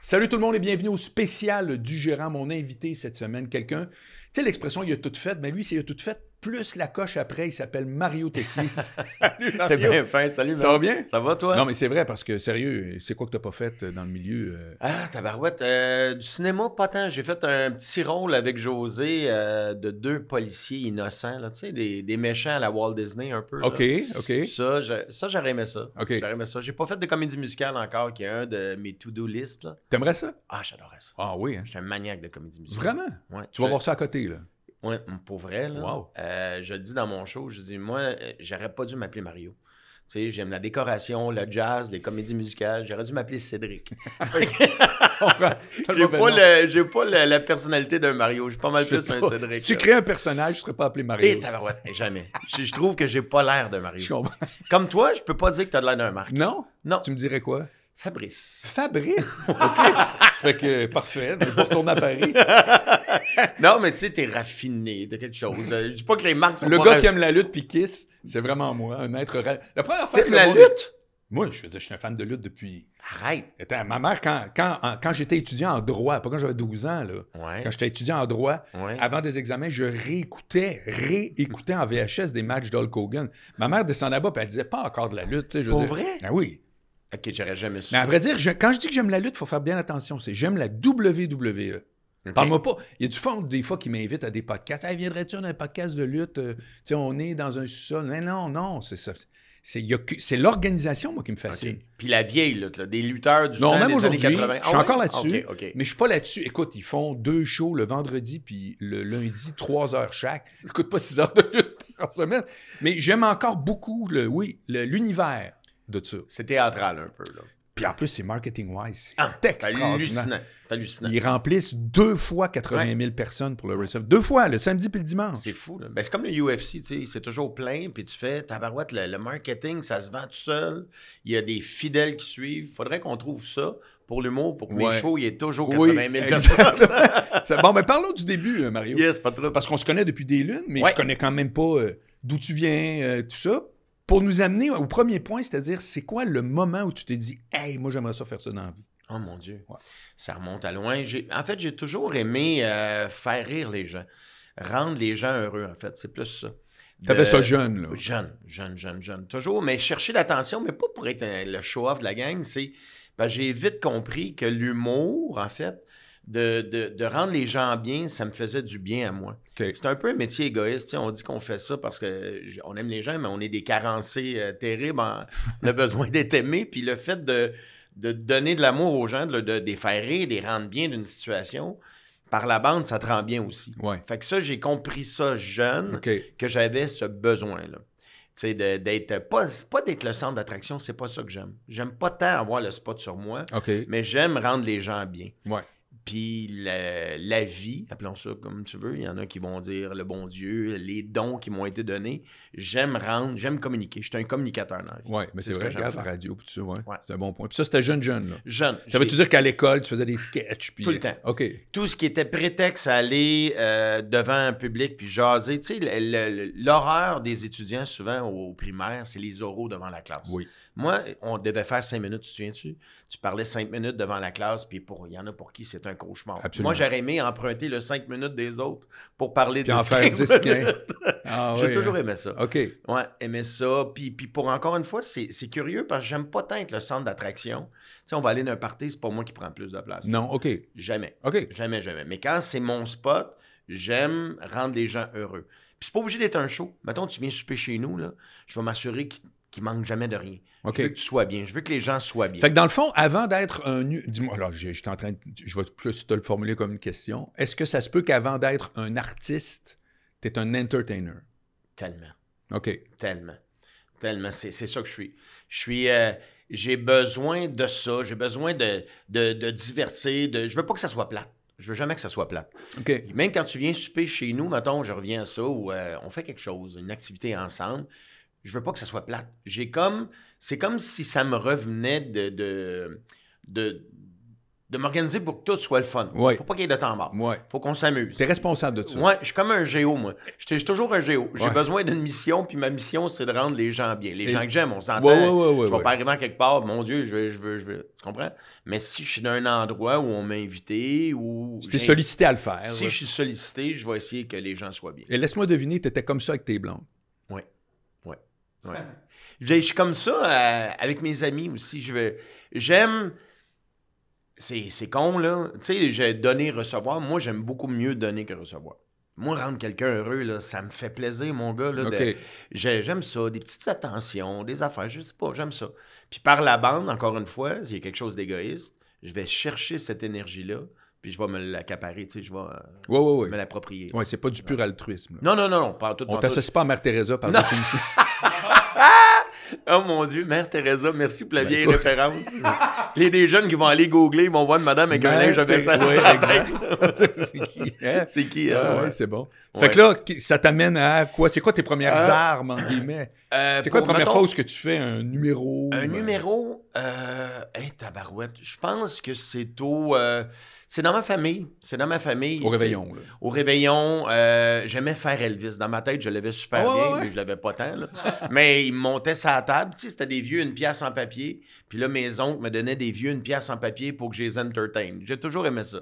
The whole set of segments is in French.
Salut tout le monde et bienvenue au spécial du gérant. Mon invité cette semaine, quelqu'un, tu sais l'expression il a tout fait, mais lui, c'est il a tout fait plus la coche après, il s'appelle Mario Tessier. Salut Mario. T'es bien fin, salut Ça va bien? Ça va toi? Non mais c'est vrai parce que sérieux, c'est quoi que t'as pas fait euh, dans le milieu? Euh? Ah, tabarouette, euh, du cinéma pas tant. J'ai fait un petit rôle avec José euh, de deux policiers innocents, là, tu sais, des, des, méchants à la Walt Disney un peu. OK, OK. Ça, ça j'aurais aimé ça. OK. J'aurais aimé ça. J'ai pas fait de comédie musicale encore, qui est un de mes to-do list. T'aimerais ça? Ah, j'adorais ça. Ah oui, hein? J'étais un maniaque de comédie musicale. Vraiment? Ouais. Tu vas voir ça à côté, là? Oui, pour vrai, là, wow. euh, je le dis dans mon show, je dis, moi, j'aurais pas dû m'appeler Mario. Tu sais, j'aime la décoration, le jazz, les comédies musicales. J'aurais dû m'appeler Cédric. j'ai pas, le, j'ai pas le, la personnalité d'un Mario. Je suis pas mal tu plus un Cédric. Si tu crées un personnage, tu serais pas appelé Mario. Et tabarouette, jamais. je, je, trouve que j'ai pas l'air de Mario. Je comprends. Comme toi, je peux pas dire que t'as de l'air d'un Marc. Non? Non. Tu me dirais quoi? Fabrice. Fabrice? OK. ça fait que, parfait. Je vais retourner à Paris. non, mais tu sais, t'es raffiné, t'as quelque chose. Je dis pas que les marques sont Le pas gars raff... qui aime la lutte puis Kiss, c'est vraiment moi, un être... Ra... La première fois que la lutte? Moi, je faisais, je suis un fan de lutte depuis... Arrête! Attends, ma mère, quand, quand, quand j'étais étudiant en droit, pas quand j'avais 12 ans, là, ouais. quand j'étais étudiant en droit, ouais. avant des examens, je réécoutais, réécoutais en VHS des matchs d'Hulk Hogan. Ma mère descendait bas et elle disait pas encore de la lutte. Tu sais, je Pour dire, vrai? Ah oui. Ok, j'aurais jamais su. Mais à vrai dire, je, quand je dis que j'aime la lutte, il faut faire bien attention. C'est j'aime la WWE. Okay. Parle-moi pas. Il y a du fond des fois qui m'invitent à des podcasts. Hey, viendrais-tu dans un podcast de lutte? Euh, tu sais, on est dans un sous-sol. Mais non, non, c'est ça. C'est l'organisation, moi, qui me fascine. Okay. Puis la vieille lutte, là, des lutteurs du non, temps même des années 80. Je suis ah, encore là-dessus, okay, mais je suis pas là-dessus. Écoute, ils font deux shows le vendredi puis le lundi, trois heures chaque. Ils coûtent pas six heures de lutte par semaine. Mais j'aime encore beaucoup, le, oui, l'univers de ça. C'est théâtral un peu, là. Puis en plus, c'est marketing-wise. Ah, c'est hallucinant. Hallucinant. Ils remplissent deux fois 80 000 ouais. personnes pour le WrestleMania. Deux fois, le samedi puis le dimanche. C'est fou. Ben, c'est comme le UFC, tu sais, c'est toujours plein, puis tu fais, tabarouette, le, le, marketing, ça se vend tout seul. Il y a des fidèles qui suivent. Il faudrait qu'on trouve ça pour l'humour, pour que ouais. mes shows, il y ait toujours 80 000 oui, personnes. bon, mais parlons du début, euh, Mario. Yes, pas trop. Parce qu'on se connaît depuis des lunes, mais ouais. je connais quand même pas euh, d'où tu viens, euh, tout ça pour nous amener au premier point, c'est-à-dire, c'est quoi le moment où tu t'es dit, hey, moi, j'aimerais ça faire ça dans la vie? Oh mon Dieu, ouais. ça remonte à loin. En fait, j'ai toujours aimé euh, faire rire les gens, rendre les gens heureux, en fait. C'est plus ça. T'avais ça jeune, là. Jeune, jeune, jeune, jeune. Toujours, mais chercher l'attention, mais pas pour être le show-off de la gang, c'est. Ben, j'ai vite compris que l'humour, en fait, de, de, de, rendre les gens bien, ça me faisait du bien à moi. Okay. C'est un peu un métier égoïste. On dit qu'on fait ça parce qu'on aime les gens, mais on est des carencés euh, terribles. En, on a besoin d'être aimés. Puis le fait de, de donner de l'amour aux gens, de, de, de, les faire rire, de les rendre bien d'une situation, par la bande, ça te rend bien aussi. Ouais. Fait que ça, j'ai compris ça jeune, okay. que j'avais ce besoin-là. Tu sais, d'être pas, pas d'être le centre d'attraction, c'est pas ça que j'aime. J'aime pas tant avoir le spot sur moi, okay. mais j'aime rendre les gens bien. Ouais. Puis la, la, vie, appelons ça comme tu veux, il y en a qui vont dire le bon Dieu, les dons qui m'ont été donnés. J'aime rendre, j'aime communiquer. Je suis un communicateur dans la vie. Oui, mais c'est vrai, regarde la radio, puis ça, ouais. ouais. c'est un bon point. Puis ça, c'était jeune, jeune. Là. Jeune. Ça veut-tu dire qu'à l'école, tu faisais des sketchs? Puis... Tout le temps. OK. Tout ce qui était prétexte à aller euh, devant un public puis jaser. Tu sais, l'horreur des étudiants, souvent au primaire, c'est les oraux devant la classe. Oui. Moi, on devait faire cinq minutes, tu te souviens-tu? Tu parlais cinq minutes devant la classe, puis pour il y en a pour qui c'est un cauchemar. Absolument. Moi, j'aurais aimé emprunter le cinq minutes des autres pour parler de en faire 10 ah, J'ai oui, toujours hein. aimé ça. OK. Ouais, aimé ça. Puis, puis pour encore une fois, c'est curieux parce que j'aime pas tant être le centre d'attraction. Tu sais, on va aller dans un party, c'est pas moi qui prends plus de place. Non, OK. Jamais. OK. Jamais, jamais. Mais quand c'est mon spot, j'aime rendre les gens heureux. Puis c'est pas obligé d'être un show. Mettons, tu viens souper chez nous, là, je vais m'assurer qu'il qui manque jamais de rien. Okay. Je veux que tu sois bien. Je veux que les gens soient bien. Fait que dans le fond, avant d'être un... Dis-moi, alors, j'étais en train de... Je vais plus te le formuler comme une question. Est-ce que ça se peut qu'avant d'être un artiste, tu es un entertainer? Tellement. OK. Tellement. Tellement. C'est ça que je suis. Je suis... Euh, j'ai besoin de ça. J'ai besoin de, de, de divertir. De... Je veux pas que ça soit plate. Je veux jamais que ça soit plate. OK. Même quand tu viens souper chez nous, mettons, je reviens à ça, où euh, on fait quelque chose, une activité ensemble, je veux pas que ça soit plate. J'ai comme. C'est comme si ça me revenait de. de, de de m'organiser pour que tout soit le fun. Ouais. Faut pas qu'il y ait de temps mort. Ouais. Faut qu'on s'amuse. T'es responsable de ça. Ouais, je suis comme un géo, moi. Je suis toujours un géo. J'ai Ouais. besoin d'une mission, puis ma mission, c'est de rendre les gens bien. Les Et- gens que j'aime, on s'entend. Ouais, ouais, ouais, ouais, je vais pas arriver à quelque part, mon Dieu, je veux, je veux, je veux. Tu comprends? Mais si je suis dans un endroit où on m'a invité, ou. Si t'es sollicité à le faire. Si je suis sollicité, je vais essayer que les gens soient bien. Et laisse-moi deviner, t'étais comme ça avec tes blondes. Ouais. Je je suis comme ça euh, avec mes amis aussi. Je veux, j'aime. C'est, c'est con, là. Tu sais, j'ai donner, recevoir. Moi, j'aime beaucoup mieux donner que recevoir. Moi, rendre quelqu'un heureux, là, ça me fait plaisir, mon gars. Là, de- OK. j'ai- j'aime ça, des petites attentions, des affaires, je sais pas, j'aime ça. Puis par la bande, encore une fois, s'il y a quelque chose d'égoïste, je vais chercher cette énergie-là, puis je vais me l'accaparer, tu sais, je vais euh, Ouais, ouais, ouais. me l'approprier. Ouais, c'est pas du pur altruisme. là. Non, non, non, non, pas tout. On t'associe pas à Mère Teresa par définition. Oh mon Dieu, Mère Teresa, merci pour la Ben, vieille écoute. référence. Il y a des jeunes qui vont aller googler, ils vont voir une madame avec un Mère linge ouais, la tête. exact. c'est qui? hein? C'est qui, Ah, euh, ouais, c'est bon. Ça Ouais. Fait que là, ça t'amène à quoi? C'est quoi tes premières Euh, armes, en guillemets? Euh, C'est quoi la première mettons, chose que tu fais? Un numéro? Un euh, numéro, euh, hey, tabarouette, je pense que c'est au... c'est dans ma famille. C'est dans ma famille. Au réveillon, là. Au réveillon, euh, j'aimais faire Elvis. Dans ma tête, je l'avais super bien, ouais, ouais. mais je l'avais pas tant. là. mais il me montait sa table. Tu sais, c'était des vieux une pièce en papier. Puis là, mes oncles me donnaient des vieux une pièce en papier pour que je les entertain. J'ai toujours aimé ça.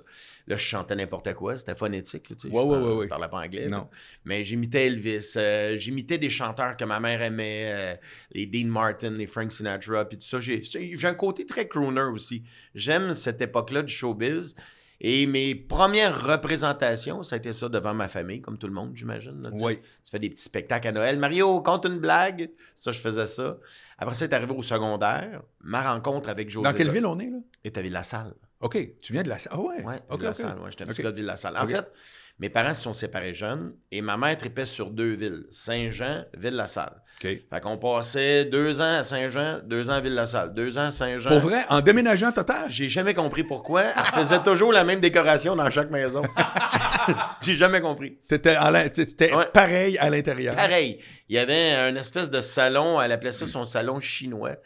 Là, je chantais n'importe quoi. C'était phonétique. là, tu sais. Ouais, je ouais, parlais pas anglais. là. Non. Mais j'imitais Elvis. euh, j'imitais des chanteurs que ma mère aimait. euh, les Dean Martin, les Frank Sinatra, puis tout ça. J'ai, j'ai un côté très crooner aussi. J'aime cette époque-là du showbiz. Et mes premières représentations, ça a été ça devant ma famille, comme tout le monde, j'imagine. là. Oui. Tu fais des petits spectacles à Noël. Mario, compte une blague. Ça, je faisais ça. Après ça, est arrivé au secondaire. Ma rencontre avec José. Dans quelle ville on est, là? est à Ville-la-Salle. OK. Tu viens de la... Ah ouais? Ouais, OK, OK. Ville-la-Salle. Ouais, j'étais un petit OK. gars de Ville-la-Salle. En fait, mes parents se sont séparés jeunes et ma mère tripait sur deux villes, Saint-Jean, Ville-la-Salle. OK. Fait qu'on passait deux ans à Saint-Jean, deux ans à Ville-la-Salle, deux ans à Saint-Jean. Pour vrai, en déménageant total? J'ai jamais compris pourquoi. Elle faisait toujours la même décoration dans chaque maison. J'ai jamais compris. T'étais, Ouais. pareil à l'intérieur. Pareil, il y avait un espèce de salon, elle appelait ça son salon chinois,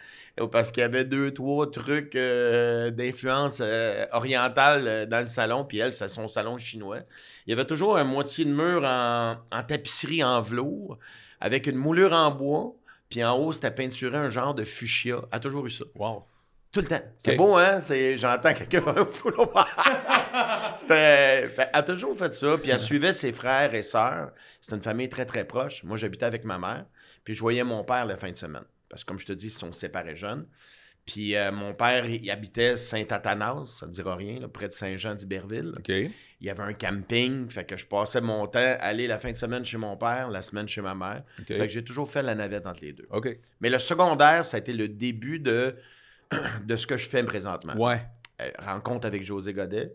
parce qu'il y avait deux, trois trucs euh, d'influence euh, orientale euh, dans le salon, puis elle, c'est son salon chinois. Il y avait toujours un moitié de mur en, en tapisserie en velours, avec une moulure en bois, puis en haut, c'était peinturé un genre de fuchsia. Elle a toujours eu ça. Wow. Tout le temps. C'est beau, hein? J'entends quelqu'un. C'était... Elle a toujours fait ça, puis elle suivait ses frères et sœurs. C'était une famille très, très proche. Moi, j'habitais avec ma mère, puis je voyais mon père la fin de semaine. Parce que, comme je te dis, ils sont séparés jeunes. Puis euh, mon père, il habitait Saint-Athanas, ça ne dira rien, là, près de Saint-Jean-d'Iberville. Il y avait un camping, fait que je passais mon temps à aller la fin de semaine chez mon père, la semaine chez ma mère. OK. Fait que j'ai toujours fait la navette entre les deux. Mais le secondaire, ça a été le début de, de ce que je fais présentement. Ouais. Euh, rencontre avec José Godet.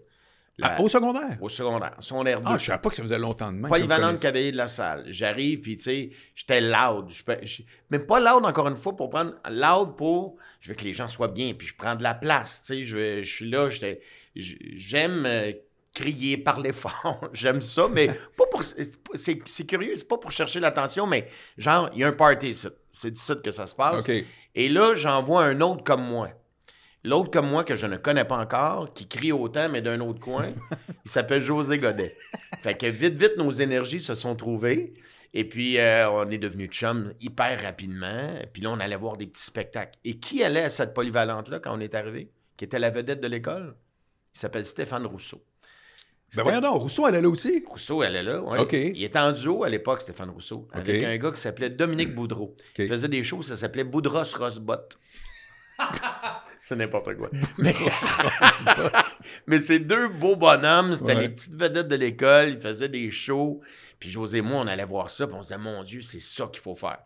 La- Ah, au secondaire? Au secondaire. Secondaire 2. Ah, je savais pas que ça faisait longtemps de même. Polyvalent de comme cavalier de la salle. J'arrive, puis tu sais, j'étais loud. Mais pas loud, encore une fois, pour prendre... Loud pour... Je veux que les gens soient bien, puis je prends de la place, tu sais. Je, suis là, j'aime euh, crier, parler fort. j'aime ça, mais pas pour... c'est- curieux, c'est pas pour chercher l'attention, mais genre, il y a un party ici. C'est ici que ça se passe. Et là, j'en vois un autre comme moi. L'autre comme moi que je ne connais pas encore, qui crie autant, mais d'un autre coin, il s'appelle José Godet. Fait que vite, vite, nos énergies se sont trouvées. Et puis, euh, on est devenus chums hyper rapidement. Puis là, on allait voir des petits spectacles. Et qui allait à cette polyvalente-là quand on est arrivé? Qui était la vedette de l'école? Il s'appelle Stéphane Rousseau. Ben voyons donc, Rousseau, elle est là aussi? Rousseau, elle est là. OK. Il était en duo à l'époque, Stéphane Rousseau, avec un gars qui s'appelait Dominique Boudreau. Il faisait des shows, ça s'appelait Boudros Rosbot. C'est n'importe quoi. Mais, mais ces deux beaux bonhommes, c'était Ouais. les petites vedettes de l'école, ils faisaient des shows. Puis José et moi, on allait voir ça, puis on se disait, mon Dieu, c'est ça qu'il faut faire.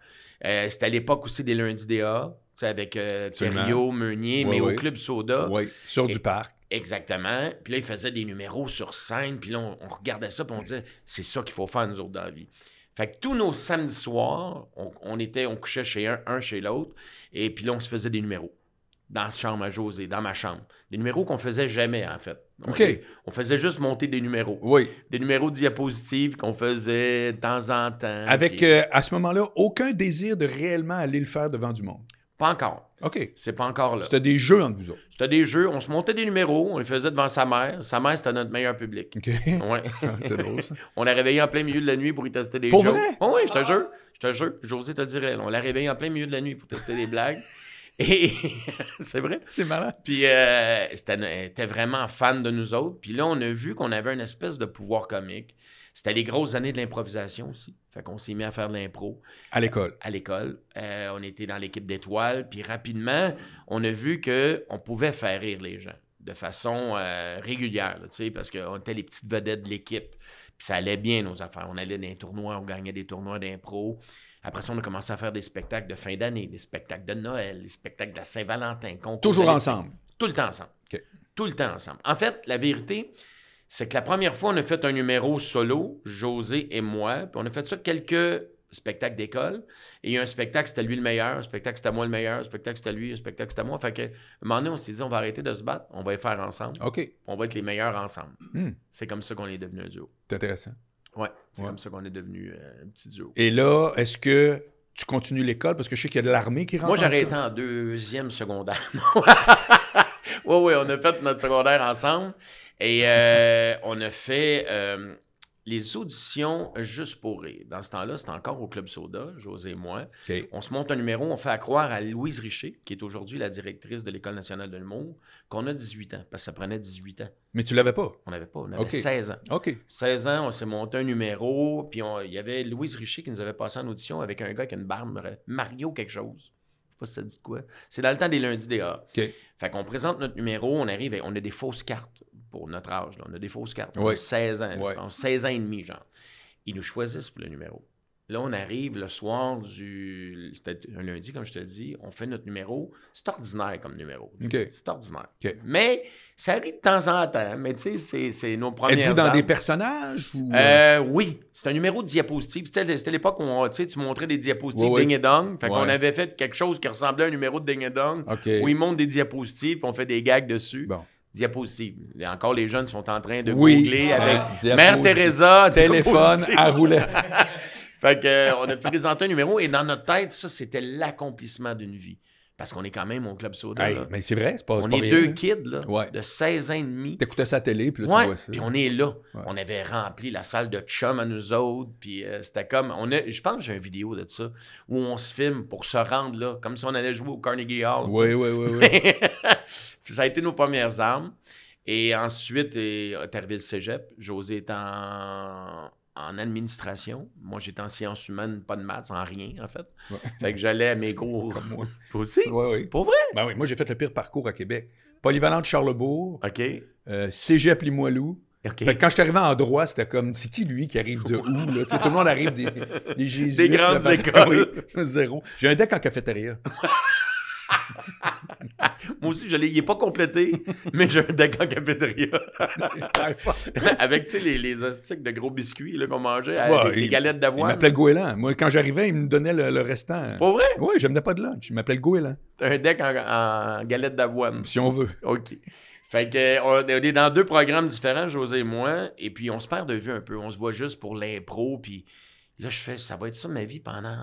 Euh, c'était à l'époque aussi des lundis DA, tu sais, avec euh. Thériault, Meunier, mais au Club Soda. Oui, sur Et- du parc. Exactement. Puis là, il faisait des numéros sur scène. Puis là, on, on regardait ça, puis on disait, c'est ça qu'il faut faire, nous autres, dans la vie. Fait que tous nos samedis soirs, on, on était, on couchait chez un, un chez l'autre. Et puis là, on se faisait des numéros. Dans la chambre à José, dans ma chambre. Des numéros qu'on faisait jamais, en fait. On, OK. on faisait juste monter des numéros. Oui. Des numéros de diapositives qu'on faisait de temps en temps. Avec, Puis euh, à ce moment-là, aucun désir de réellement aller le faire devant du monde? Pas encore. OK. C'est pas encore là. C'était des jeux entre vous autres? C'était des jeux, on se montait des numéros, on les faisait devant sa mère. Sa mère, c'était notre meilleur public. OK. Ouais. C'est drôle, ça. on l'a réveillé en plein milieu de la nuit pour y tester des Pour jokes. vrai? Oh, oui, je te jure. Je te jure. José te dirait. On l'a réveillé en plein milieu de la nuit pour tester des blagues. Et c'est vrai. C'est malade. Puis euh, c'était était vraiment fan de nous autres. Puis là, on a vu qu'on avait une espèce de pouvoir comique. C'était les grosses années de l'improvisation aussi. Fait qu'on s'est mis à faire de l'impro À l'école. à l'école. Euh, on était dans l'équipe d'étoiles. Puis rapidement, on a vu qu'on pouvait faire rire les gens de façon euh, régulière, là, tu sais, parce qu'on était les petites vedettes de l'équipe. Puis ça allait bien, nos affaires. On allait dans les tournois, on gagnait des tournois d'impro. Après ça, on a commencé à faire des spectacles de fin d'année, des spectacles de Noël, des spectacles de la Saint-Valentin. Toujours ensemble. tout le temps ensemble. Tout le temps ensemble. En fait, la vérité, c'est que la première fois, on a fait un numéro solo, José et moi, puis on a fait ça quelques spectacles d'école. Et il y a un spectacle, c'était lui le meilleur, un spectacle, c'était moi le meilleur, un spectacle, c'était lui, un spectacle, c'était moi. Fait que, un moment donné, on s'est dit, on va arrêter de se battre, on va les faire ensemble, OK. on va être les meilleurs ensemble. Hmm. C'est comme ça qu'on est devenu un duo. C'est intéressant. Ouais, c'est Ouais. comme ça qu'on est devenu euh, un petit duo. Et là, est-ce que tu continues l'école? Parce que je sais qu'il y a de l'armée qui rentre. Moi, j'aurais été en deuxième secondaire. oui, oui, on a fait notre secondaire ensemble. Et euh, on a fait euh, les auditions juste pour rire. Dans ce temps-là, c'était encore au Club Soda, José et moi. On se monte un numéro, on fait à croire à Louise Richer, qui est aujourd'hui la directrice de l'École nationale de l'humour, qu'on a 18 ans, parce que ça prenait 18 ans. Mais tu l'avais pas? On n'avait pas, on avait OK. 16 ans. OK. 16 ans, on s'est monté un numéro, puis il y avait Louise Richer qui nous avait passé en audition avec un gars avec une barbe, Mario quelque chose. Je sais pas si ça dit de quoi. C'est dans le temps des lundis des A. OK. Fait qu'on présente notre numéro, on arrive, et on a des fausses cartes pour notre âge. là. On a des fausses cartes. On a Ouais. 16 ans, Ouais. je pense, 16 ans et demi, genre. Ils nous choisissent pour le numéro. Là, on arrive le soir du. C'était un lundi, comme je te dis. On fait notre numéro. C'est ordinaire comme numéro. C'est ordinaire. Mais ça arrive de temps en temps. Mais tu sais, c'est- nos premières. Êtes-vous dans des personnages ou. Euh, oui, c'est un numéro de diapositive. C'était l'époque où on, tu montrais des diapositives ding et dong. Fait qu'on avait fait quelque chose qui ressemblait à un numéro de ding et dong où ils montrent des diapositives on fait des gags dessus. Bon. Diapositives. Et encore, les jeunes sont en train de Oui. googler Ouais. avec Diapositive. Mère Teresa. Téléphone diapositive. à roulette. Fait que, euh, on a présenté un numéro et dans notre tête, ça, c'était l'accomplissement d'une vie. Parce qu'on est quand même au Club Soda. Hey, mais c'est vrai, c'est pas, On est rien, deux kids là, Ouais. de 16 ans et demi. T'écoutais ça à la télé, puis là, tu vois ça. puis on est là. Ouais. On avait rempli la salle de chum à nous autres, puis euh, c'était comme... On a, je pense que j'ai une vidéo de ça, où on se filme pour se rendre là, comme si on allait jouer au Carnegie Hall. Oui, oui, oui, ça a été nos premières armes. Et ensuite, est est arrivé le cégep. José est en, en administration. Moi, j'étais en sciences humaines, pas de maths, en rien, en fait. Ouais. Fait que j'allais à mes cours. Comme moi. Toi aussi? Oui, oui. Pour vrai? Ben oui, moi, j'ai fait le pire parcours à Québec. Polyvalente Charlebourg, OK. euh, Cégep Limoilou. OK. Fait que quand je suis arrivé en droit, c'était comme, c'est qui lui qui arrive de où? Là? Tout le monde arrive des, des jésuites. Des grandes là, écoles. Oui, zéro. J'ai un deck en cafétéria. Moi aussi, je l'ai. Il n'est pas complété, mais j'ai un deck en cafétéria. Avec, tu sais, les, les astiques de gros biscuits là, qu'on mangeait, avec Ouais, les il- galettes Il d'avoine. m'appelait le goéland. Moi, quand j'arrivais, il me donnait le, le restant. Pas vrai? Oui, je n'amenais pas de lunch. Il m'appelait le goéland, T'as un deck en, en galettes d'avoine. si on veut. OK. Fait que, euh, on on est dans deux programmes différents, José et moi, et puis on se perd de vue un peu. On se voit juste pour l'impro, puis là, je fais, ça va être ça ma vie pendant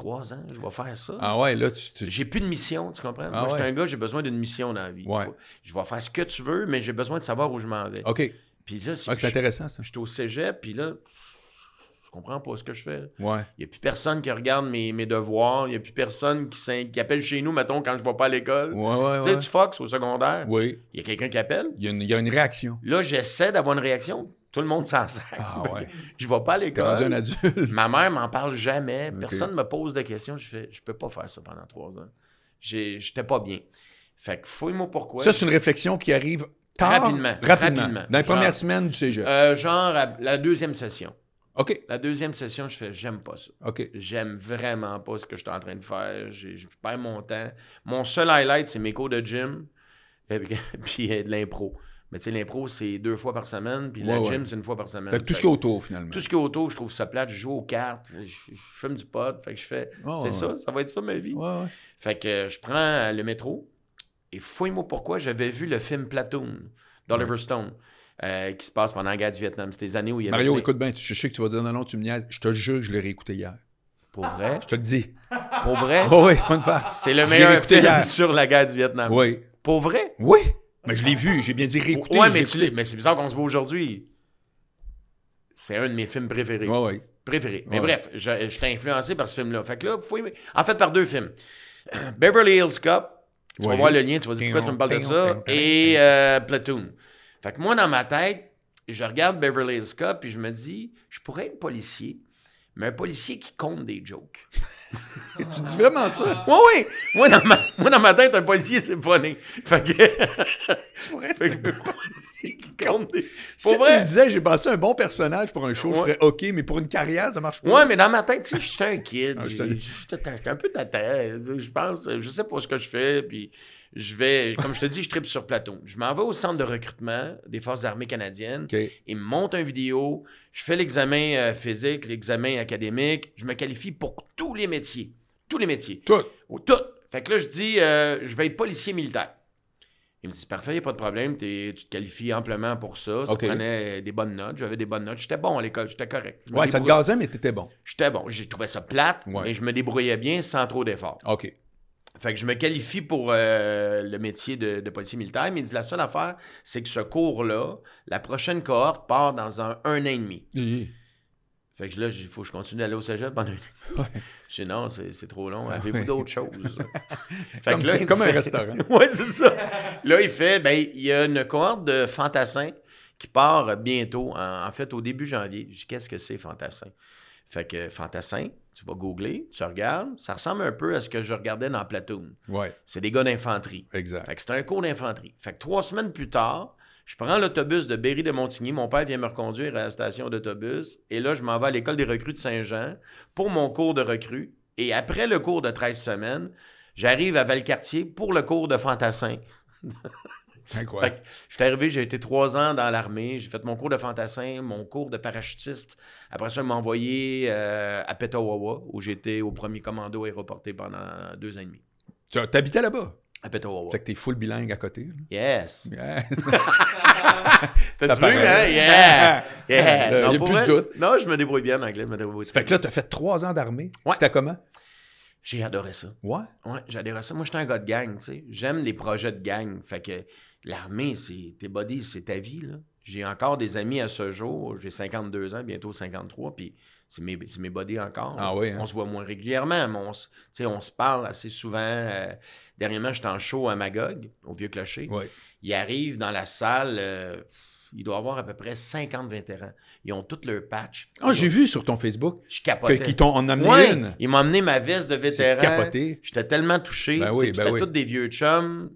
trois ans, je vais faire ça. Ah ouais, là, tu... tu- J'ai plus de mission, tu comprends? Ah moi, je suis un gars, j'ai besoin d'une mission dans la vie. Ouais. Faut- je vais faire ce que tu veux, mais j'ai besoin de savoir où je m'en vais. OK. Puis là, c'est Ah, intéressant, ça. je suis au cégep, puis là, je comprends pas ce que je fais. Ouais. Il n'y a plus personne qui regarde mes, mes devoirs. Il n'y a plus personne qui, appelle chez nous, mettons, quand je ne vais pas à l'école. Ouais, ouais, Tu sais, ouais. du Fox au secondaire. Oui. Il y a quelqu'un qui appelle. Il y, a une, il y a une réaction. Là, j'essaie d'avoir une réaction. Tout le monde s'en sert. Ah ouais. Je vais pas à l'école. adulte. Ma mère m'en parle jamais. Personne me pose de questions. Je fais, je peux pas faire ça pendant trois ans. J'étais pas bien. Fait que fouille-moi pourquoi. Ça, c'est une réflexion qui arrive tard. Rapidement. Rapidement. Rapidement. Dans les Genre- premières semaines du cégep. Euh, genre, à la deuxième session. OK. La deuxième session, je fais, j'aime pas ça. OK. J'aime vraiment pas ce que je suis en train de faire. Je perds mon temps. Mon seul highlight, c'est mes cours de gym et puis, puis, euh, de l'impro. Mais tu sais, l'impro, c'est deux fois par semaine, puis Ouais, ouais. gym, c'est une fois par semaine. Fait que tout ce qui est autour, finalement. tout ce qui est autour, je trouve ça plate. Je joue aux cartes, je, je fume du pot. Fait que je fais, c'est ouais. ça, ça va être ça ma vie. Fait que euh, je prends euh, le métro et fouille-moi pourquoi j'avais vu le film Platoon d'Oliver Stone euh, qui se passe pendant la guerre du Vietnam. C'était les années où il y avait. Mario, écoute bien, tu- je sais que tu vas dire non, non, tu me niaises. Je te jure que je l'ai réécouté hier. Pour vrai? Je te le dis. Pour vrai? Oh, oui, c'est pas une farce. C'est le Je meilleur film hier. sur la guerre du Vietnam. Oui. Pour vrai? Oui. Mais je l'ai vu. J'ai bien dit réécouter. ouais, mais, tu mais c'est bizarre qu'on se voit aujourd'hui. C'est un de mes films préférés. Ouais, ouais. Préférés. Mais Ouais. bref, je- j'étais influencé par ce film-là. Fait que là, faut aimer- En fait, par deux films. Beverly Hills Cop. Tu vas voir le lien, tu vas dire pourquoi tu me parles de ça? Et euh, Platoon. Fait que moi, dans ma tête, je regarde Beverly Hills Cop et je me dis, je pourrais être policier, mais un policier qui compte des jokes. Tu dis vraiment ça? Oui, oui. Moi, dans ma, moi, dans ma tête, un policier, c'est funny. Fait que. fait que un policier qui compte des. Si tu me disais, j'ai passé un bon personnage pour un show, je ferais OK, mais pour une carrière, ça marche pas. Ouais, mais dans ma tête, tu sais, j'étais un kid. Ah, j'étais un peu tata. Je pense, je sais pas ce que je fais. Puis je vais, comme je te dis, je tripe sur Platon. Je m'en vais au centre de recrutement des Forces armées canadiennes. OK. Ils me montent une vidéo. Je fais l'examen euh, physique, l'examen académique. Je me qualifie pour tous les métiers. Tous les métiers. Tout. Tout. Fait que là, je dis, euh, je vais être policier militaire. Il me dit, parfait, il a pas de problème, tu te qualifies amplement pour ça. Ça OK. prenait des bonnes notes. J'avais des bonnes notes. J'étais bon à l'école, j'étais correct. Je Ouais, ça te gazait, mais t'étais bon. J'étais bon. J'ai trouvé ça plate, Ouais. mais je me débrouillais bien sans trop d'efforts. OK. Fait que je me qualifie pour euh, le métier de, de policier militaire, mais il dit la seule affaire, c'est que ce cours-là, la prochaine cohorte part dans un, un an et demi. Fait que là, il faut que je continue d'aller au cégep pendant un an. Ouais. Je dis non, c'est trop long. Ah Avez-vous d'autres choses? fait Comme, que là, comme un fait- restaurant. ouais, c'est ça. Là, il fait, ben, il y a une cohorte de fantassins qui part bientôt, en, en fait, au début janvier. Je dis, qu'est-ce que c'est, fantassin? Fait que fantassin, tu vas googler, tu regardes, ça ressemble un peu à ce que je regardais dans Platoon. Ouais, C'est des gars d'infanterie. exact. Fait que c'est un cours d'infanterie. Fait que trois semaines plus tard, je prends l'autobus de Berry de Montigny. Mon père vient me reconduire à la station d'autobus. Et là, je m'en vais à l'école des recrues de Saint-Jean pour mon cours de recrue. Et après le cours de 13 semaines, j'arrive à Valcartier pour le cours de fantassin. Fait que je suis arrivé, j'ai été trois ans dans l'armée, j'ai fait mon cours de fantassin, mon cours de parachutiste. Après ça, ils m'ont envoyé euh, à Petawawa, où j'étais au premier commando aéroporté pendant deux ans et demi. Tu t'habitais là-bas? À Petawawa. Fait que t'es full bilingue à côté. là. Yes. Yeah. T'as-tu vu, hein? Yeah! Euh, Yeah! y a Non, plus de doute. Non, je me débrouille bien en anglais. Je me débrouille fait que là, t'as fait trois ans d'armée. Ouais. C'était comment? J'ai adoré ça. Ouais? Ouais, j'adorais ça. Moi, j'étais un gars de gang, tu sais. J'aime les projets de gang. Fait que l'armée, c'est tes buddies, c'est ta vie, là. J'ai encore des amis à ce jour. J'ai 52 ans, bientôt 53, puis c'est mes, c'est mes buddies encore. Ah oui, hein? On se voit moins régulièrement, mais on, se- on se parle assez souvent. Euh, dernièrement, j'étais en show à Magog, au Vieux-Clocher. Ouais. Il arrive dans la salle, euh, il doit avoir à peu près 50 vétérans. Ils ont tous leur patch. Ah, j'ai vu sur ton Facebook Je que- capotais. qu'ils t'ont en amené Ouais, une. ils m'ont amené ma veste de C'est vétéran. capoté. J'étais tellement touché. Ben oui, ben C'était oui. tous des vieux chums,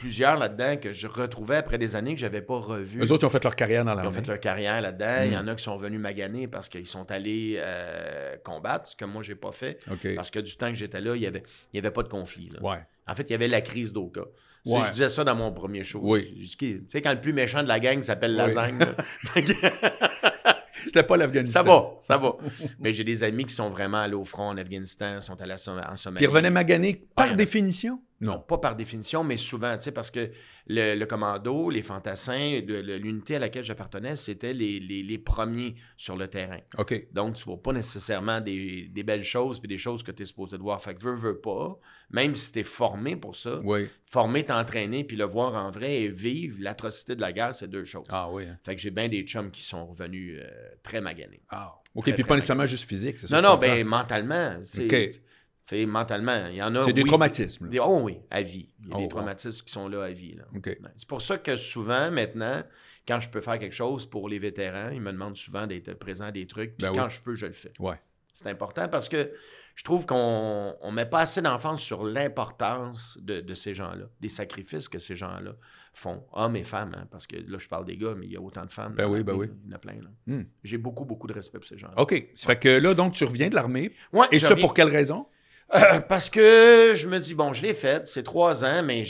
plusieurs là-dedans que je retrouvais après des années que j'avais pas revus. Eux autres, ils ont fait leur carrière dans Ils ont fait leur carrière là-dedans. Il y Mm. en a qui sont venus maganer parce qu'ils sont allés euh, combattre, ce que moi, j'ai pas fait. Parce que du temps que j'étais là, il n'y avait, il y avait pas de conflit. là. Ouais. En fait, il y avait la crise d'Oka. Ouais. Je disais ça dans mon premier show. Oui. Tu sais, quand le plus méchant de la gang s'appelle. Lasagne. C'était pas l'Afghanistan. ça va, ça va. Mais j'ai des amis qui sont vraiment allés au front en Afghanistan, sont allés en Som- en Somalie. Puis ils revenaient maganer par Ouais. définition? Non, pas par définition, mais souvent, tu sais, parce que le, le commando, les fantassins, le- le- l'unité à laquelle j'appartenais, c'était les, les- les premiers sur le terrain. OK. Donc, tu vois pas nécessairement des, des belles choses puis des choses que tu es supposé de voir. Fait que veux, veux pas, même si tu es formé pour ça, Oui. formé, t'entraîner puis le voir en vrai et vivre l'atrocité de la guerre, c'est deux choses. Ah oui. hein. Fait que j'ai bien des chums qui sont revenus euh, très maganés. Ah. OK, puis pas nécessairement juste physique, c'est ça? Non, non, ben mentalement. C'est, OK. Tu sais, mentalement. Il y en a. C'est des oui, traumatismes. des- oh oui, à vie. Il y a Oh, des wow. traumatismes qui sont là à vie. C'est pour ça que souvent, maintenant, quand je peux faire quelque chose pour les vétérans, ils me demandent souvent d'être présent à des trucs. Puis Ben quand oui. je peux, je le fais. Ouais. C'est important parce que je trouve qu'on ne met pas assez d'enfance sur l'importance de, de ces gens-là, des sacrifices que ces gens-là font, hommes et femmes. hein, parce que là, je parle des gars, mais il y a autant de femmes. Ben oui, ben oui. Il y en a plein. là. Hmm. J'ai beaucoup, beaucoup de respect pour ces gens-là. OK. Ça fait que là, donc, tu reviens de l'armée. Ouais, Et ça, reviens- pour quelle raison? Euh, parce que je me dis, bon, je l'ai fait, c'est trois ans, mais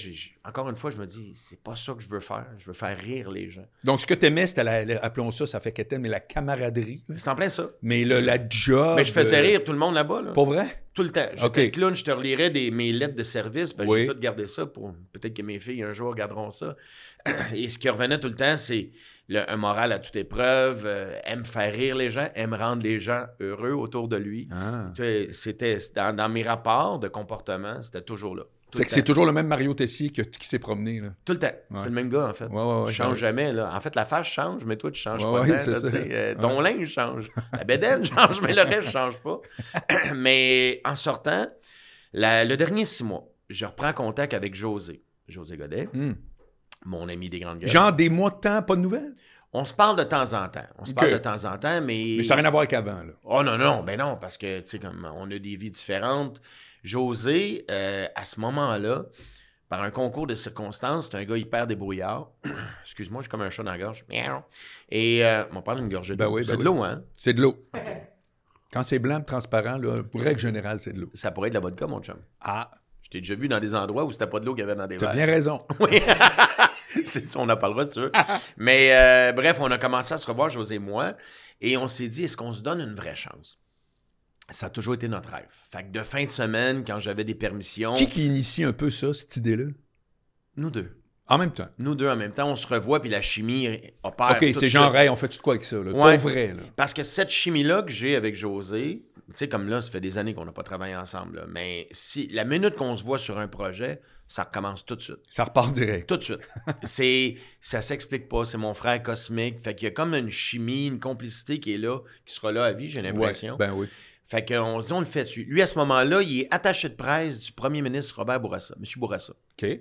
encore une fois, je me dis, c'est pas ça que je veux faire. Je veux faire rire les gens. Donc, ce que tu aimais, c'était, la, la- appelons ça, ça fait qu'elle mais la camaraderie. C'est en plein ça. Mais le, la job. mais je faisais rire tout le monde là-bas. Là. Pas vrai? Tout le temps. J'étais OK. clown, je te relirais des, mes lettres de service. Ben, Oui. J'ai tout gardé ça pour. Peut-être que mes filles un jour regarderont ça. Et ce qui revenait tout le temps, c'est le- un moral à toute épreuve, euh, aime faire rire les gens, aime rendre les gens heureux autour de lui. Ah. Tu C'était dans, dans mes rapports de comportement, c'était toujours là. C'est que c'est toujours le même Mario Tessier que- qui s'est promené. Là. Tout le temps. Ouais. C'est le même gars, en fait. Ouais, ouais, ouais. jamais. Là. En fait, la face change, mais toi, tu changes pas. là, tu. Euh, ton linge change. La bédaine change, mais le reste change pas. mais en sortant, la- le dernier six mois, je reprends contact avec José. José Godet, Hmm. Mon ami des grandes gueules. Genre des mois de temps, pas de nouvelles? On se parle de temps en temps. On se parle de temps en temps, mais. Mais ça n'a rien à voir avec avant. Là. Oh non, non, ben non, parce que, tu sais, comme on a des vies différentes. José, euh, à ce moment-là, par un concours de circonstances, c'est un gars hyper débrouillard. Excuse-moi, je suis comme un chat dans la gorge. Et euh, on parle d'une gorgée Ben oui, ben c'est de oui. l'eau, hein? C'est de l'eau. Quand c'est blanc, transparent, là, pour règle générale, c'est de l'eau. Ça pourrait être de la vodka, mon chum. Ah, Je t'ai déjà vu dans des endroits où c'était pas de l'eau qu'il y avait dans des tu as verres. bien raison. Oui. c'est on n'a pas le droit, si tu veux. Mais euh, bref, on a commencé à se revoir, José et moi, et on s'est dit, est-ce qu'on se donne une vraie chance? Ça a toujours été notre rêve. Fait que de fin de semaine, quand j'avais des permissions, Qui qui initie un peu ça, cette idée-là? nous deux. En même temps. Nous deux en même temps, on se revoit, puis la chimie opère. OK, c'est genre, hey, on fait tout quoi avec ça? Là? Ouais. Pour vrai, là. Parce que cette chimie-là que j'ai avec José, tu sais, comme là, ça fait des années qu'on n'a pas travaillé ensemble, là, mais si la minute qu'on se voit sur un projet, ça recommence tout de suite. Ça repart direct. Tout de suite. c'est, ça s'explique pas. C'est mon frère cosmique. Fait qu'il y a comme une chimie, une complicité qui est là, qui sera là à vie, j'ai l'impression. Ouais, ben oui. Fait qu'on se dit, on le fait dessus. Lui, à ce moment-là, il est attaché de presse du premier ministre Robert Bourassa, M. Bourassa, OK.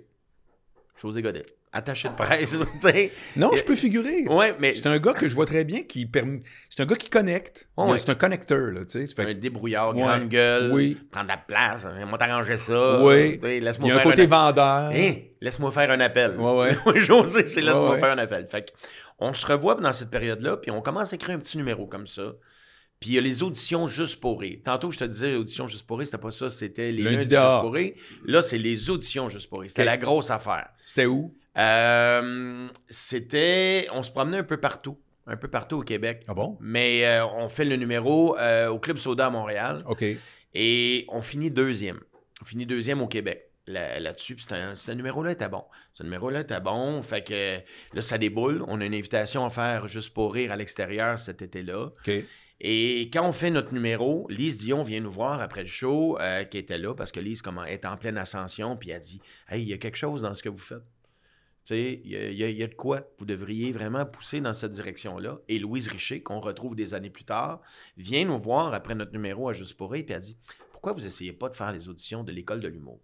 José Godet. Attaché de presse. Non, je peux figurer. Ouais, mais C'est un gars que je vois très bien qui permet. C'est un gars qui connecte. Ouais. C'est un connecteur, là. Fait un débrouillard, Ouais. grande gueule, Oui. prendre la place, hein, va t'arranger ça. Oui. Sais, Il Laisse-moi y a un côté un... vendeur. Hein? Laisse-moi faire un appel. Ouais, ouais. José, c'est laisse-moi faire un appel. Fait on se revoit dans cette période-là, puis on commence à écrire un petit numéro comme ça. Puis il y a les auditions juste pour rire. Tantôt, je te disais, auditions juste pour rire, c'était pas ça, c'était les Lundi lundis dehors. juste pour rire. Là, c'est les auditions juste pour rire. C'était la grosse affaire. C'était où? Euh, c'était. On se promenait un peu partout. Un peu partout au Québec. Ah bon? Mais euh, on fait le numéro euh, au Club Soda à Montréal. OK. Et on finit deuxième. On finit deuxième au Québec là- là-dessus. Un- ce numéro-là était bon. Ce numéro-là était bon. Fait que là, ça déboule. On a une invitation à faire juste pour rire à l'extérieur cet été-là. OK. Et quand on fait notre numéro, Lise Dion vient nous voir après le show, euh, qui était là, parce que Lise comment, est en pleine ascension, puis elle dit Hey, il y a quelque chose dans ce que vous faites. Il y a, y y de quoi. Vous devriez vraiment pousser dans cette direction-là. Et Louise Richer, qu'on retrouve des années plus tard, vient nous voir après notre numéro à Juste pour rire, puis elle dit Pourquoi vous essayez pas de faire les auditions de l'école de l'humour?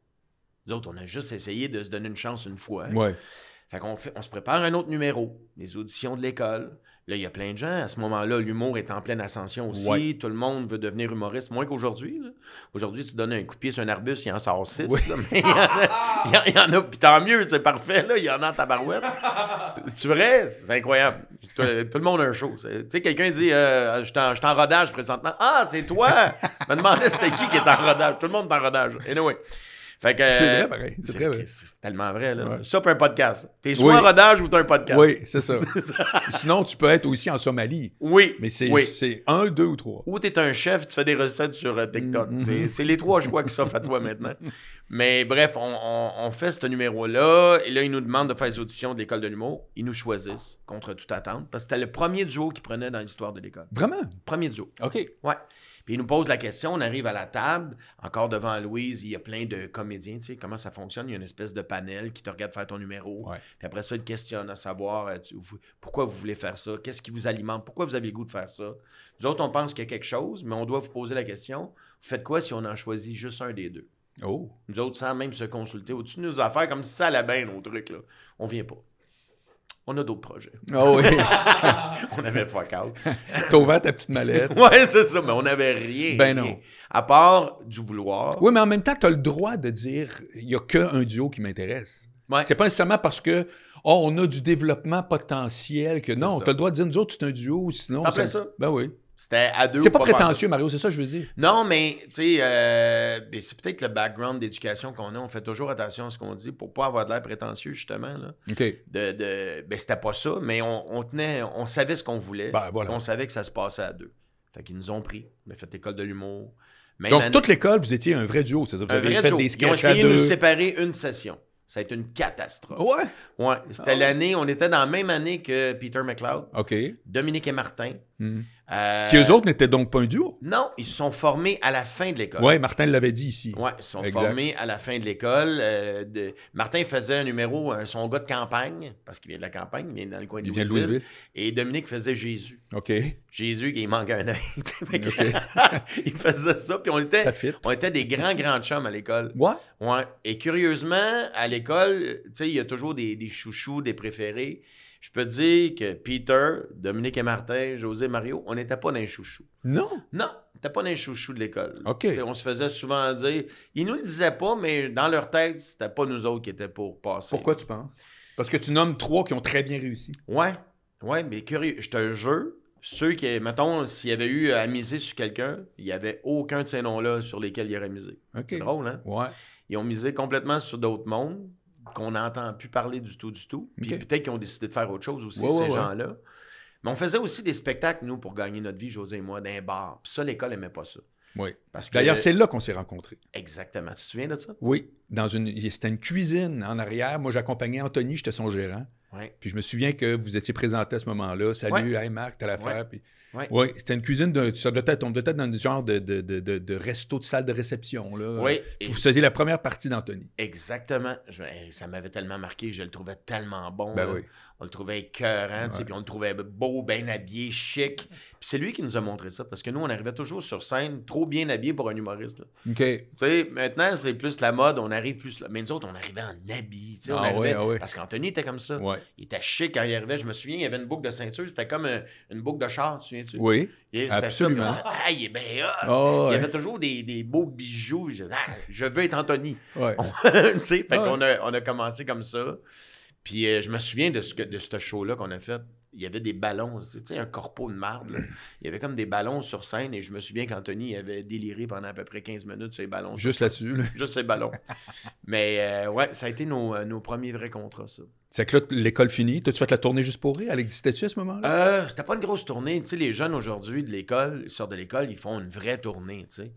Nous autres, on a juste essayé de se donner une chance une fois. Ouais. Fait qu'on fait, on se prépare un autre numéro, les auditions de l'école. Là, il y a plein de gens. À ce moment-là, l'humour est en pleine ascension aussi. Ouais. Tout le monde veut devenir humoriste, moins qu'aujourd'hui. Aujourd'hui, tu donnes un coup de pied sur un arbuste, il en sort six. Oui. là, mais il y en a, il y en- a, puis tant mieux, c'est parfait. Là, il y en a en tabarouette. C'est vrai? C'est incroyable. Tout, tout le monde a un show. Tu sais, quelqu'un dit euh, je suis en rodage présentement. Ah, c'est toi! Je me demandais c'était qui qui est en rodage. Tout le monde est en rodage. Anyway. Fait que, C'est euh, vrai, pareil. C'est vrai. c'est tellement vrai. Là. Ouais. Ça, pour un podcast. T'es soit Oui. en rodage ou t'as un podcast. Oui, c'est ça. Sinon, tu peux être aussi en Somalie. Oui. Mais c'est Oui. c'est un, deux ou trois. Ou t'es un chef, tu fais des recettes sur euh, TikTok. Mhm. C'est- C'est les trois choix qui s'offrent à toi maintenant. Mais bref, on, on- on fait ce numéro-là. Et là, ils nous demandent de faire les auditions de l'école de l'humour. Ils nous choisissent contre toute attente. Parce que c'était le premier duo qu'ils prenaient dans l'histoire de l'école. Vraiment? Premier duo. OK. Ouais. Puis ils nous posent la question, on arrive à la table, encore devant Louise, il y a plein de comédiens, tu sais, comment ça fonctionne, il y a une espèce de panel qui te regarde faire ton numéro, Ouais. puis après ça, ils te questionnent à savoir euh, tu- vous- pourquoi vous voulez faire ça, qu'est-ce qui vous alimente, pourquoi vous avez le goût de faire ça? Nous autres, on pense qu'il y a quelque chose, mais on doit vous poser la question, vous faites quoi si on en choisit juste un des deux? Oh. Nous autres, sans même se consulter au-dessus de nos affaires, comme si ça allait bien, nos trucs, là. On vient pas. On a d'autres projets. Ah oui. on avait fuck out. T'as ouvert ta petite mallette. Ouais, c'est ça, mais on n'avait rien. Ben non. À part du vouloir. Oui, mais en même temps, tu as le droit de dire il n'y a qu'un duo qui m'intéresse. Ouais. C'est pas nécessairement parce que oh, on a du développement potentiel que non, ça. tu as le droit de dire nous autres, c'est un duo, sinon. Ça ça. Ben oui. C'était à deux. C'est pas pantoute. prétentieux, Mario, c'est ça que je veux dire. Non, mais tu sais, euh, c'est peut-être le background d'éducation qu'on a. On fait toujours attention à ce qu'on dit pour pas avoir de l'air prétentieux, justement. Là. OK. De, de, ben, c'était pas ça, mais on, on tenait, on savait ce qu'on voulait. Ben, voilà. On savait que ça se passait à deux. Fait qu'ils nous ont pris. On a fait l'école de l'humour. Donc, année- toute l'école, vous étiez un vrai duo, c'est ça? Vous un avez vrai fait duo. des Ils ont sketchs à essayé de nous séparer une session. Ça a été une catastrophe. Ouais. Ouais. C'était Ah. l'année, on était dans la même année que Peter McLeod, OK. Dominique et Martin. Hmm. Euh, Qui eux autres n'étaient donc pas un duo. Non, ils se sont formés à la fin de l'école. Ouais, Martin l'avait dit ici. Ouais, ils se sont Exact. formés à la fin de l'école. Euh, de- Martin faisait un numéro, euh, son gars de campagne, parce qu'il vient de la campagne, il vient dans le coin de Il vient de Louisville. Louisville. Et Dominique faisait Jésus. OK. Jésus, il manque un œil. tu sais, fait que- OK. il faisait ça, puis on était, on était des grands, grands chums à l'école. Ouais. Ouais. Et curieusement, à l'école, tu sais, il y a toujours des, des chouchous, des préférés. Je peux te dire que Peter, Dominique et Martin, José, Mario, on n'était pas dans les chouchous. Non. Non, on n'était pas dans les chouchous de l'école. OK. On se faisait souvent dire, ils nous le disaient pas, mais dans leur tête, c'était pas nous autres qui étaient pour passer. Pourquoi tu penses? Parce que tu nommes trois qui ont très bien réussi. Ouais, ouais, mais curieux, je te jure, ceux qui, mettons, s'il y avait eu à miser sur quelqu'un, il n'y avait aucun de ces noms-là sur lesquels il aurait misé. OK. C'est drôle, hein? Ouais. Ils ont misé complètement sur d'autres mondes qu'on n'entend plus parler du tout, du tout. Puis peut-être qu'ils ont décidé de faire autre chose aussi, Ouais, ces ouais. gens-là. Mais on faisait aussi des spectacles, nous, pour gagner notre vie, José et moi, dans un bar. Puis ça, l'école n'aimait pas ça. Oui. Parce que, D'ailleurs, c'est là qu'on s'est rencontrés. Exactement. Tu te souviens de ça? Oui. Dans une... C'était une cuisine en arrière. Moi, j'accompagnais Anthony, j'étais son gérant. Oui. Puis je me souviens que vous étiez présenté à ce moment-là. Salut, hey Marc, t'as l'affaire. Puis... Ouais. Oui, c'était une cuisine de. Ça doit être, on doit être dans le genre de, de, de, de- resto de salle de réception. Là. Oui. Et- Vous faisiez la première partie d'Anthony. Exactement. Je- hey, ça m'avait tellement marqué. Je le trouvais tellement bon. Ben là. oui. On le trouvait écœurant, puis on le trouvait beau, bien habillé, chic. Puis c'est lui qui nous a montré ça, parce que nous, on arrivait toujours sur scène trop bien habillé pour un humoriste. là. OK. Tu sais, maintenant, c'est plus la mode, on arrive plus là. Mais nous autres, on arrivait en habit, tu sais, on Ah arrivait... ouais, ah ouais. Parce qu'Anthony était comme ça. Ouais. Il était chic quand il arrivait. Je me souviens, il y avait une boucle de ceinture, c'était comme un- une boucle de char, tu te souviens-tu? Oui. Et ça, absolument. ah, il est bien! Oh, Il y avait toujours des, des beaux bijoux. Je, ah, je veux être Anthony. Ouais. tu sais, fait Ouais. qu'on a, on a commencé comme ça. Puis euh, je me souviens de ce, que- de ce show-là qu'on a fait. Il y avait des ballons, tu sais, un corpo de marde. là. Il y avait comme des ballons sur scène et je me souviens qu'Anthony avait déliré pendant à peu près 15 minutes sur les ballons. Juste là-dessus. là. Juste ces ballons. Mais euh, ouais, ça a été nos, euh, nos premiers vrais contrats, ça. C'est que là, l'école finie. T'as-tu fait la tournée juste pour rire? Elle existait-tu à ce moment-là? Euh, c'était pas une grosse tournée. Tu sais, les jeunes aujourd'hui de l'école, ils sortent de l'école, ils font une vraie tournée, tu sais.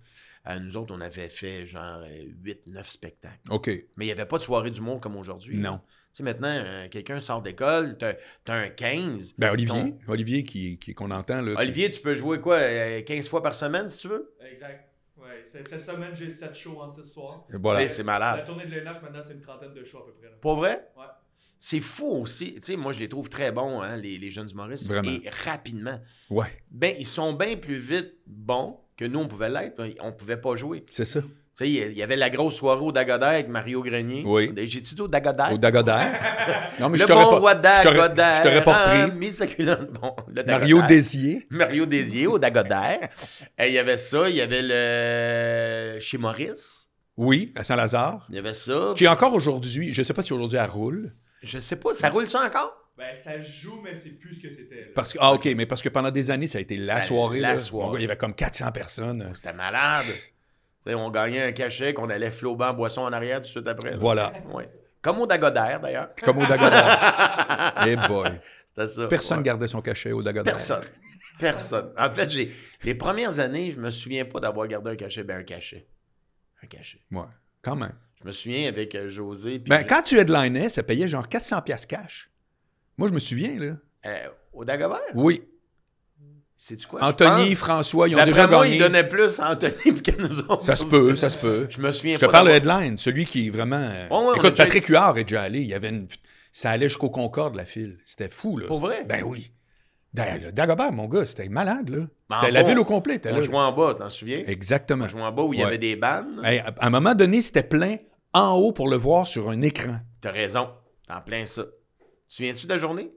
Euh, nous autres, on avait fait genre 8-9 spectacles. OK. Mais il n'y avait pas de soirée d'humour comme aujourd'hui. Non. Sais, maintenant, euh, quelqu'un sort d'école, t'as as un 15. Ben, Olivier. Ton- Olivier qui, qui- qu'on entend. Là, qui- Olivier, tu peux jouer quoi, euh, 15 fois par semaine, si tu veux? Exact. Ouais, c'est- cette semaine, j'ai 7 shows en 6 soirs. Voilà. C'est La malade. tournée de l'ENH, maintenant, c'est une trentaine de shows à peu près. là. Pour vrai? Ouais. C'est fou aussi. Tu sais, moi, je les trouve très bons, hein, les, les jeunes humoristes. Vraiment. Et rapidement. Ouais, Ben, ils sont bien plus vite bons que nous, on pouvait l'être. On pouvait pas jouer. c'est ça. Tu sais, il y avait la grosse soirée au Dagodaire avec Mario Grenier. Oui. J'ai-tu dit au Dagodaire? Au Dagodaire. Non, mais le je t'aurais bon pas, roi je t'aurais- Dagodaire. je t'aurais pas repris. Bon, Mario. Désier. Mario Désier au Dagodaire. Et il y avait ça. Il y avait le... Chez Maurice. Oui, à Saint-Lazare. Il y avait ça. Qui encore aujourd'hui, je sais pas si aujourd'hui elle roule. Je sais pas, ça roule ça encore? Ben, ça joue, mais c'est plus ce que c'était. Parce que, ah, OK, mais parce que pendant des années, ça a été la Ça- soirée. la là. soirée. Il y avait comme 400 personnes. C'était malade. On gagnait un cachet qu'on allait flober en boisson en arrière tout de suite après. là. Voilà. Ouais. Comme au Dagodaire, d'ailleurs. Comme au Dagodaire. Eh boy. C'était ça. Personne Ouais. gardait son cachet au Dagodaire. Personne. Personne. En fait, j'ai les premières années, je me souviens pas d'avoir gardé un cachet. Ben, un cachet. Un cachet. Ouais, quand même. Je me souviens avec euh, José. Ben, je- quand tu headlinais, ça payait genre 400 pièces cash. Moi, je me souviens, là. euh, au Dagobert? Oui. C'est-tu quoi? Je Anthony, François, ils ont déjà moi, gagné. il donnait plus à Anthony que nous autres. Ça se peut, ça se peut. Je me souviens Je te pas parle de headline, celui qui est vraiment. euh, Ouais, Écoute, déjà Patrick Huard est déjà allé. Il y avait une... Ça allait jusqu'au Concorde, la file. C'était fou, là. Pour vrai? Ben oui. Dagobert, mon gars, c'était malade, là. C'était la bas, ville au complet. On là. jouait en bas, t'en souviens? Exactement. On jouait en bas où il y avait des bandes. Hey, à un moment donné, c'était plein en haut pour le voir sur un écran. T'as raison. T'es en plein ça. Tu te souviens-tu de la journée?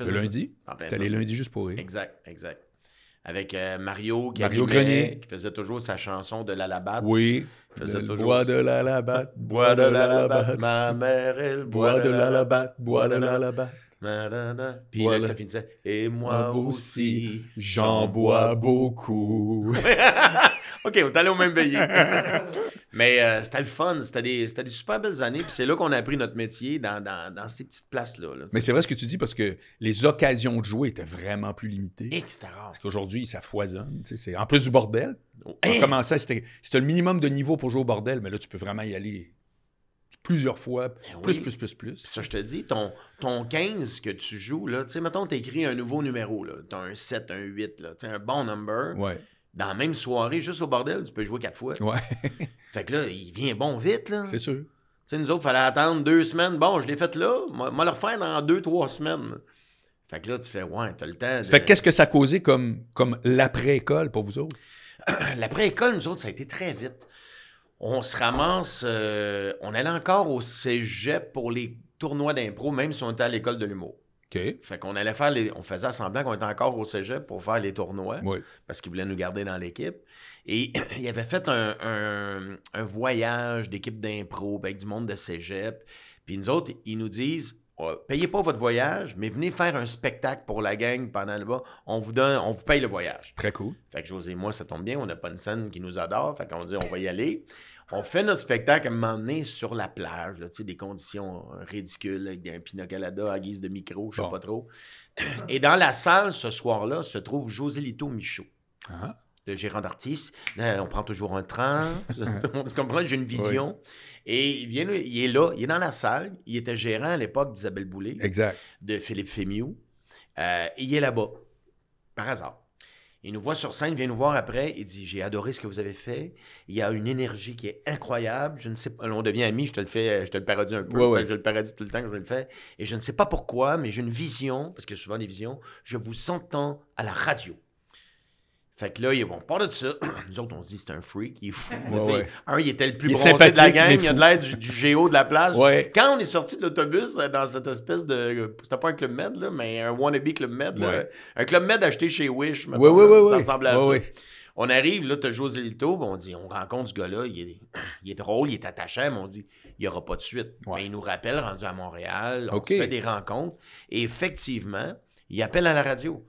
Le lundi, T'es les lundis juste pour rire. Exact, exact. Avec euh, Mario qui Mario Grenier. qui faisait toujours sa chanson de la labatte. Oui. faisait Le toujours bois de la labatte, Bois de la labatte, ma mère, elle bois de la labatte, bois de la labatte. Nanana. Puis Voilà. là, ça finissait. Et moi Moi aussi. J'en bois beaucoup. OK, on est allé au même pays. Mais euh, c'était le fun. C'était des, super belles années. Puis c'est là qu'on a appris notre métier dans, dans, dans ces petites places-là. là, Mais c'est vrai ce que tu dis parce que les occasions de jouer étaient vraiment plus limitées. Et que c'était rare. Parce qu'aujourd'hui, ça foisonne. En plus du bordel. Oh, On commençait, c'était le minimum de niveau pour jouer au bordel, mais là, tu peux vraiment y aller. plusieurs fois, Ben plus, oui. plus, plus, plus. Ça, je te dis, ton, ton 15 que tu joues, là, tu sais, mettons, tu écrit un nouveau numéro, là. Tu as un 7, un 8, là, tu un bon number. Ouais, Dans la même soirée, juste au bordel, tu peux jouer quatre fois. ouais, Fait que là, il vient bon vite, là. c'est sûr. Tu sais, nous autres, fallait attendre deux semaines. Bon, je l'ai fait là, moi, moi le refaire dans deux, trois semaines. Fait que là, tu fais, ouais, t'as le temps. de- Ça fait qu'est-ce que ça a causé comme, comme l'après-école pour vous autres? L'après-école, nous autres, ça a été très vite. On se ramasse, euh, on allait encore au cégep pour les tournois d'impro, même si on était à l'école de l'humour. Fait qu'on allait faire les. On faisait semblant qu'on était encore au cégep pour faire les tournois. Oui. parce qu'il voulait nous garder dans l'équipe. Et il avait fait un, un- un voyage d'équipe d'impro avec du monde de cégep. Puis nous autres, ils nous disent euh, payez pas votre voyage, mais venez faire un spectacle pour la gang pendant le bas. On vous donne, on vous paye le voyage. Très cool. Fait que José et moi, ça tombe bien, on n'a pas une scène qui nous adore. Fait qu'on dit on va y aller. On fait notre spectacle à un moment donné sur la plage, là, tu sais, des conditions euh, ridicules, avec un colada à guise de micro, je sais Bon. pas trop. Et dans la salle, ce soir-là, se trouve José Lito Michaud Ah, le gérant d'artiste. Euh, on prend toujours un train. tu comprends? J'ai une vision. Et il, vient, il est là, il est dans la salle. Il était gérant à l'époque d'Isabelle Boulay, exact. de Philippe Fémiou. Euh, et il est là-bas, par hasard. Il nous voit sur scène, il vient nous voir après. Il dit J'ai adoré ce que vous avez fait. Il y a une énergie qui est incroyable. Je ne sais pas. On devient amis, je te le fais, je te le parodie un peu. Ouais, ouais. Je le parodie tout le temps que je le fais. Et je ne sais pas pourquoi, mais j'ai une vision, parce que souvent des visions, je vous entends à la radio. Fait que là, il est bon, on part de ça. Nous autres, on se dit, c'est un freak, il est fou. Ouais, ouais. Un, il était le plus bronzé de la gang, il a de l'air du, du géo de la place. Ouais. Quand on est sorti de l'autobus euh, dans cette espèce de. C'était pas un Club Med, là, mais un wannabe Club Med. là. Un Club Med acheté chez Wish. Ça ressemble à Ouais, ça. ouais. On arrive, là, t'as José Lito, puis on dit, on rencontre ce gars-là, il est, il est drôle, il est attachant, mais on dit, il n'y aura pas de suite. Mais il nous rappelle, rendu à Montréal, on se fait des rencontres, et effectivement, il appelle à la radio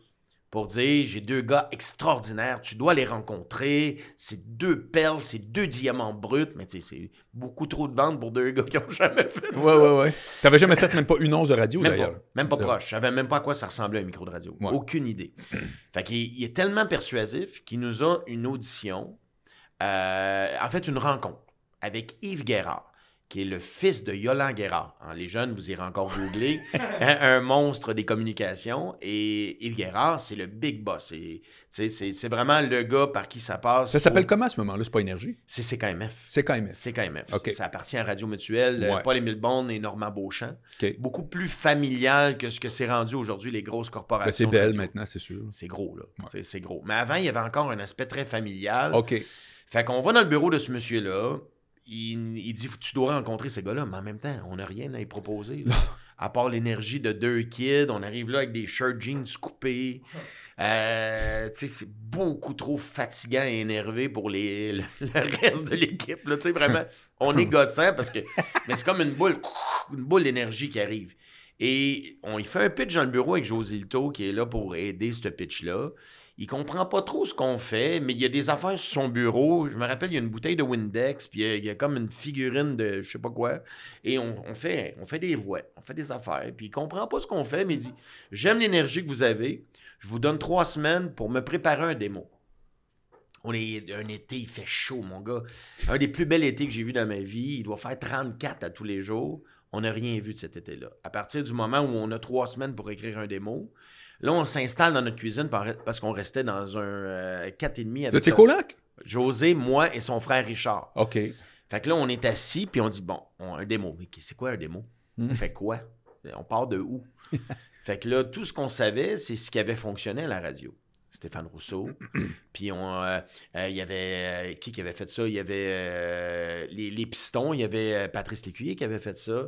pour dire, j'ai deux gars extraordinaires, tu dois les rencontrer, c'est deux perles, c'est deux diamants bruts, mais tu sais, c'est beaucoup trop de ventes pour deux gars qui n'ont jamais fait Ouais, ça. ouais, ouais. T'avais jamais fait même pas une once de radio, Même d'ailleurs. pas, même pas proche. Je savais même pas à quoi ça ressemblait un micro de radio. Ouais. Aucune idée. fait qu'il il est tellement persuasif qu'il nous a une audition, euh, en fait une rencontre avec Yves Guérard, qui est le fils de Yolande Guérard. Hein, les jeunes, vous irez encore googler. Hein, un monstre des communications. Et Yves Guérard, c'est le big boss. C'est- C'est c'est vraiment le gars par qui ça passe. Ça s'appelle au- comment à ce moment-là? C'est pas Énergie? C'est CKMF. C'est KMS. C'est KMF. OK. Ça appartient à Radio Mutuelle, euh, Ouais. Paul-Émile Bond et Normand Beauchamp. Beaucoup plus familial que ce que c'est rendu aujourd'hui, les grosses Ben, corporations. c'est de belle maintenant, c'est sûr. C'est gros, là. C'est gros. Mais avant, il y avait encore un aspect très familial. OK. Fait qu'on va dans le bureau de ce monsieur-là. Il, il dit Tu dois rencontrer ces gars-là, mais en même temps, on n'a rien à y proposer. là. à part l'énergie de deux kids, on arrive là avec des shirts jeans coupés. Euh, c'est beaucoup trop fatigant et énervé pour les, le, le reste de l'équipe. vraiment, on est gossant parce que. Mais c'est comme une boule, une boule d'énergie qui arrive. Et on y fait un pitch dans le bureau avec José Lito qui est là pour aider ce pitch-là. Il comprend pas trop ce qu'on fait, mais il y a des affaires sur son bureau. Je me rappelle, il y a une bouteille de Windex, puis il y a, comme une figurine de je sais pas quoi. Et on, on fait, on fait des voix, on fait des affaires. Puis il comprend pas ce qu'on fait, mais il dit J'aime l'énergie que vous avez. Je vous donne trois semaines pour me préparer un démo. On est un été, il fait chaud, mon gars. Un des plus bels étés que j'ai vu dans ma vie. Il doit faire 34 à tous les jours. On n'a rien vu de cet été-là. À partir du moment où on a trois semaines pour écrire un démo, là, on s'installe dans notre cuisine par- parce qu'on restait dans un euh, 4,5 Là, avec tu coloc? José, moi et son frère Richard. OK. Fait que là, on est assis, puis on dit, bon, on- un démo. Mais c'est quoi un démo? Hmm. On fait quoi? On part de où? fait que là, tout ce qu'on savait, c'est ce qui avait fonctionné à la radio. Stéphane Rousseau. Puis on, euh, euh, il y avait euh, qui qui avait fait ça? Il y avait les, les Pistons, il y avait Patrice Lécuyer qui avait fait ça,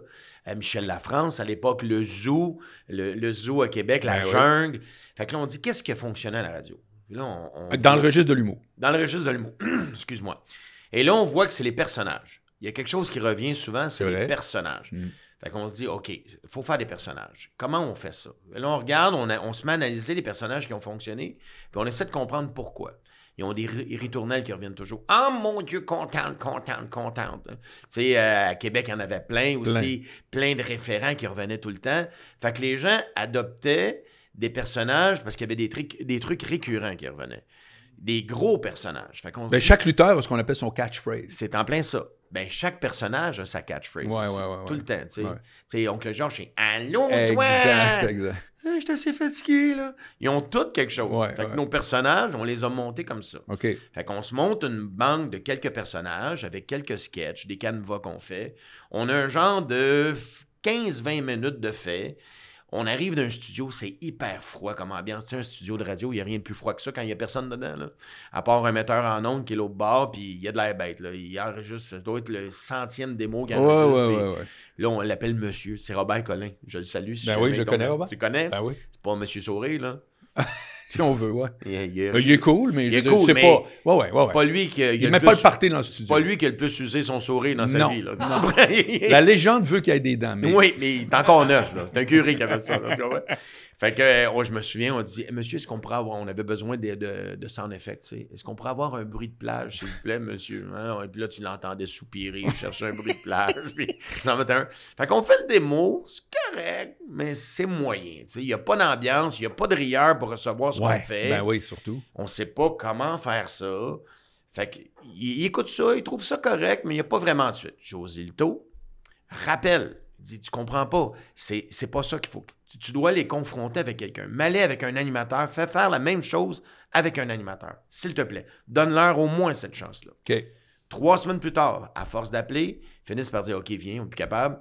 Michel Lafrance, à l'époque, le zoo, le, le zoo à Québec, la Ben oui. jungle. Fait que là, on dit, qu'est-ce qui a fonctionné à la radio? Puis là, on- on Dans le registre de l'humour. dans le registre de l'humour. Excuse-moi. Et là, on voit que c'est les personnages. Il y a quelque chose qui revient souvent, c'est les personnages. Mm. Fait qu'on se dit, OK, il faut faire des personnages. Comment on fait ça? Et là, on regarde, on, a- on se met à analyser les personnages qui ont fonctionné, puis on essaie de comprendre pourquoi. Ils ont des ri- ritournelles qui reviennent toujours. Ah, mon Dieu, contente, contente, contente. Tu sais, euh, à Québec, il y en avait plein aussi, plein. de référents qui revenaient tout le temps. Fait que les gens adoptaient des personnages parce qu'il y avait des trucs récurrents qui revenaient. Des gros personnages. Fait Ben, dit- chaque lutteur a ce qu'on appelle son catchphrase. c'est en plein ça. Ben, chaque personnage a sa catchphrase. Ouais, aussi, ouais, ouais, Tout le temps, tu sais. Oncle Georges, c'est Allô, toi! Exact, exact. Ah, Je suis assez fatigué, là. Ils ont tous quelque chose. Fait que nos personnages, on les a montés comme ça. OK. Fait qu'on se monte une banque de quelques personnages avec quelques sketchs, des canevas qu'on fait. On a un genre de 15-20 minutes de fait. On arrive d'un studio, c'est hyper froid comme ambiance. Tu sais, un studio de radio, il n'y a rien de plus froid que ça quand il n'y a personne dedans. Là. À part un metteur en ondes qui est l'autre bord, puis il y a de l'air bête. Là. Il enregistre, ça doit être le centième démo qu'il enregistre. ouais, ouais, ouais. Là, on l'appelle monsieur. C'est Robert Collin. Je le salue. si Ben oui, je connais, Robert. Tu connais? Ben oui. C'est pas monsieur Sauré, là. Si on veut, ouais. Il, il- Euh, Il est cool, mais Il je est cool, c'est pas. Ouais, ouais, ouais. c'est pas lui qui a, Il a met le pas plus- le party dans le C'est studio. pas lui qui a le plus usé son sourire dans sa Non, vie. Là, non. La légende veut qu'il y ait des dents. Mais... Oui, mais il est encore neuf. là. C'est un curé qui avait ça. là, tu comprends? Fait que, ouais, je me souviens, on dit, monsieur, est-ce qu'on pourrait avoir, on avait besoin de, de, de sound tu sais. Est-ce qu'on pourrait avoir un bruit de plage, s'il vous plaît, monsieur? Hein? Et puis là, tu l'entendais soupirer, chercher un bruit de plage, puis tu en mettais un. Fait qu'on fait le démo, c'est correct, mais c'est moyen, tu sais. Il n'y a pas d'ambiance, il n'y a pas de rieur pour recevoir ce qu'on fait. ben oui, surtout. On sait pas comment faire ça. Fait qu'il il écoute ça, il trouve ça correct, mais il n'y a pas vraiment de suite. José Lito rappelle, il dit Tu comprends pas, c'est c'est pas ça qu'il faut. Tu, dois les confronter avec quelqu'un. M'aller avec un animateur, fais faire la même chose avec un animateur. S'il te plaît, donne-leur au moins cette chance-là. Trois semaines plus tard, à force d'appeler, ils finissent par dire OK, viens, on est plus capable.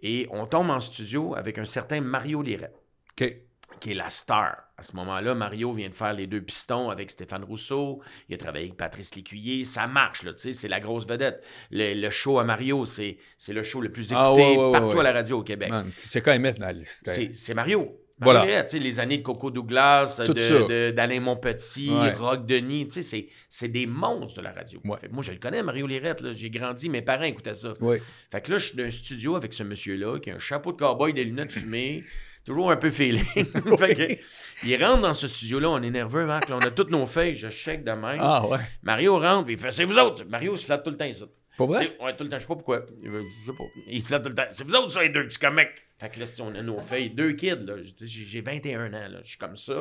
Et on tombe en studio avec un certain Mario Lirette qui est la star. À ce moment-là, Mario vient de faire les deux pistons avec Stéphane Rousseau. Il a travaillé avec Patrice Lécuyer. Ça marche, là, tu sais, c'est la grosse vedette. Le, le show à Mario, c'est, le show le plus écouté Ah, ouais, ouais, partout ouais. à la radio au Québec. C'est quand même dans la liste. C'est, Mario. Voilà. Mario les années de Coco Douglas, d'Alain Monpetit, Ouais. Rock Denis, tu sais, c'est, des monstres de la radio. Moi, je le connais, Mario Lirette. J'ai grandi, mes parents écoutaient ça. Fait que là, je suis dans un studio avec ce monsieur-là qui a un chapeau de cowboy, des lunettes fumées, toujours un peu feeling. fait que, il rentre dans ce studio-là, on est nerveux, Marc. là, on a toutes nos feuilles, je check de même. Ah, ouais. Mario rentre, puis il fait C'est vous autres. Mario se flatte tout le temps, ça. Pas vrai? Ouais, tout le temps, je sais pas pourquoi. Je sais pas. Il se flatte tout le temps. C'est vous autres, ça, les deux petits comiques. Fait que là, si on a nos feuilles, deux kids, là. J'ai j'ai 21 ans, là. Je suis comme ça.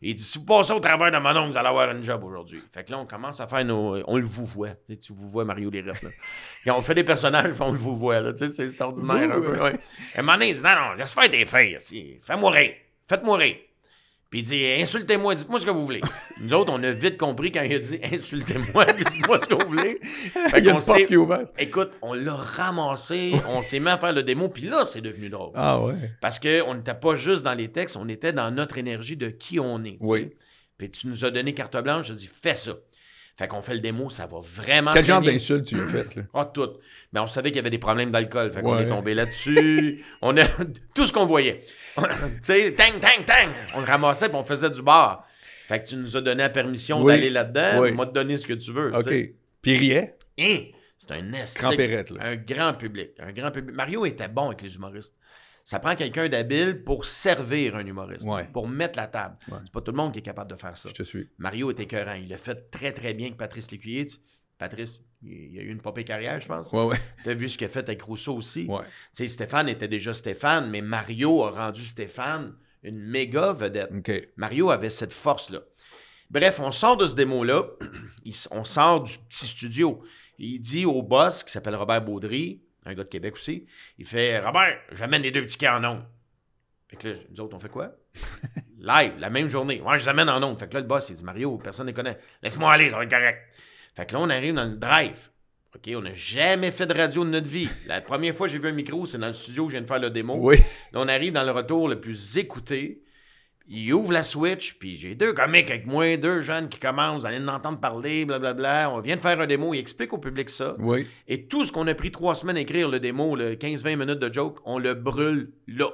Et il dit Si vous passez au travers de mon oncle, vous allez avoir une job aujourd'hui. Fait que là, on commence à faire nos. On le vous voit. Tu, sais, tu vous vois Mario Lérette, là. Et on fait des personnages, puis on le vous voit, là. Tu sais, c'est c'est ordinaire, un peu. Ouais. Et un moment donné, il dit Non, non, laisse faire tes feuilles. Fais-moi rire. Faites-moi rire. Puis il dit Insultez-moi, dites-moi ce que vous voulez. Nous autres, on a vite compris quand il a dit Insultez-moi, puis dites-moi ce que vous voulez. Fait Il y a une porte qui est ouverte. Écoute, on l'a ramassé, on s'est mis à faire le démo, puis là, c'est devenu drôle. Ah, ouais. Parce qu'on n'était pas juste dans les textes, on était dans notre énergie de qui on est. Oui. Puis tu nous as donné carte blanche, je dis fais ça. Fait qu'on fait le démo, ça va vraiment. Quel genre d'insulte tu as fait, là? Ah, tout. Mais on savait qu'il y avait des problèmes d'alcool. Fait qu'on Ouais. est tombé là-dessus. on a tout ce qu'on voyait. tu sais, tang, tang, tang. On le ramassait puis on faisait du bar. Fait que tu nous as donné la permission Oui. d'aller là-dedans. Oui. On m'a donné ce que tu veux. OK. Puis il riait? Hein? C'est un. Crampérette, là. Un grand public. Un grand public. Mario était bon avec les humoristes. Ça prend quelqu'un d'habile pour servir un humoriste. Ouais. Pour mettre la table. Ouais. C'est pas tout le monde qui est capable de faire ça. Je te suis. Mario était écœurant. Il l'a fait très, très bien avec Patrice Lécuyer. Patrice, il a eu une popée carrière, je pense. Ouais, ouais. Tu as vu ce qu'il a fait avec Rousseau aussi? Ouais. Tu sais, Stéphane était déjà Stéphane, mais Mario a rendu Stéphane une méga vedette. OK. Mario avait cette force-là. Bref, on sort de ce démo-là, on sort du petit studio. Il dit au boss, qui s'appelle Robert Baudry, un gars de Québec aussi, il fait Robert, j'amène les deux petits cas en ondes. Fait que là, nous autres, on fait quoi? Live, la même journée. Ouais, je les amène en ondes. Fait que là, le boss, il dit Mario, personne ne les connaît. Laisse-moi aller, ça va être correct. Fait que là, on arrive dans le drive. OK, on n'a jamais fait de radio de notre vie. La première fois que j'ai vu un micro, c'est dans le studio où je viens de faire le démo. Oui. Là, on arrive dans le retour le plus écouté. Il ouvre la Switch, puis j'ai deux comiques avec moi, deux jeunes qui commencent, vous allez en entendre parler, blablabla. On vient de faire un démo, il explique au public ça. Oui. Et tout ce qu'on a pris trois semaines à écrire, le démo, le 15-20 minutes de joke, on le brûle là,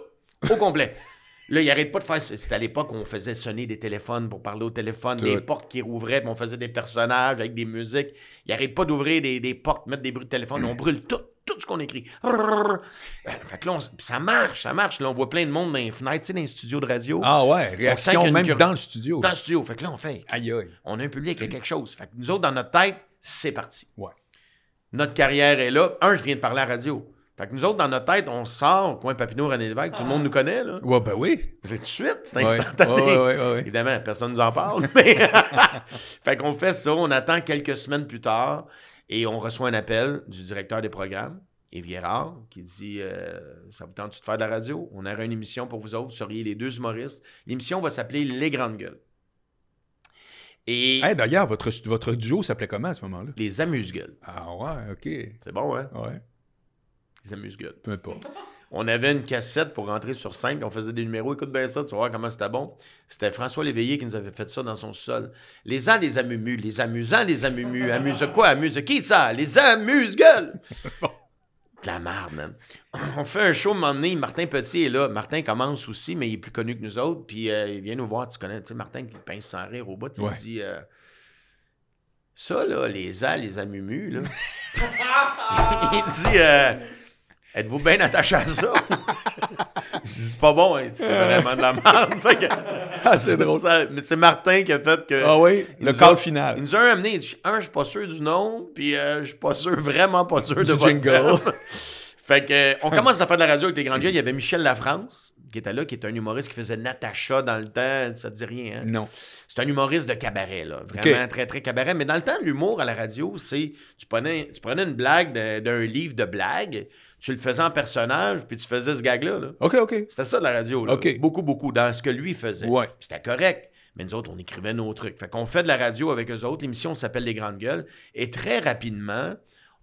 au complet. Là, il arrête pas de faire. C'était à l'époque où on faisait sonner des téléphones pour parler au téléphone, Tout. des portes qui rouvraient, puis on faisait des personnages avec des musiques. Il arrête pas d'ouvrir des, des portes, mettre des bruits de téléphone. On brûle tout, tout ce qu'on écrit. Euh, Fait que là, on ça marche, ça marche. Là, on voit plein de monde dans les fenêtres, tu sais, dans les studios de radio. Ah, ouais. Réaction même dans le studio. Dans le studio. Fait que là, on fait. Aïe, aïe. On a un public, il y a quelque chose. Fait que nous autres, dans notre tête, c'est parti. Ouais. Notre carrière est là. Un, je viens de parler à la radio. Fait que nous autres, dans notre tête, on sort au coin Papineau, René Lévesque, tout le monde nous connaît, là. Ouais, ben oui. C'est tout de suite, c'est Ouais. instantané. Ouais, ouais. Évidemment, personne ne nous en parle. mais- fait qu'on fait ça, on attend quelques semaines plus tard et on reçoit un appel du directeur des programmes, Yves Guérard, qui dit euh, Ça vous tente de faire de la radio? On aurait une émission pour vous autres, vous seriez les deux humoristes. L'émission va s'appeler Les Grandes Gueules. Et Hey, D'ailleurs, votre, votre duo s'appelait comment à ce moment-là? Les Amuse-Gueules. Ah ouais, OK. C'est bon, hein? Ouais, Les Amuse-Gueules. peu importe. On avait une cassette pour rentrer sur scène, on faisait des numéros. Écoute bien ça, tu vas voir comment c'était bon. C'était François Léveillé qui nous avait fait ça dans son sol. Les ans, les amumus, les amusants, les amumus. Amuse quoi, amuse qui ça? Les amuse-gueules! De la merde, man. On fait un show, un moment donné, Martin Petit est là. Martin commence aussi, mais il est plus connu que nous autres. Puis euh, il vient nous voir, tu connais, tu sais, Martin qui pince sans rire au bout. Il Ouais. dit... euh, ça, là, les ans, les amumus, là. il dit... euh, Êtes-vous bien attaché à ça? Je dis, c'est pas bon, hein. c'est vraiment de la merde. Ah, c'est drôle. Ça- mais c'est Martin qui a fait que. Ah oui, le call a- final. Il nous a amené. Il dit, un, je suis pas sûr du nom, puis euh, je suis pas sûr, vraiment pas sûr de Du votre jingle. fait que, euh, on commence à faire de la radio avec les grands gars. Il y avait Michel Lafrance, qui était là, qui était un humoriste qui faisait Natacha dans le temps. Ça te dit rien, hein? Non. C'est un humoriste de cabaret, là. Vraiment très, très cabaret. Mais dans le temps, l'humour à la radio, c'est. Tu prenais, tu prenais une blague de- d'un livre de blagues, tu le faisais en personnage, puis tu faisais ce gag-là. Là. OK, OK. C'était ça de la radio. Là. Ok. Beaucoup, beaucoup dans ce que lui faisait. Ouais. C'était correct. Mais nous autres, on écrivait nos trucs. Fait qu'on fait de la radio avec eux autres. L'émission s'appelle Les Grandes Gueules. Et très rapidement,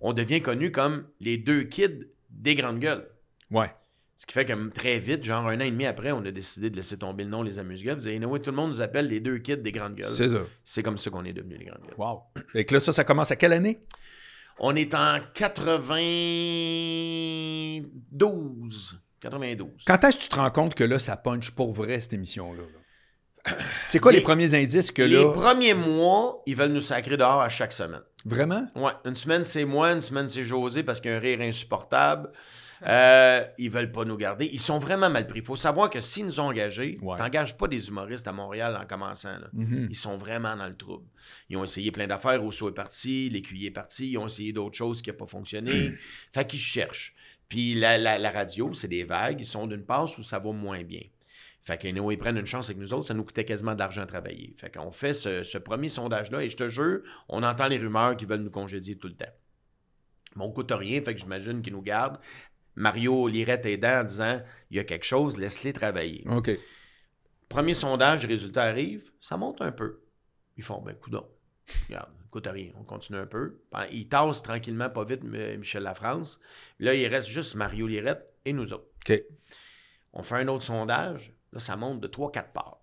on devient connu comme les deux kids des Grandes Gueules. Ouais. Ce qui fait que très vite, genre un an et demi après, on a décidé de laisser tomber le nom Les Amuse-Gueules. Vous savez, tout le monde nous appelle les deux kids des Grandes Gueules. C'est ça. C'est comme ça qu'on est devenus les Grandes Gueules. Wow. Et que là, ça, ça commence à quelle année? On est en 92. 92. Quand est-ce que tu te rends compte que là, ça punch pour vrai, cette émission-là? là? C'est quoi les, Les- premiers indices que Les là. premiers mois, ils veulent nous sacrer dehors à chaque semaine. Vraiment? Ouais, une semaine c'est moi, une semaine c'est José parce qu'il y a un rire insupportable. Euh, ils veulent pas nous garder. Ils sont vraiment mal pris. Il faut savoir que s'ils nous ont engagés, Ouais. t'engages pas des humoristes à Montréal en commençant. là. Mhm. Ils sont vraiment dans le trouble. Ils ont essayé plein d'affaires. Rousseau est parti, l'écuyer est parti. Ils ont essayé d'autres choses qui n'ont pas fonctionné. fait qu'ils cherchent. Puis la, la- la radio, c'est des vagues. Ils sont d'une passe où ça va moins bien. Fait que nous, ils prennent une chance avec nous autres. Ça nous coûtait quasiment de l'argent à travailler. Fait qu'on fait ce, ce premier sondage-là. Et je te jure, on entend les rumeurs qui veulent nous congédier tout le temps. Mais on coûte rien. Fait que j'imagine qu'ils nous gardent. Mario Lirette aidant en disant il y a quelque chose, laisse-les travailler. OK. Premier sondage, les résultats arrivent, ça monte un peu. Ils font, ben, coudon. Regarde, coûte rien, on continue un peu. Ils tassent tranquillement, pas vite, Michel Lafrance. Là, il reste juste Mario Lirette et nous autres. OK. On fait un autre sondage, là, ça monte de 3-4 parts.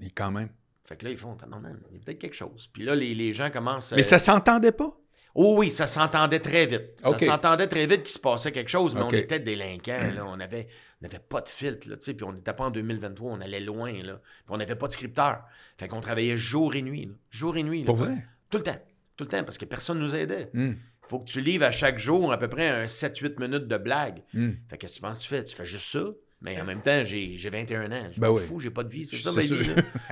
Et quand même. Fait que là, ils font, il y a peut-être quelque chose. Puis là, les, les gens commencent. Mais euh, ça s'entendait pas? Oh oui, ça s'entendait très vite. Ça s'entendait très vite qu'il se passait quelque chose, mais on était délinquants. Là. On n'avait on avait pas de filtre, là, tu sais, puis on n'était pas en 2023, on allait loin. Là. Puis on n'avait pas de scripteur. Fait qu'on travaillait jour et nuit. là. Jour et nuit. là. Pour vrai? Tout le temps. Tout le temps, parce que personne nous aidait. Hmm. faut que tu livres à chaque jour à peu près un 7-8 minutes de blague. Hmm. Fait que qu'est-ce que tu penses que tu fais? Tu fais juste ça? Mais en même temps, j'ai j'ai 21 ans. Je Ben m'en oui. fous, j'ai pas de vie. C'est C'est ça ma vie.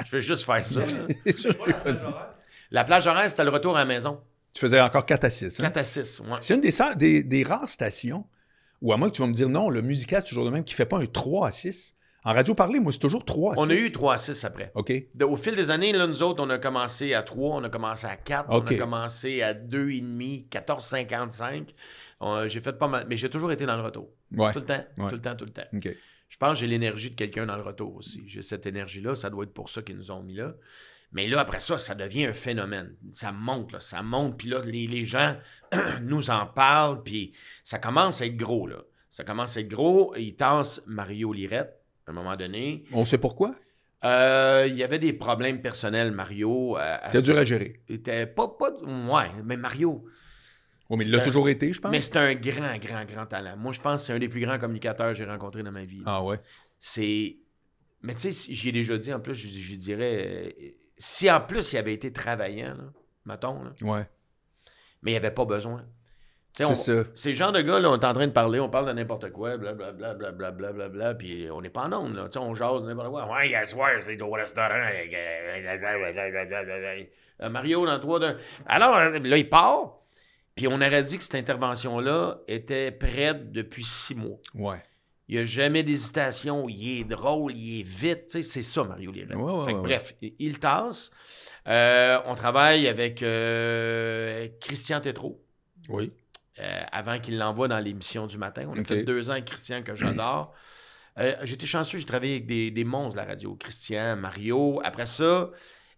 Je fais juste faire ça. là. C'est sûr. C'est quoi la plage horaire? La plage horaire, c'était le retour à la maison. Tu faisais encore 4 à 6. hein? 4 à 6. ouais. C'est une des, sa- des, des rares stations où, à moins que tu vas me dire non, le musical, c'est toujours le même, qui fait pas un 3 à 6. En radio parlé, moi, c'est toujours 3 à 6. On a eu 3 à 6 après. OK. De- au fil des années, là, nous autres, on a commencé à 3, on a commencé à 4, OK. on a commencé à 2,5, 14,55. On- J'ai fait pas mal, mais j'ai toujours été dans le retour. Ouais. Tout le temps, Ouais. tout le temps, tout le temps. OK. Je pense que j'ai l'énergie de quelqu'un dans le retour aussi. J'ai cette énergie-là, ça doit être pour ça qu'ils nous ont mis là. Mais là, après ça, ça devient un phénomène. Ça monte, là, ça monte, puis là, les, les gens nous en parlent, puis ça commence à être gros, là. Ça commence à être gros, ils tassent Mario Lirette, à un moment donné. On sait pourquoi? Euh, il y avait des problèmes personnels, Mario. euh, C'était dur à gérer. Était pas, pas... Ouais, mais Mario... Oui, mais il l'a toujours été, je pense. Mais c'est un grand, grand, grand talent. Moi, je pense que c'est un des plus grands communicateurs que j'ai rencontrés dans ma vie. Ah ouais? C'est. Mais tu sais, si- j'y ai déjà dit en plus, je, je dirais. Si en plus il avait été travaillant, là, mettons, là, Ouais. mais il n'y avait pas besoin. Tu sais, C'est on- ça. Ces gens de gars, là, on est en train de parler, on parle de n'importe quoi, blablabla, blablabla, blablabla, puis on n'est pas en onde, là. Tu sais, on jase de n'importe quoi. Ouais, hier soir, c'est au restaurant. euh, euh, Mario, dans toit d'un. Alors, là, il part. Puis on aurait dit que cette intervention-là était prête depuis six mois. Ouais. Il n'y a jamais d'hésitation. Il est drôle, il est vite. C'est ça, Mario Lirette. Ouais, ouais, Fait que ouais, bref, il- tasse. Euh, on travaille avec euh, Christian Tétrault. Oui. euh, avant qu'il l'envoie dans l'émission du matin. On a fait deux ans avec Christian que j'adore. J'étais chanceux, j'ai travaillé avec des, des monstres de la radio. Christian, Mario. Après ça,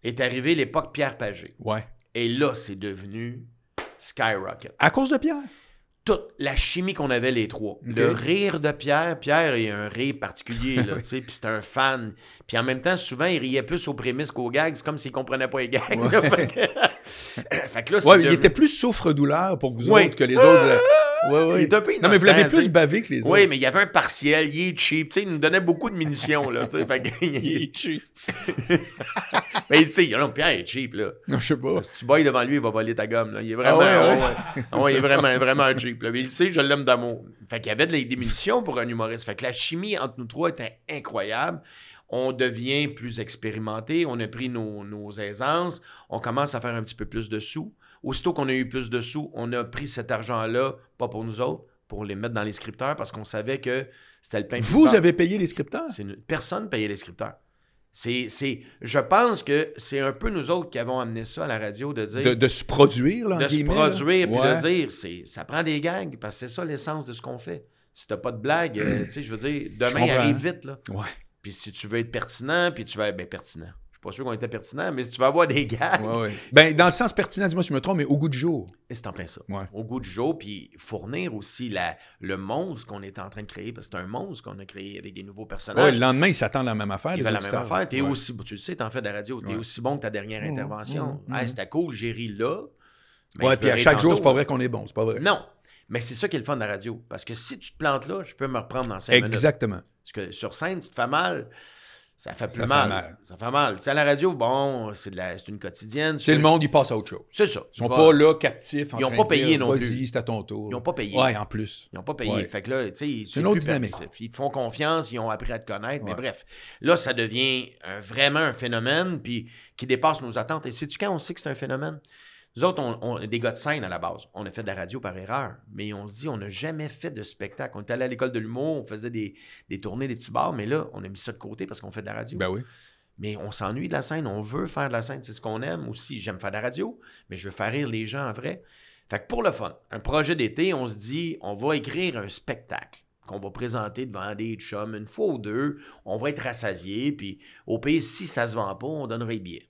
est arrivé l'époque Pierre Pagé. Ouais. Et là, c'est devenu Skyrocket. À cause de Pierre? Toute la chimie qu'on avait les trois. Le rire de Pierre. Pierre est un rire particulier, là, tu sais, puis c'est un fan. Puis en même temps, souvent, il riait plus aux prémices qu'aux gags. C'est comme s'il comprenait pas les gags. là. fait, que... fait que là, Ouais, il était plus souffre-douleur pour vous Oui. autres que les autres. Ouais, ouais. Il est un peu Non, mais vous l'avez innocent, plus bavé que les autres. Oui, mais il y avait un partiel, il est cheap. Tu sais, il nous donnait beaucoup de munitions, là. Tu sais, fait que- Il est cheap. mais tu sais, non, Pierre est cheap, là. Non, je sais pas. Si tu bailles devant lui, il va voler ta gomme, là. Il est vraiment. Ah ouais, ouais. ouais. Ah ouais, il est vraiment, vraiment cheap, là. Mais il sait, je l'aime d'amour. Fait qu'il y avait de la- des munitions pour un humoriste. Fait que la chimie entre nous trois était incroyable. On devient plus expérimenté, on a pris nos, nos aisances, on commence à faire un petit peu plus de sous. Aussitôt qu'on a eu plus de sous, on a pris cet argent-là, pas pour nous autres, pour les mettre dans les scripteurs parce qu'on savait que c'était le pain Vous avez payé les scripteurs? C'est une- Personne payait les scripteurs. C'est, c'est, je pense que c'est un peu nous autres qui avons amené ça à la radio de dire De, de se produire, là, en de se produire puis Ouais. de dire c'est, ça prend des gags parce que c'est ça l'essence de ce qu'on fait. Si t'as pas de blague, euh, tu sais, je veux dire, demain arrive vite là. Ouais. Puis si tu veux être pertinent, puis tu vas être ben, pertinent. Pas sûr qu'on était pertinent, mais si tu vas avoir des gags, Ouais, ouais. Ben, dans le sens pertinent, dis-moi si je me trompe, mais au goût du jour. et c'est en plein ça. Ouais. Au goût du jour, puis fournir aussi la, le monstre qu'on est en train de créer, parce que c'est un monstre qu'on a créé avec des nouveaux personnages. le lendemain, ils s'attendent à la même affaire. Il les va la même affaire. Ouais. aussi, tu le sais, t'en fais de la radio, t'es aussi bon que ta dernière intervention. mhm, Hey, mhm. c'était cool, j'ai ri là. mais Ouais, puis à chaque jour, c'est pas vrai qu'on est bon. C'est pas vrai. Non. Mais c'est ça qui est le fun de la radio. Parce que si tu te plantes là, je peux me reprendre dans 5 minutes. Exactement. Parce que sur scène, si tu te fais mal, ça fait plus mal. mal. Ça fait mal. Tu sais, à la radio, bon, c'est, de la, c'est une quotidienne. Sais, le monde, il passe à autre chose. C'est ça. Ils sont pas là, captifs. en Ils ont train pas payé dire, non Vas-y, plus. c'est à ton tour. Ils ont pas payé. Ouais, en plus. Ils n'ont pas payé. Ouais. Fait que là, tu sais, c'est une autre plus dynamique. permissif. Ils te font confiance, ils ont appris à te connaître, mais bref. Là, ça devient un- vraiment un phénomène puis qui dépasse nos attentes. Et sais-tu quand on sait que c'est un phénomène? Nous autres, on, on est des gars de scène à la base. On a fait de la radio par erreur, mais on se dit, on n'a jamais fait de spectacle. On est allé à l'école de l'humour, on faisait des, des tournées, des petits bars, mais là, on a mis ça de côté parce qu'on fait de la radio. Ben oui. Mais on s'ennuie de la scène, on veut faire de la scène, c'est ce qu'on aime aussi. J'aime faire de la radio, mais je veux faire rire les gens en vrai. Fait que pour le fun, un projet d'été, on se dit, on va écrire un spectacle qu'on va présenter devant des chums une fois ou deux. On va être rassasiés, puis au pays, si ça se vend pas, on donnerait les billets.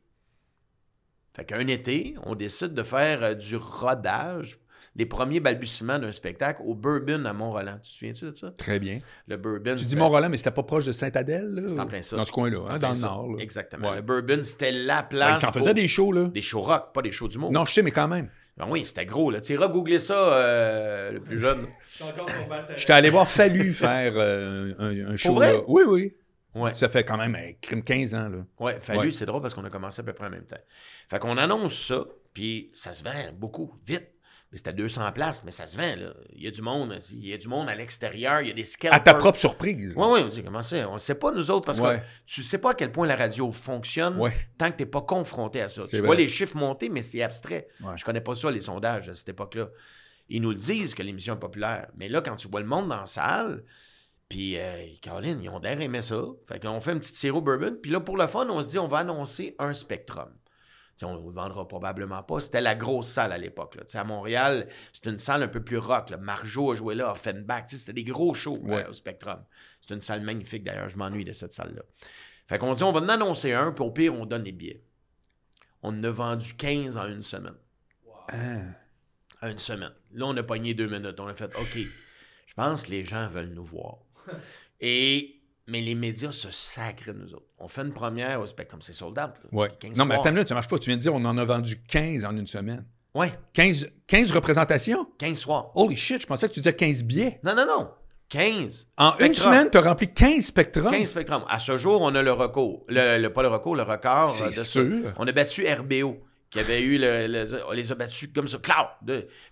Fait qu'un été, on décide de faire euh, du rodage, des premiers balbutiements d'un spectacle au Bourbon à Mont-Roland. Tu te souviens-tu de ça? Très bien. Le Bourbon. Tu dis Mont-Roland, mais c'était pas proche de Sainte-Adèle, là? C'est en plein ça. Dans ce coin-là, en hein, dans le ça. nord. là. Exactement. Ouais. Le Bourbon, c'était la Ben, place. ils s'en pour- faisaient des shows, là. Des shows rock, pas des shows d'humour. Non, je sais, mais quand même. Ben oui, c'était gros, là. Tu sais, googler ça, euh, le plus jeune. Je suis encore sur Bataille. J'étais allé voir Fallu faire euh, un, un show là. Oui, oui. Ouais. Ça fait quand même un crime 15 ans, là. Ouais, fallu, Ouais. c'est drôle parce qu'on a commencé à peu près en même temps. Fait qu'on annonce ça, puis ça se vend beaucoup, vite. Mais c'était 200 places, mais ça se vend, là. Il y a du monde, il y a du monde à l'extérieur, il y a des scalpers. À ta propre surprise. Oui, oui, on dit, comment c'est? On ne sait pas, nous autres, parce Ouais. que tu sais pas à quel point la radio fonctionne Ouais. tant que tu n'es pas confronté à ça. Tu vrai. vois les chiffres monter, mais c'est abstrait. Je connais pas ça, les sondages à cette époque-là. Ils nous le disent que l'émission est populaire. Mais là, quand tu vois le monde dans la salle, puis euh, Caroline, ils ont d'air aimé ça. Fait qu'on fait un petit sirop bourbon. Puis là, pour le fun, on se dit, on va annoncer un spectrum. T'sais, on ne le vendra probablement pas. C'était la grosse salle à l'époque. À Montréal, c'est une salle un peu plus rock. Là. Marjo a joué là, Offenbach. C'était des gros shows Ouais. euh, au Spectrum. C'est une salle magnifique d'ailleurs. Je m'ennuie de cette salle-là. Fait qu'on dit, on va en annoncer un, puis au pire, on donne les billets. On en a vendu 15 en une semaine. Ah. En une semaine. Là, on a pogné deux minutes. On a fait, OK, je pense que les gens veulent nous voir. Et, mais les médias se sacrent nous autres. On fait une première au Spectrum. C'est sold out. là. Ouais. 15 Non, mais attends une minute, ça marche pas. Tu viens de dire on en a vendu 15 en une semaine. Ouais, 15, 15 représentations? 15 soirs. Holy shit, je pensais que tu disais 15 billets. Non, non, non. 15. En une semaine, tu as rempli 15 spectrums. 15 Spectrum. À ce jour, on a le recours. Le, le- pas le recours, le record. C'est euh, ça. sûr. On a battu RBO, qui avait eu le, le- On les a battus comme ça. Cloud!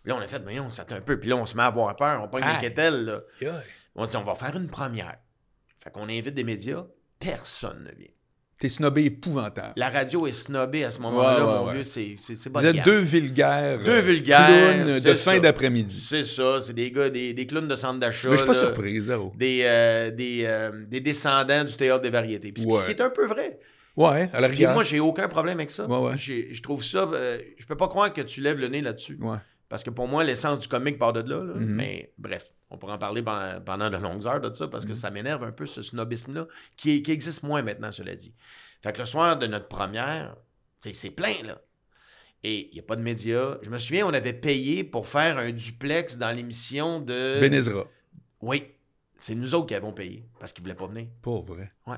Puis là, on a fait, voyons, ça un peu. Puis là, on se met à avoir peur. On Aïe. une quételle. On dit, on va faire une première. Fait qu'on invite des médias. Personne ne vient. T'es snobé épouvantable. La radio est snobée à ce moment-là, Ouais, ouais, mon vieux, c'est pas Vous êtes deux vulgaires. Deux euh, vulgaires, clowns de fin d'après-midi. C'est ça, c'est des gars, des, des clowns de centre d'achat. Mais je suis pas là. surpris, zéro. Des, euh, des, euh, des descendants du théâtre des variétés. Puis ce qui- est un peu vrai. Ouais, à la rigueur. moi, j'ai aucun problème avec ça. Ouais, ouais. J'ai- Je trouve ça. euh, je peux pas croire que tu lèves le nez là-dessus. Ouais. Parce que pour moi, l'essence du comique part de là. là. Mhm. Mais bref, on pourra en parler pendant, pendant de longues heures de ça parce Mhm. que ça m'énerve un peu ce snobisme-là qui, qui existe moins maintenant, cela dit. Fait que le soir de notre première, c'est plein, là. Et il n'y a pas de médias. Je me souviens, on avait payé pour faire un duplex dans l'émission de. Benezra. Oui. C'est nous autres qui avons payé parce qu'ils ne voulaient pas venir. Pas vrai. Ouais.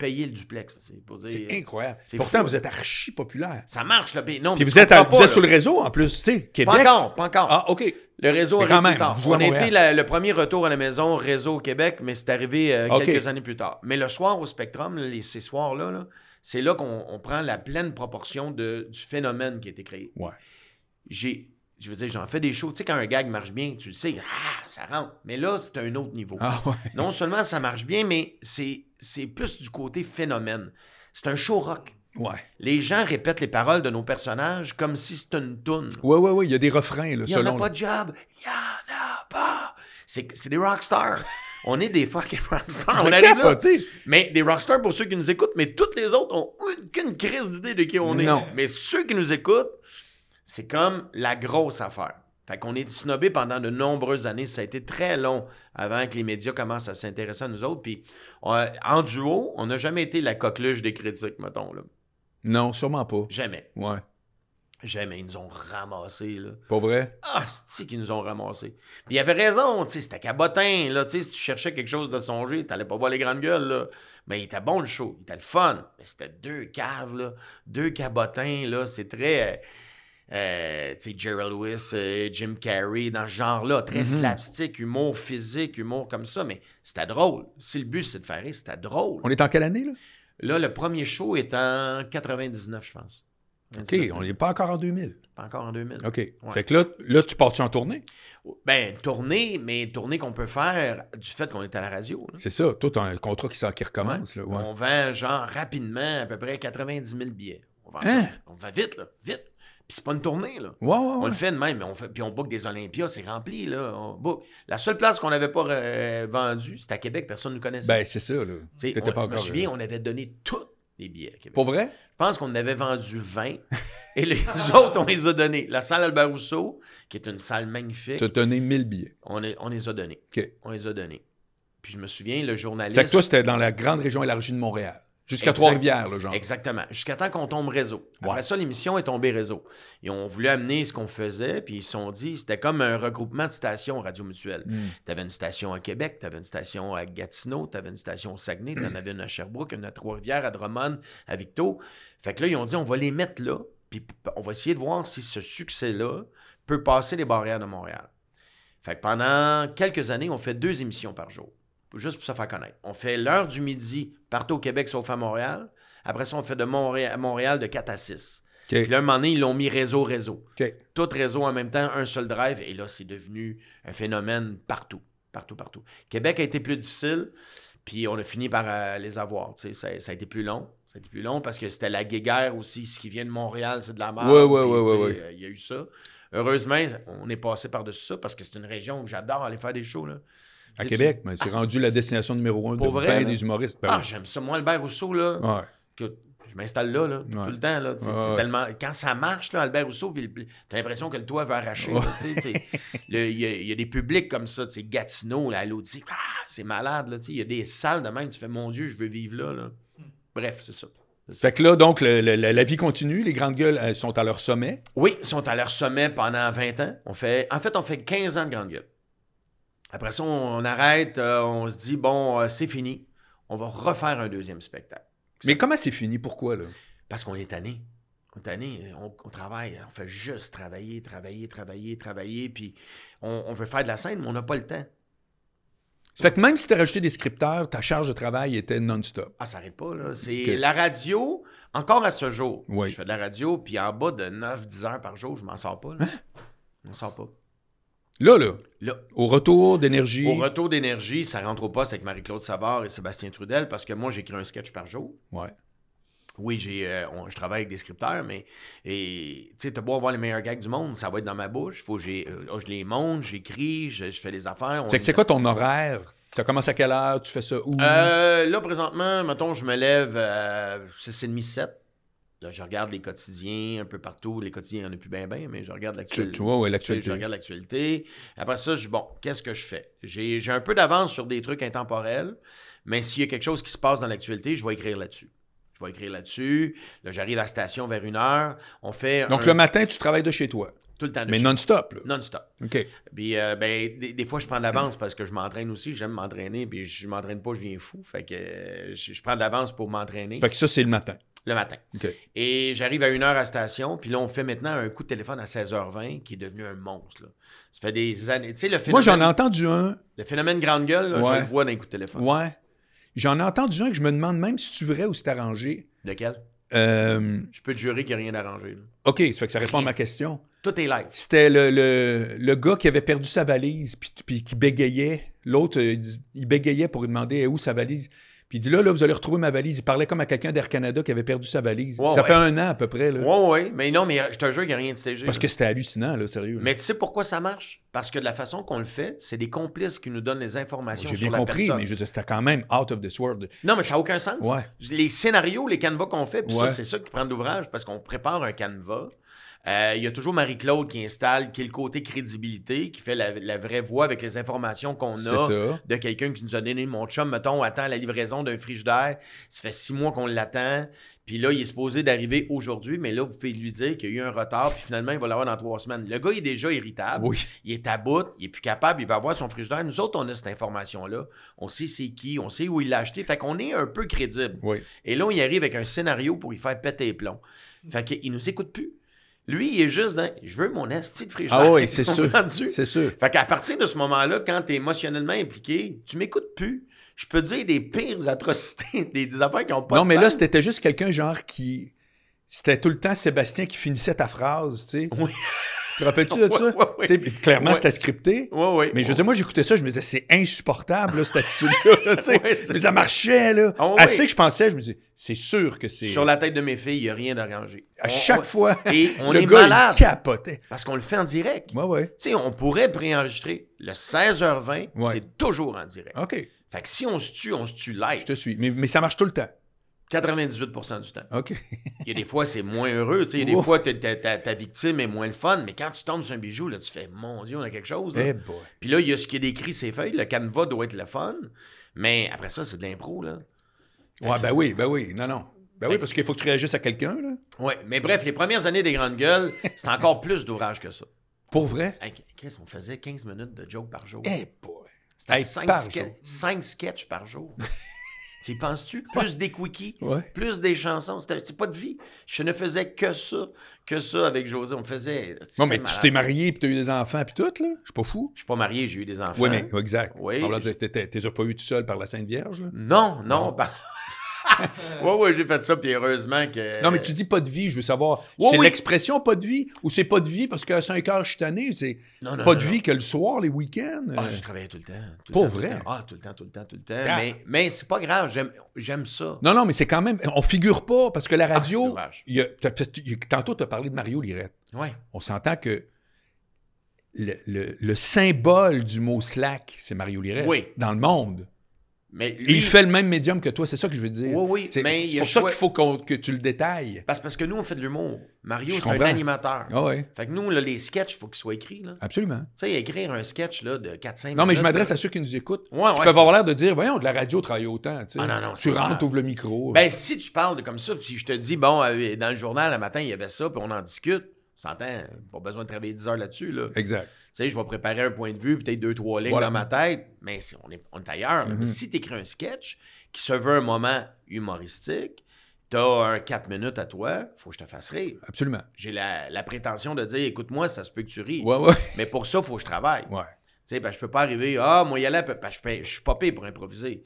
Payé le duplex. C'est pour C'est incroyable. c'est Pourtant, fou. vous êtes archi populaire. Ça marche, là. mais Non, Puis mais vous êtes, à- vous êtes sur le réseau, en plus, tu sais, Québec. Pas encore, pas encore. Ah, OK. Le réseau Mais arrive quand même, plus tard. On a été Montréal. la- le premier retour à la maison réseau au Québec, mais c'est arrivé euh, quelques années plus tard. Mais le soir au Spectrum, les, ces soirs-là, là, c'est là qu'on on prend la pleine proportion de, du phénomène qui a été créé. Ouais. J'ai, je veux dire, j'en fais des shows. Tu sais, quand un gag marche bien, tu le sais, ah, ça rentre. Mais là, c'est un autre niveau. Ah, ouais. Non seulement ça marche bien, mais c'est, c'est plus du côté phénomène. C'est un show rock. Ouais. Les gens répètent les paroles de nos personnages comme si c'était une toune. Ouais, ouais, ouais. Il y a des refrains, là, Il n'y en a pas de job. Il n'y en a pas. C'est, c'est des rockstars. On est des fucking rockstars. On arrive là. capoter. Mais des rockstars pour ceux qui nous écoutent, mais toutes les autres ont aucune crise d'idée de qui on est. Non. Mais ceux qui nous écoutent, c'est comme la grosse affaire. Fait qu'on est snobé pendant de nombreuses années. Ça a été très long avant que les médias commencent à s'intéresser à nous autres. Puis on- en duo, on n'a jamais été la coqueluche des critiques, mettons. Là. Non, sûrement pas. Jamais. Ouais. Jamais. Ils nous ont ramassés. Là. Pas vrai? Ah, c'est qu'ils nous ont ramassés. Puis il avait raison, tu sais, c'était cabotin, là, tu sais, si tu cherchais quelque chose de songer, t'allais pas voir les grandes gueules, là. Mais il était bon, le show, il était le fun. Mais c'était deux caves, là, deux cabotins, là, c'est très, euh, tu sais, Gerald Lewis, euh, Jim Carrey, dans ce genre-là, très Mhm. slapstick, humour physique, humour comme ça, mais c'était drôle. Si le but, c'est de faire rire, c'était drôle. On est en quelle année, là? Là, le premier show est en 99, je pense. OK, on n'est pas encore en 2000. Pas encore en 2000. OK. Fait que là, là tu pars-tu en tournée? Ben, tournée, mais tournée qu'on peut faire du fait qu'on est à la radio. C'est ça. Toi, t'as un contrat qui, recommence, là. Ouais. On vend, genre, rapidement, à peu près 90 000 billets. On vend, Hein? ça. On vend vite, là, vite. Puis c'est pas une tournée, là. Ouais, ouais, On ouais. le fait de même, mais on fait, puis on book des Olympias, c'est rempli, là. On book. La seule place qu'on n'avait pas euh, vendue, c'était à Québec, personne ne nous connaissait. Ben, c'est ça, là. On- pas je me souviens, euh, on avait donné tous les billets à Québec. Pour vrai? Je pense qu'on en avait vendu 20 et les autres, on les a donnés. La salle Albert Rousseau, qui est une salle magnifique, Tu as donné 1000 billets. on, les- on les a donnés. OK. On les a donnés. Puis je me souviens, le journaliste. C'est que toi, c'était dans la grande région élargie de Montréal. Jusqu'à. Trois-Rivières, genre. Exactement. Jusqu'à temps qu'on tombe réseau. Après Ouais. ça, l'émission est tombée réseau. Ils ont voulu amener ce qu'on faisait, puis ils se sont dit, c'était comme un regroupement de stations Radio Mutuelle. Hmm. Tu avais une station à Québec, tu avais une station à Gatineau, tu avais une station au Saguenay, tu en avais une à Sherbrooke, une à Trois-Rivières, à Drummond, à Victo. Fait que là, ils ont dit, on va les mettre là, puis on va essayer de voir si ce succès-là peut passer les barrières de Montréal. Fait que pendant quelques années, on fait deux émissions par jour, juste pour se faire connaître. On fait l'heure du midi partout au Québec, sauf à Montréal. Après ça, on fait de Montréal, Montréal de 4 à 6. OK. Puis là, un moment donné, ils l'ont mis réseau-réseau tout réseau en même temps, un seul drive, et là, c'est devenu un phénomène partout, partout, partout. Québec a été plus difficile, puis on a fini par euh, les avoir. Ça, ça a été plus long. Ça a été plus long parce que c'était la guéguerre aussi. Ce qui vient de Montréal, c'est de la merde. Sais, ouais, ouais. euh, Il y a eu ça. Heureusement, on est passé par-dessus ça parce que c'est une région où j'adore aller faire des shows. Là. À Québec, mais c'est Ah, rendu la destination numéro un de vrai, des humoristes. Ben Ah, oui. j'aime ça. Moi, Albert Rousseau, là, Ouais. que je m'installe là, là tout le temps. Là, Ouais, tellement... Quand ça marche, là, Albert Rousseau, t'as l'impression que le toit va arracher. Il y, a- il y a des publics comme ça, Gatineau, là, à ah, c'est malade. Il y a des salles de même, tu fais, mon Dieu, je veux vivre là. là. Bref, c'est ça. Fait que là, donc, le- le- la, vie continue. Les grandes gueules elles sont à leur sommet. Oui, sont à leur sommet pendant 20 ans. On fait, en fait, on fait 15 ans de grande gueule. Après ça, on, on arrête, euh, on se dit, bon, euh, c'est fini. On va refaire un deuxième spectacle. Mais comment c'est fini? Pourquoi, là? Parce qu'on est tanné. On est tanné, on, on travaille, on fait juste travailler, travailler, travailler, travailler, puis on, on veut faire de la scène, mais on n'a pas le temps. Ça fait que même si tu as rajouté des scripteurs, ta charge de travail était non-stop. Ah, ça n'arrête pas, là. C'est la radio, encore à ce jour. Oui. Je fais de la radio, puis en bas de 9-10 heures par jour, je m'en sors pas, là. Hein? Je m'en sors pas. Là, là, Là, au retour d'énergie. au retour d'énergie, ça rentre au poste avec Marie-Claude Savard et Sébastien Trudel, parce que moi, j'écris un sketch par jour. Ouais. Oui, j'ai, euh, je travaille avec des scripteurs, mais tu sais, t'as beau avoir les meilleurs gags du monde, ça va être dans ma bouche. Faut j'ai, euh, je les monte, j'écris, je, je fais des affaires. C'est que c'est quoi ton horaire? Tu commences à quelle heure? Tu fais ça où? Euh, là, présentement, mettons, je me lève à 6h30, 7. Là, je regarde les quotidiens un peu partout. Les quotidiens, il n'y en a plus bien, bien, mais je regarde tu, l'actualité. tu vois, ouais, l'actualité. Je regarde l'actualité. Après ça, je dis, bon, qu'est-ce que je fais? J'ai j'ai un peu d'avance sur des trucs intemporels, mais s'il y a quelque chose qui se passe dans l'actualité, je vais écrire là-dessus. Je vais écrire là-dessus. Là, j'arrive à la station vers une heure. On fait Donc, un- le matin, tu travailles de chez toi. tout le temps de Mais chez- non-stop, là. non-stop. OK. Puis, euh, ben, des, des fois, je prends de l'avance parce que je m'entraîne aussi. J'aime m'entraîner. Puis, je m'entraîne pas, je viens fou. Fait que euh, je, je prends de l'avance pour m'entraîner Fait que ça, c'est le matin. Le matin. Et j'arrive à une heure à la station. Puis là, on fait maintenant un coup de téléphone à 16h20 qui est devenu un monstre. là. Ça fait des années. Tu sais, le Moi, phénomène, j'en ai entendu un. le phénomène grande gueule, là, je le vois dans les coups de téléphone. Ouais. J'en ai entendu un que je me demande même si tu vrai ou si c'est arrangé. Lequel? Euh, Je peux te jurer qu'il n'y a rien d'arrangé. OK, ça fait que ça répond à ma question. Tout est live. C'était le, le, le gars qui avait perdu sa valise, puis, puis qui bégayait. L'autre, euh, il il bégayait pour lui demander Eh, où sa valise? Puis il dit là, là, vous allez retrouver ma valise. Il parlait comme à quelqu'un d'Air Canada qui avait perdu sa valise. Ouais, ça ouais. fait un an à peu près. Là. Ouais, ouais. Mais non, mais euh, je te jure qu'il n'y a rien de stagé. Parce là. que c'était hallucinant, là, sérieux. là. Mais tu sais pourquoi ça marche? Parce que de la façon qu'on le fait, c'est des complices qui nous donnent les informations J'ai sur bien la compris, personne. mais je c'était quand même out of this world. Non, mais ça n'a aucun sens. Les scénarios, les canevas qu'on fait, puis ça, c'est ça qui prend de l'ouvrage, parce qu'on prépare un canevas. Euh, Il y a toujours Marie-Claude qui installe, qui est le côté crédibilité, qui fait la, la vraie voix avec les informations qu'on a ça. de quelqu'un qui nous a donné mon chum, mettons, attend la livraison d'un frigidaire. Ça fait six mois qu'on l'attend. Puis là, il est supposé d'arriver aujourd'hui, mais là, vous pouvez lui dire qu'il y a eu un retard, puis finalement, il va l'avoir dans trois semaines. Le gars, il est déjà irritable. Oui. Il est à bout, il est plus capable, il va avoir son frigidaire. Nous autres, on a cette information-là. On sait c'est qui, on sait où il l'a acheté. Fait qu'on est un peu crédible. Oui. Et là, on y arrive avec un scénario pour y faire péter les plombs. Fait qu'il nous écoute plus. Lui, il est juste dans Je veux mon esti de frigidaire. Ah oui, c'est sûr. C'est sûr. Fait qu'à partir de ce moment-là, quand tu es émotionnellement impliqué, tu m'écoutes plus. Je peux te dire des pires atrocités, des, des affaires qui ont pas non, de mais là, c'était juste quelqu'un, genre, qui. C'était tout le temps Sébastien qui finissait ta phrase, tu sais. Oui. Tu te rappelles-tu de ça? ouais, ouais. Tu sais, clairement, c'était scripté. Mais je veux dire, moi, j'écoutais ça, je me disais, c'est insupportable, là, cette attitude-là. mais ça ça. marchait, là. Ouais. Assez que je pensais, je me disais, c'est sûr que c'est. Sur la tête de mes filles, il n'y a rien d'arrangé. À On- chaque on- fois, Et on le est gars, malade. il capotait. Parce qu'on le fait en direct. Tu sais, on pourrait préenregistrer. Le 16h20, Ouais. c'est toujours en direct. OK, Fait que si on se tue, on se tue live. je te suis. Mais, mais ça marche tout le temps. 98% du temps. OK. Il y a des fois, c'est moins heureux. Il y a des fois, ta, victime est moins le fun. Mais quand tu tombes sur un bijou, là, tu fais Mon Dieu, on a quelque chose. là. Eh boy. Puis là, il y a ce qui est décrit, ces feuilles. Le canevas doit être le fun. Mais après ça, c'est de l'impro. là. Fait Ouais, ben c'est- oui, ben oui. Non, non. Ben oui, Fait parce qu'il faut que tu réagisses à quelqu'un, là. Ouais, mais bref, les premières années des Grandes Gueules, c'est encore plus d'ouvrage que ça. Pour vrai? Hey, Chris, on faisait 15 minutes de joke par jour. Eh boy. C'était hey, 5, par ske- jour. cinq sketchs par jour. tu penses-tu? Plus des quickies, Ouais. plus des chansons. C'était c'est pas de vie. Je ne faisais que ça, que ça avec José. On faisait. Non, mais tu t'es marié puis t'as eu des enfants puis tout, là? Je suis pas fou. Je suis pas marié, j'ai eu des enfants. Oui, mais exact. Oui. T'es pas eu tout seul par la Sainte Vierge, là? Non, non. Non. par- ouais, ouais, j'ai fait ça, puis heureusement que. Non, mais tu dis pas de vie, je veux savoir. C'est oui. l'expression pas de vie ou c'est pas de vie parce qu'à 5 heures, je suis tanné. C'est pas non, de non. vie que le soir, les week-ends? Ah, je travaillais tout le temps. tout le Pour tout le vrai? temps. Ah, tout le temps, tout le temps, tout le temps. Ah. Mais, mais c'est pas grave, j'aime, ça. Non, non, mais c'est quand même. On figure pas parce que la Ah, c'est radio. il y a- tantôt, tu as parlé de Mario Lirette. Ouais. On s'entend que le, le- le symbole du mot slack, c'est Mario Lirette. Oui. Dans le monde. Mais Et lui, il fait le même médium que toi, c'est ça que je veux dire. Oui, oui, C'est mais il c'est pour ça qu'il faut qu'on- que tu le détailles. Parce, parce que nous, on fait de l'humour. Mario, Je c'est un animateur. Ah ouais, Fait que nous, là, les sketchs, il faut qu'ils soient écrits. Là. absolument. Tu sais, écrire un sketch là, de 4-5 minutes. Non, mais je m'adresse là. à ceux qui nous écoutent. Ouais, qui ouais, peuvent c'est- avoir l'air de dire, voyons, de la radio travaille autant. tu. Ah non, non, tu rentres, grave. ouvres le micro. Ben, si tu parles de comme ça, puis si je te dis, bon, euh, dans le journal, le matin, il y avait ça, puis on en discute, s'entend, pas besoin de travailler 10 heures là-dessus. Là. Tu exact. Sais, je vais préparer un point de vue, peut-être deux, trois lignes Voilà. dans ma tête, mais si- on, est, on est ailleurs. là. Mhm. Mais si tu écris un sketch qui se veut un moment humoristique, tu as un 4 minutes à toi, faut que je te fasse rire. Absolument. J'ai la, la prétention de dire, écoute-moi, ça se peut que tu ris. Ouais, ouais. Mais pour ça, il faut que je travaille. Ouais. Tu sais, ben, je peux pas arriver, ah, moi, y aller, que je, suis pas payé pour improviser.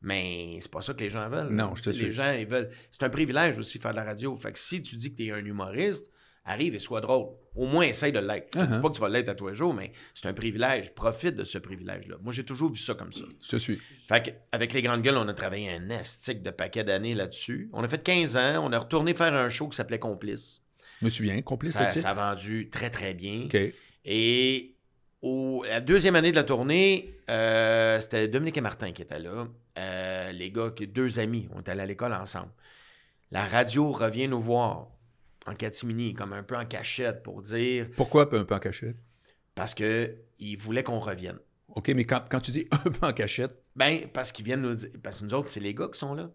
Mais c'est pas ça que les gens veulent. Non, je te Les gens, ils veulent. C'est un privilège aussi faire de la radio. Fait que si tu dis que tu es un humoriste, arrive et sois drôle. Au moins, essaye de l'être. Je ne dis pas que tu vas l'être à tous les jours, mais c'est un privilège. Profite de ce privilège-là. Moi, j'ai toujours vu ça comme ça. Je te suis. Fait que, avec les grandes gueules, on a travaillé un estique de paquet d'années là-dessus. On a fait 15 ans. On a retourné faire un show qui s'appelait Complice. Je me souviens. Complice Ça, ça a vendu très, très bien. OK. Et au- la deuxième année de la tournée, euh, c'était Dominique et Martin qui étaient là. Euh, les gars, deux amis, on était allés à l'école ensemble. La radio revient nous voir en catimini, comme un peu en cachette pour dire, Pourquoi un peu en cachette? parce qu'ils voulaient qu'on revienne. OK, mais quand, quand tu dis un peu en cachette, Ben, parce qu'ils viennent nous dire, parce que nous autres, c'est les gars qui sont là.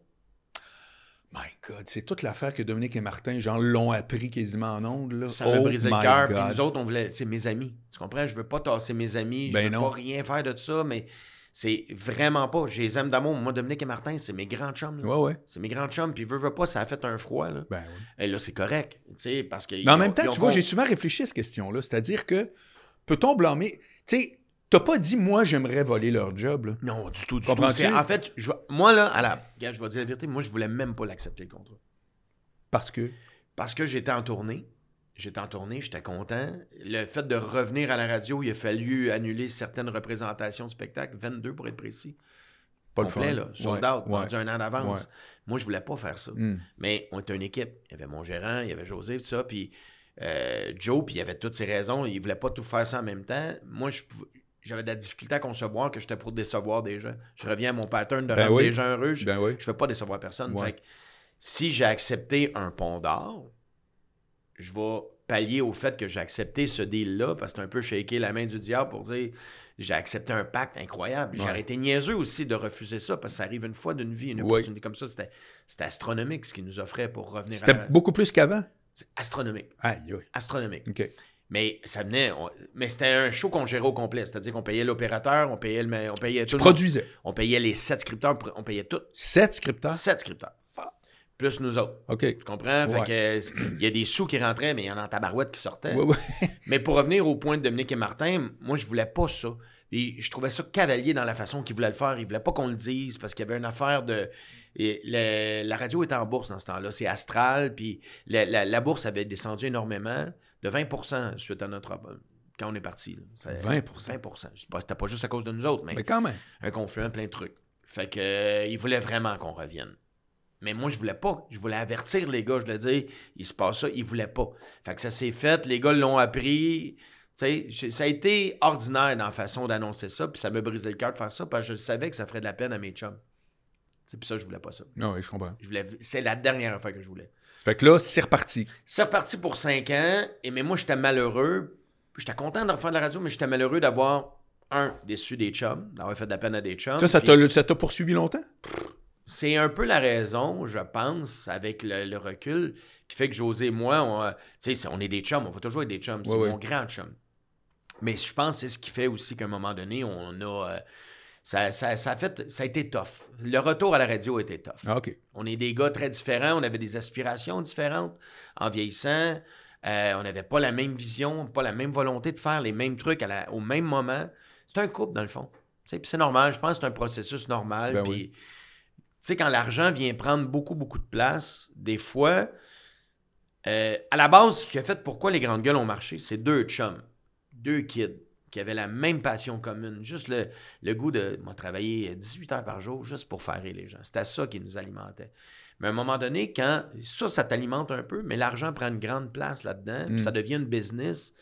my God, c'est toute l'affaire que Dominique et Martin, genre, l'ont appris quasiment en ondes. Là. Ça m'a Oh brisé le cœur. Puis nous autres, on voulait, c'est mes amis. Tu comprends? Je veux pas tasser mes amis. Je Ben veux non. pas rien faire de ça, mais c'est vraiment pas. Je les aime d'amour. Moi, Dominique et Martin, c'est mes grands chums. là. Ouais, ouais. C'est mes grands chums, puis veux, veux pas, ça a fait un froid, là. Ben, ouais. Et là, c'est correct, tu sais, parce que... Mais en même temps, tu vois, j'ai souvent réfléchi à cette question-là. C'est-à-dire que peut-on blâmer. Tu sais, t'as pas dit, moi, j'aimerais voler leur job. Là. Non, du tout, du tout. En fait, je, moi, là, à la... je vais dire la vérité, moi, je voulais même pas l'accepter, le contrat. Parce que? Parce que j'étais en tournée. J'étais en tournée, j'étais content. Le fait de revenir à la radio, il a fallu annuler certaines représentations de spectacles, 22 pour être précis. Pas le complet, là, sold Ouais, out, ouais. un an d'avance. Ouais. Moi, je voulais pas faire ça. Hmm. Mais on était une équipe. Il y avait mon gérant, il y avait José, tout ça, puis euh, Joe, puis il y avait toutes ses raisons. Il voulait pas tout faire ça en même temps. Moi, j'avais de la difficulté à concevoir que j'étais pour décevoir des gens. Je reviens à mon pattern de Ben rendre oui. les gens heureux. Je Ben oui. ne veux pas décevoir personne. Ouais. Fait que si j'ai accepté un pont d'or, je vais pallier au fait que j'ai accepté ce deal-là, parce que c'est un peu shaker la main du diable pour dire j'ai accepté un pacte incroyable. J'ai Ouais. arrêté niaiseux aussi de refuser ça, parce que ça arrive une fois d'une vie, une Ouais. opportunité comme ça. C'était, c'était astronomique ce qu'ils nous offraient pour revenir C'était à... beaucoup plus qu'avant? C'est astronomique. Aïe, aïe. Astronomique. OK. Mais ça venait... on- Mais c'était un show qu'on gérait au complet. C'est-à-dire qu'on payait l'opérateur, on payait, le... on payait Tu tout le monde. produisais. On payait les sept scripteurs, on payait tout. Sept scripteurs? Sept scripteurs. Plus nous autres. OK. Tu comprends? Fait Ouais. que, il y a des sous qui rentraient, mais il y en a en tabarouette qui sortaient. Ouais, ouais. Mais pour revenir au point de Dominique et Martin, moi, je voulais pas ça. Et je trouvais ça cavalier dans la façon qu'ils voulaient le faire. Ils voulaient pas qu'on le dise parce qu'il y avait une affaire de. et le- la radio était en bourse dans ce temps-là. C'est Astral. Puis la, la- la bourse avait descendu énormément, de 20% suite à notre. Quand on est parti. là. Ça- 20 20 C'est pas- C'était pas juste à cause de nous autres, mais Mais quand même. un confluent, plein de trucs. Fait que euh, ils voulaient vraiment qu'on revienne. Mais moi, je voulais pas. Je voulais avertir les gars. Je voulais dire, il se passe ça. Ils voulaient pas. Fait que ça s'est fait. Les gars l'ont appris. Ça a été ordinaire dans la façon d'annoncer ça. Puis ça me brisait le cœur de faire ça parce que je savais que ça ferait de la peine à mes chums. Puis ça, je voulais pas ça. Ah oui, je comprends. Je voulais, c'est la dernière affaire que je voulais. Ça fait que là, c'est reparti. C'est reparti pour cinq ans. Et mais moi, j'étais malheureux. J'étais content de refaire de la radio, mais j'étais malheureux d'avoir, un, déçu des chums, d'avoir fait de la peine à des chums. Ça, ça t'a poursuivi longtemps? C'est un peu la raison, je pense, avec le, le recul, qui fait que José et moi, on, euh, tu sais, on est des chums, on va toujours être des chums. C'est mon grand chum. Mais je pense que c'est ce qui fait aussi qu'à un moment donné, on a. euh, ça, ça, ça a fait, ça a été tough. Le retour à la radio a été tough. Ah, OK. On est des gars très différents, on avait des aspirations différentes en vieillissant. Euh, on n'avait pas la même vision, pas la même volonté de faire les mêmes trucs à la- au même moment. C'est un couple, dans le fond. C'est normal, je pense que c'est un processus normal. Ben puis, oui. Tu sais, quand l'argent vient prendre beaucoup, beaucoup de place, des fois, euh, à la base, ce qui a fait pourquoi les grandes gueules ont marché, c'est deux chums, deux kids qui avaient la même passion commune, juste le, le goût de moi, travailler 18 heures par jour juste pour faire rire les gens. C'était ça qui nous alimentait. Mais à un moment donné, quand ça, ça t'alimente un peu, mais l'argent prend une grande place là-dedans, puis Mm. ça devient une business,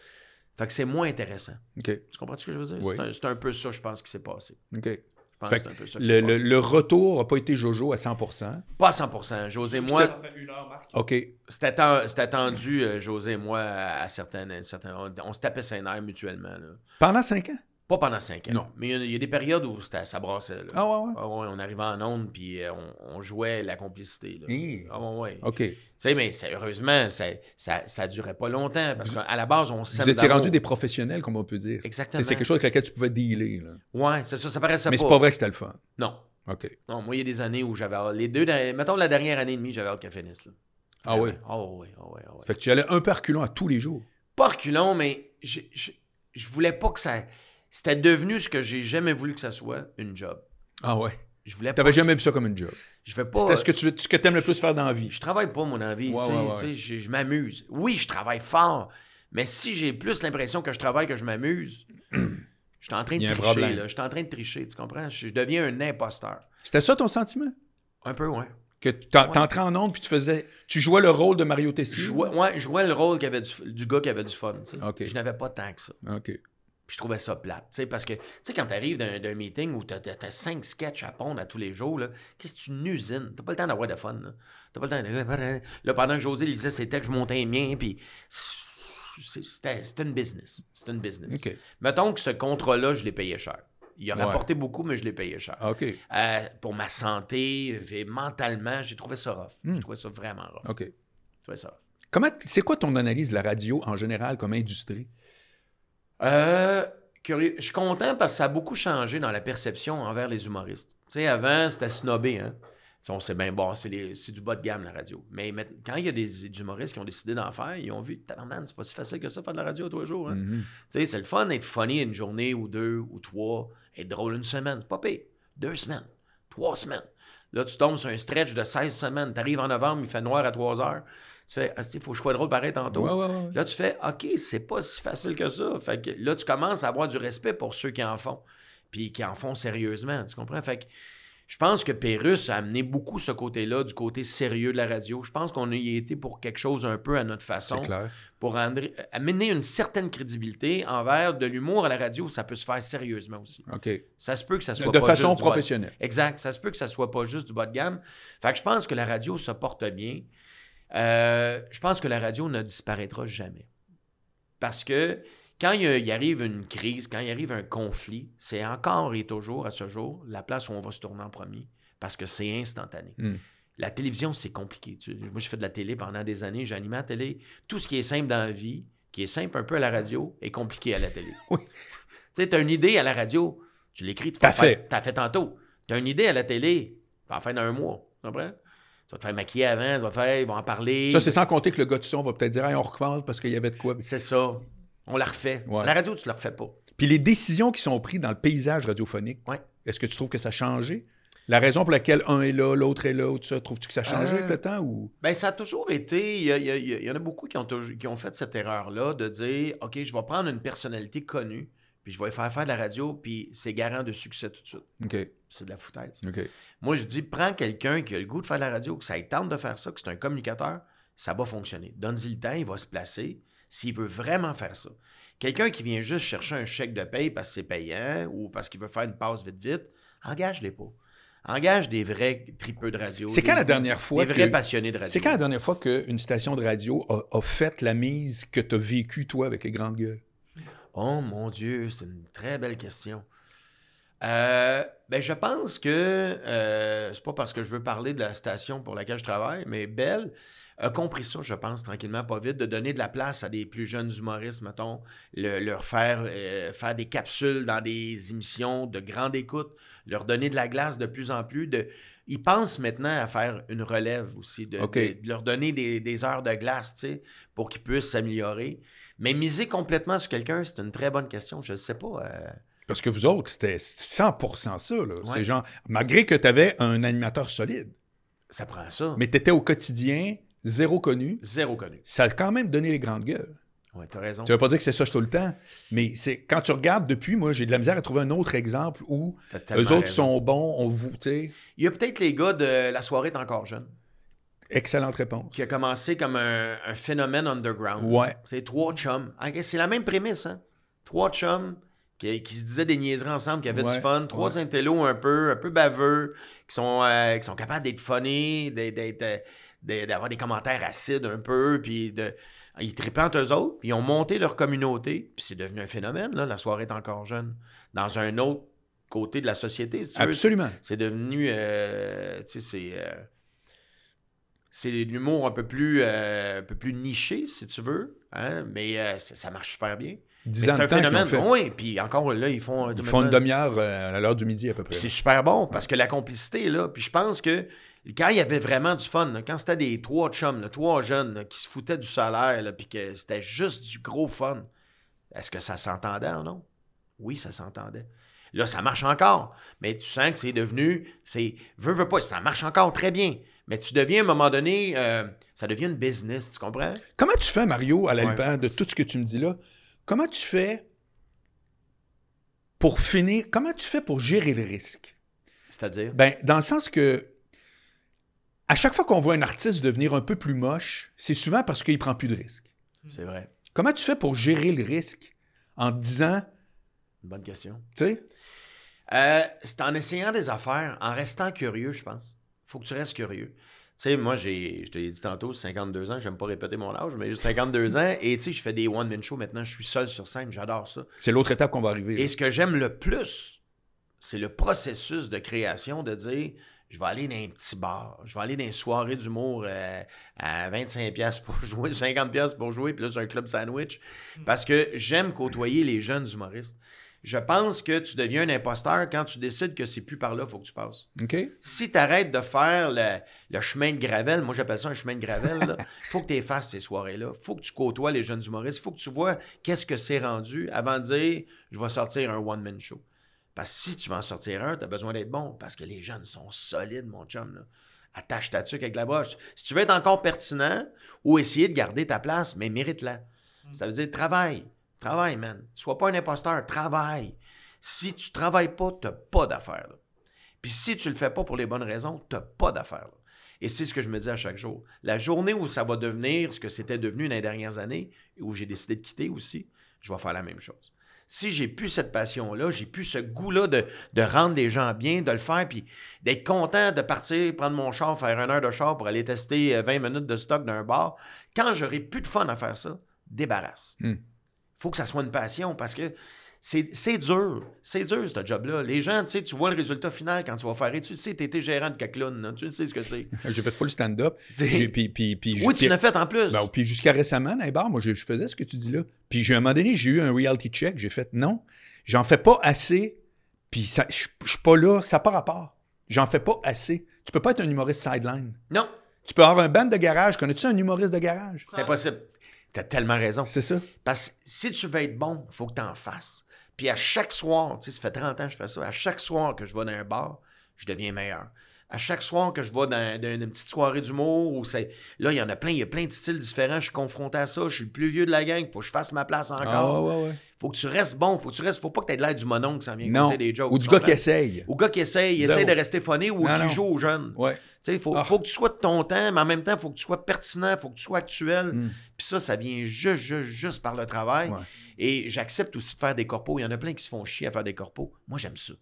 fait que c'est moins intéressant. Tu comprends ce que je veux dire? Oui. C'est un, un peu ça, je pense, qui s'est passé. OK. Je pense Fait que c'est un peu ça qui Le, retour n'a pas été Jojo à 100% Pas à 100% José, Moi, moi, ça fait une heure, Marc. OK. C'était ten- c'était tendu, euh, José et moi, à, à certaines, certaines- on, on se tapait ses nerfs mutuellement. là. Pendant 5 ans? Pas pendant cinq ans. Non. Mais il y a- il y, a des périodes où c'était- ça brassait. là. Ah ouais, ouais. Ah ouais, on arrivait en onde, puis euh, on, on jouait la complicité. Là. Hi. Ah ouais, ouais. OK. Tu sais, mais heureusement, ça, ça, ça durait pas longtemps, parce qu'à la base, on s'aime Vous étiez rendu des professionnels, comme on peut dire. Exactement. C'est quelque chose avec lequel tu pouvais dealer. Là. Ouais, c'est ça, ça paraissait Mais pas. c'est pas vrai que c'était le fun. Non. OK. Non, moi, il y a des années où j'avais les deux, dernières- mettons la dernière année et demie, j'avais hâte qu'elle finisse. Là. Ah oui? Ah oui, ah oui, ah oui. Fait que tu allais un peu reculons à tous les jours. pas reculons, mais je, je, je voulais pas que ça. C'était devenu ce que j'ai jamais voulu que ça soit, une job. Ah ouais? Je voulais pas. T'avais jamais vu ça comme une job? Je vais pas. C'était ce que tu ce que aimes le plus faire dans la vie. Je travaille pas, mon envie. Je, je m'amuse. Oui, je travaille fort, mais si j'ai plus l'impression que je travaille que je m'amuse, je suis en train de tricher. Je suis en train de tricher, tu comprends? Je, je deviens un imposteur. C'était ça ton sentiment? Un peu, ouais. Que t'en- Ouais. t'entrais en onde puis tu faisais. Tu jouais le rôle de Mario Je Tessier? jouais, ouais, je jouais le rôle avait du, du gars qui avait du fun. tu sais. Ok. Je n'avais pas tant que ça. OK. Puis je trouvais ça plate. tu Parce que, tu sais, quand tu arrives d'un d'un meeting où tu as, cinq sketchs à pondre à tous les jours, là, qu'est-ce que c'est une usine? T'as pas le temps d'avoir de fun. Là, T'as pas le temps de. Là, pendant que José lisait ses textes, je montais les miens, puis. C'était c'était une business. C'était une business. Mettons que ce contrat-là, je l'ai payé cher. Il a Ouais. rapporté beaucoup, mais je l'ai payé cher. OK. Euh, pour ma santé, et mentalement, j'ai trouvé ça rough. Hmm. J'ai trouvé ça vraiment rough. OK. J'ai trouvé ça rough. Comment, c'est quoi ton analyse de la radio en général comme industrie? Euh, curieux. Je suis content parce que ça a beaucoup changé dans la perception envers les humoristes. Tu sais, avant, c'était snobé, hein. On sait bien, bon, c'est les- c'est du bas de gamme, la radio. Mais maintenant, quand il y a des, des humoristes qui ont décidé d'en faire, ils ont vu, c'est pas si facile que ça, faire de la radio tous les jours. Hein. Mhm. Tu sais, c'est le fun d'être funny une journée ou deux ou trois, être drôle une semaine, c'est pas pire. Deux semaines, trois semaines. Là, tu tombes sur un stretch de 16 semaines. Tu arrives en novembre, il fait noir à 3 heures. Tu fais, ah, il faut que je sois drôle pareil tantôt. Ouais, ouais, ouais. Là, tu fais, OK, c'est pas si facile que ça. Fait que là, tu commences à avoir du respect pour ceux qui en font. Puis qui en font sérieusement. Tu comprends? Fait que je pense que Pérus a amené beaucoup ce côté-là, du côté sérieux de la radio. Je pense qu'on y a été pour quelque chose un peu à notre façon C'est clair. pour rendre- amener une certaine crédibilité envers de l'humour à la radio, ça peut se faire sérieusement aussi. OK. Ça se peut que ça soit De pas façon juste du bas- professionnelle. Exact. Ça se peut que ça soit pas juste du bas de gamme. Fait que je pense que la radio se porte bien. Euh, je pense que la radio ne disparaîtra jamais. Parce que quand il, il arrive une crise, quand il arrive un conflit, c'est encore et toujours, à ce jour, la place où on va se tourner en premier. Parce que c'est instantané. Mm. La télévision, c'est compliqué. Moi, j'ai fait de la télé pendant des années, j'ai animé la télé. Tout ce qui est simple dans la vie, qui est simple un peu à la radio, est compliqué à la télé. Oui. Tu sais, tu as une idée à la radio, tu l'écris, tu T'as fait. T'as fait tantôt. Tu as une idée à la télé, tu vas en faire dans un mois. Tu comprends? Tu vas te faire maquiller avant, tu vas faire, ils vont en parler. Ça, c'est sans compter que le gars de son va peut-être dire Hey, on recommence parce qu'il y avait de quoi. C'est ça. On la refait. Ouais. La radio, tu la refais pas. Puis les décisions qui sont prises dans le paysage radiophonique, Ouais. est-ce que tu trouves que ça a changé? La raison pour laquelle un est là, l'autre est là, ou tout ça, trouves-tu que ça a changé Euh, avec le temps ou? Ben, ça a toujours été. Il y, a- il y a- il y en a beaucoup qui ont, qui ont fait cette erreur-là de dire OK, je vais prendre une personnalité connue, puis je vais faire faire de la radio, puis c'est garant de succès tout de suite. OK. C'est de la foutaise. Moi, je dis prends quelqu'un qui a le goût de faire de la radio, que ça ait tente de faire ça, que c'est un communicateur, ça va fonctionner. Donne-y le temps, il va se placer s'il veut vraiment faire ça. Quelqu'un qui vient juste chercher un chèque de paye parce que c'est payant ou parce qu'il veut faire une passe vite vite, engage-les pas. Engage des vrais tripeux de radio. C'est quand la dernière fois Des vrais que- passionnés de radio. C'est quand la dernière fois qu'une station de radio a, a fait la mise que tu as vécue, toi, avec les grandes gueules? Oh mon Dieu, c'est une très belle question. Euh, ben, je pense que euh, c'est pas parce que je veux parler de la station pour laquelle je travaille, mais Belle a compris ça, je pense, tranquillement, pas vite, de donner de la place à des plus jeunes humoristes, mettons, le- leur faire, euh, faire des capsules dans des émissions de grande écoute, leur donner de la glace de plus en plus. De... Ils pensent maintenant à faire une relève aussi, de, OK. de- de leur donner des, des heures de glace, tu sais, pour qu'ils puissent s'améliorer. Mais miser complètement sur quelqu'un, c'est une très bonne question. Je ne sais pas. euh, Parce que vous autres, c'était 100% ça. Là. Ouais. C'est genre, malgré que tu avais un animateur solide, ça prend ça. mais tu étais au quotidien, zéro connu, Zéro connu. ça a quand même donné les grandes gueules. Oui, tu as raison. Ça veut pas dire que c'est ça tout le temps, mais c'est quand tu regardes depuis, moi, j'ai de la misère à trouver un autre exemple où tellement autres raison. sont bons, on vous, tu Il y a peut-être les gars de La soirée est encore jeune, excellente réponse. qui a commencé comme un, un phénomène underground. Ouais. C'est trois chums. Ah, C'est la même prémisse, hein? Trois chums qui, qui se disaient des niaiseries ensemble, qui avaient Ouais, du fun. Trois intellos un peu, un peu baveux, qui sont, euh, qui sont capables d'être funny, d'avoir des commentaires acides un peu, puis de... Ils trippaient entre eux autres, puis ils ont monté leur communauté, puis c'est devenu un phénomène, là, la soirée est encore jeune, dans un autre côté de la société, si tu. Absolument. C'est devenu, euh, tu sais, c'est... euh, c'est de l'humour un peu plus euh, un peu plus niché, si tu veux, hein, mais euh, ça, ça marche super bien. C'est un phénomène. Oui, puis encore là, ils font... Ils font une demi-heure euh, à l'heure du midi à peu près. C'est super bon parce que la complicité est là. Puis je pense que quand il y avait vraiment du fun, là, quand c'était des trois chums, là, trois jeunes là, qui se foutaient du salaire, puis que c'était juste du gros fun, est-ce que ça s'entendait ou non? Oui, ça s'entendait. Là, ça marche encore. Mais tu sens que c'est devenu. c'est Veux, veux pas, ça marche encore très bien. Mais tu deviens, à un moment donné, euh, ça devient une business, tu comprends? Comment tu fais, Mario, à la Ouais. de tout ce que tu me dis là? Comment tu fais pour finir? Comment tu fais pour gérer le risque? C'est-à-dire? Ben, dans le sens que à chaque fois qu'on voit un artiste devenir un peu plus moche, c'est souvent parce qu'il prend plus de risques. C'est vrai. Comment tu fais pour gérer le risque en te disant, Une bonne question. tu sais, Euh, c'est en essayant des affaires, en restant curieux, je pense. faut que tu restes curieux. Tu sais, moi, j'ai, je te l'ai dit tantôt, 52 ans, j'aime pas répéter mon âge, mais j'ai 52 ans, et tu sais, je fais des one-man shows maintenant, je suis seul sur scène, j'adore ça. c'est l'autre étape qu'on va arriver. là. Et ce que j'aime le plus, c'est le processus de création de dire je vais aller dans un petit bar, je vais aller dans une soirée d'humour euh, à 25$ pour jouer, 50$ pour jouer, puis là, c'est un club sandwich. Parce que j'aime côtoyer les jeunes humoristes. Je pense que tu deviens un imposteur quand tu décides que c'est plus par là qu'il faut que tu passes. OK? Si tu arrêtes de faire le, le chemin de gravel, moi j'appelle ça un chemin de gravel, il faut que tu fasses ces soirées-là. Il faut que tu côtoies les jeunes humoristes. Il faut que tu vois qu'est-ce que c'est rendu avant de dire je vais sortir un one-man show. Parce que si tu vas en sortir un, tu as besoin d'être bon parce que les jeunes sont solides, mon chum. Là. Attache ta tuque avec la broche. Si tu veux être encore pertinent ou essayer de garder ta place, mais mérite-la. Ça veut dire travaille. Travaille, man. Sois pas un imposteur. Travaille. Si tu travailles pas, tu n'as pas d'affaires. Puis si tu le fais pas pour les bonnes raisons, tu n'as pas d'affaires. Et c'est ce que je me dis à chaque jour. La journée où ça va devenir ce que c'était devenu dans les dernières années, où j'ai décidé de quitter aussi, je vais faire la même chose. Si j'ai plus cette passion-là, j'ai plus ce goût-là de, rendre les gens bien, de le faire, puis d'être content de partir, prendre mon char, faire une heure de char pour aller tester euh, 20 minutes de stock d'un bar, quand j'aurai plus de fun à faire ça, débarrasse. Hmm. Faut que ça soit une passion parce que c'est dur. C'est dur, ce job-là. Les gens, tu sais, tu vois le résultat final quand tu vas faire. Et tu sais, tu étais gérant de Caclun, là. tu sais ce que c'est. J'ai fait full stand-up. T'sais- J'ai- Puis, puis, puis, Oui, tu l'as fait en plus. Ben, puis jusqu'à récemment, dans les bars, moi, je, je faisais ce que tu dis là. Puis j'ai- à un moment donné, j'ai eu un reality check. J'ai fait non, j'en fais pas assez. Puis ça- je je suis pas là, ça n'a pas rapport. J'en fais pas assez. Tu peux pas être un humoriste sideline. Non, Tu peux avoir un band de garage. Connais-tu un humoriste de garage? c'est impossible. T'as tellement raison. C'est ça. Parce que si tu veux être bon, il faut que tu en fasses. Puis à chaque soir, tu sais, ça fait 30 ans que je fais ça, à chaque soir que je vais dans un bar, je deviens meilleur. À chaque soir que je vais dans, dans une petite soirée d'humour, où c'est. Là, il y en a plein, il y a plein de styles différents, je suis confronté à ça, je suis le plus vieux de la gang, faut que je fasse ma place encore. Ah, ouais, ouais. Faut que tu restes bon, faut que tu restes. Faut pas que tu aies de l'air du monon qui s'en vient Non. des jokes. Ou du gars qui essaye. Ou gars qui essaye, il essaye de rester funny ou qui joue aux jeunes. Ouais. Tu sais, faut, Ah. faut que tu sois de ton temps, mais en même temps, faut que tu sois pertinent, faut que tu sois actuel. Mm. Puis ça, ça vient juste, juste, juste par le travail. Ouais. Et j'accepte aussi de faire des corpos. Il y en a plein qui se font chier à faire des corpos. Moi, j'aime ça.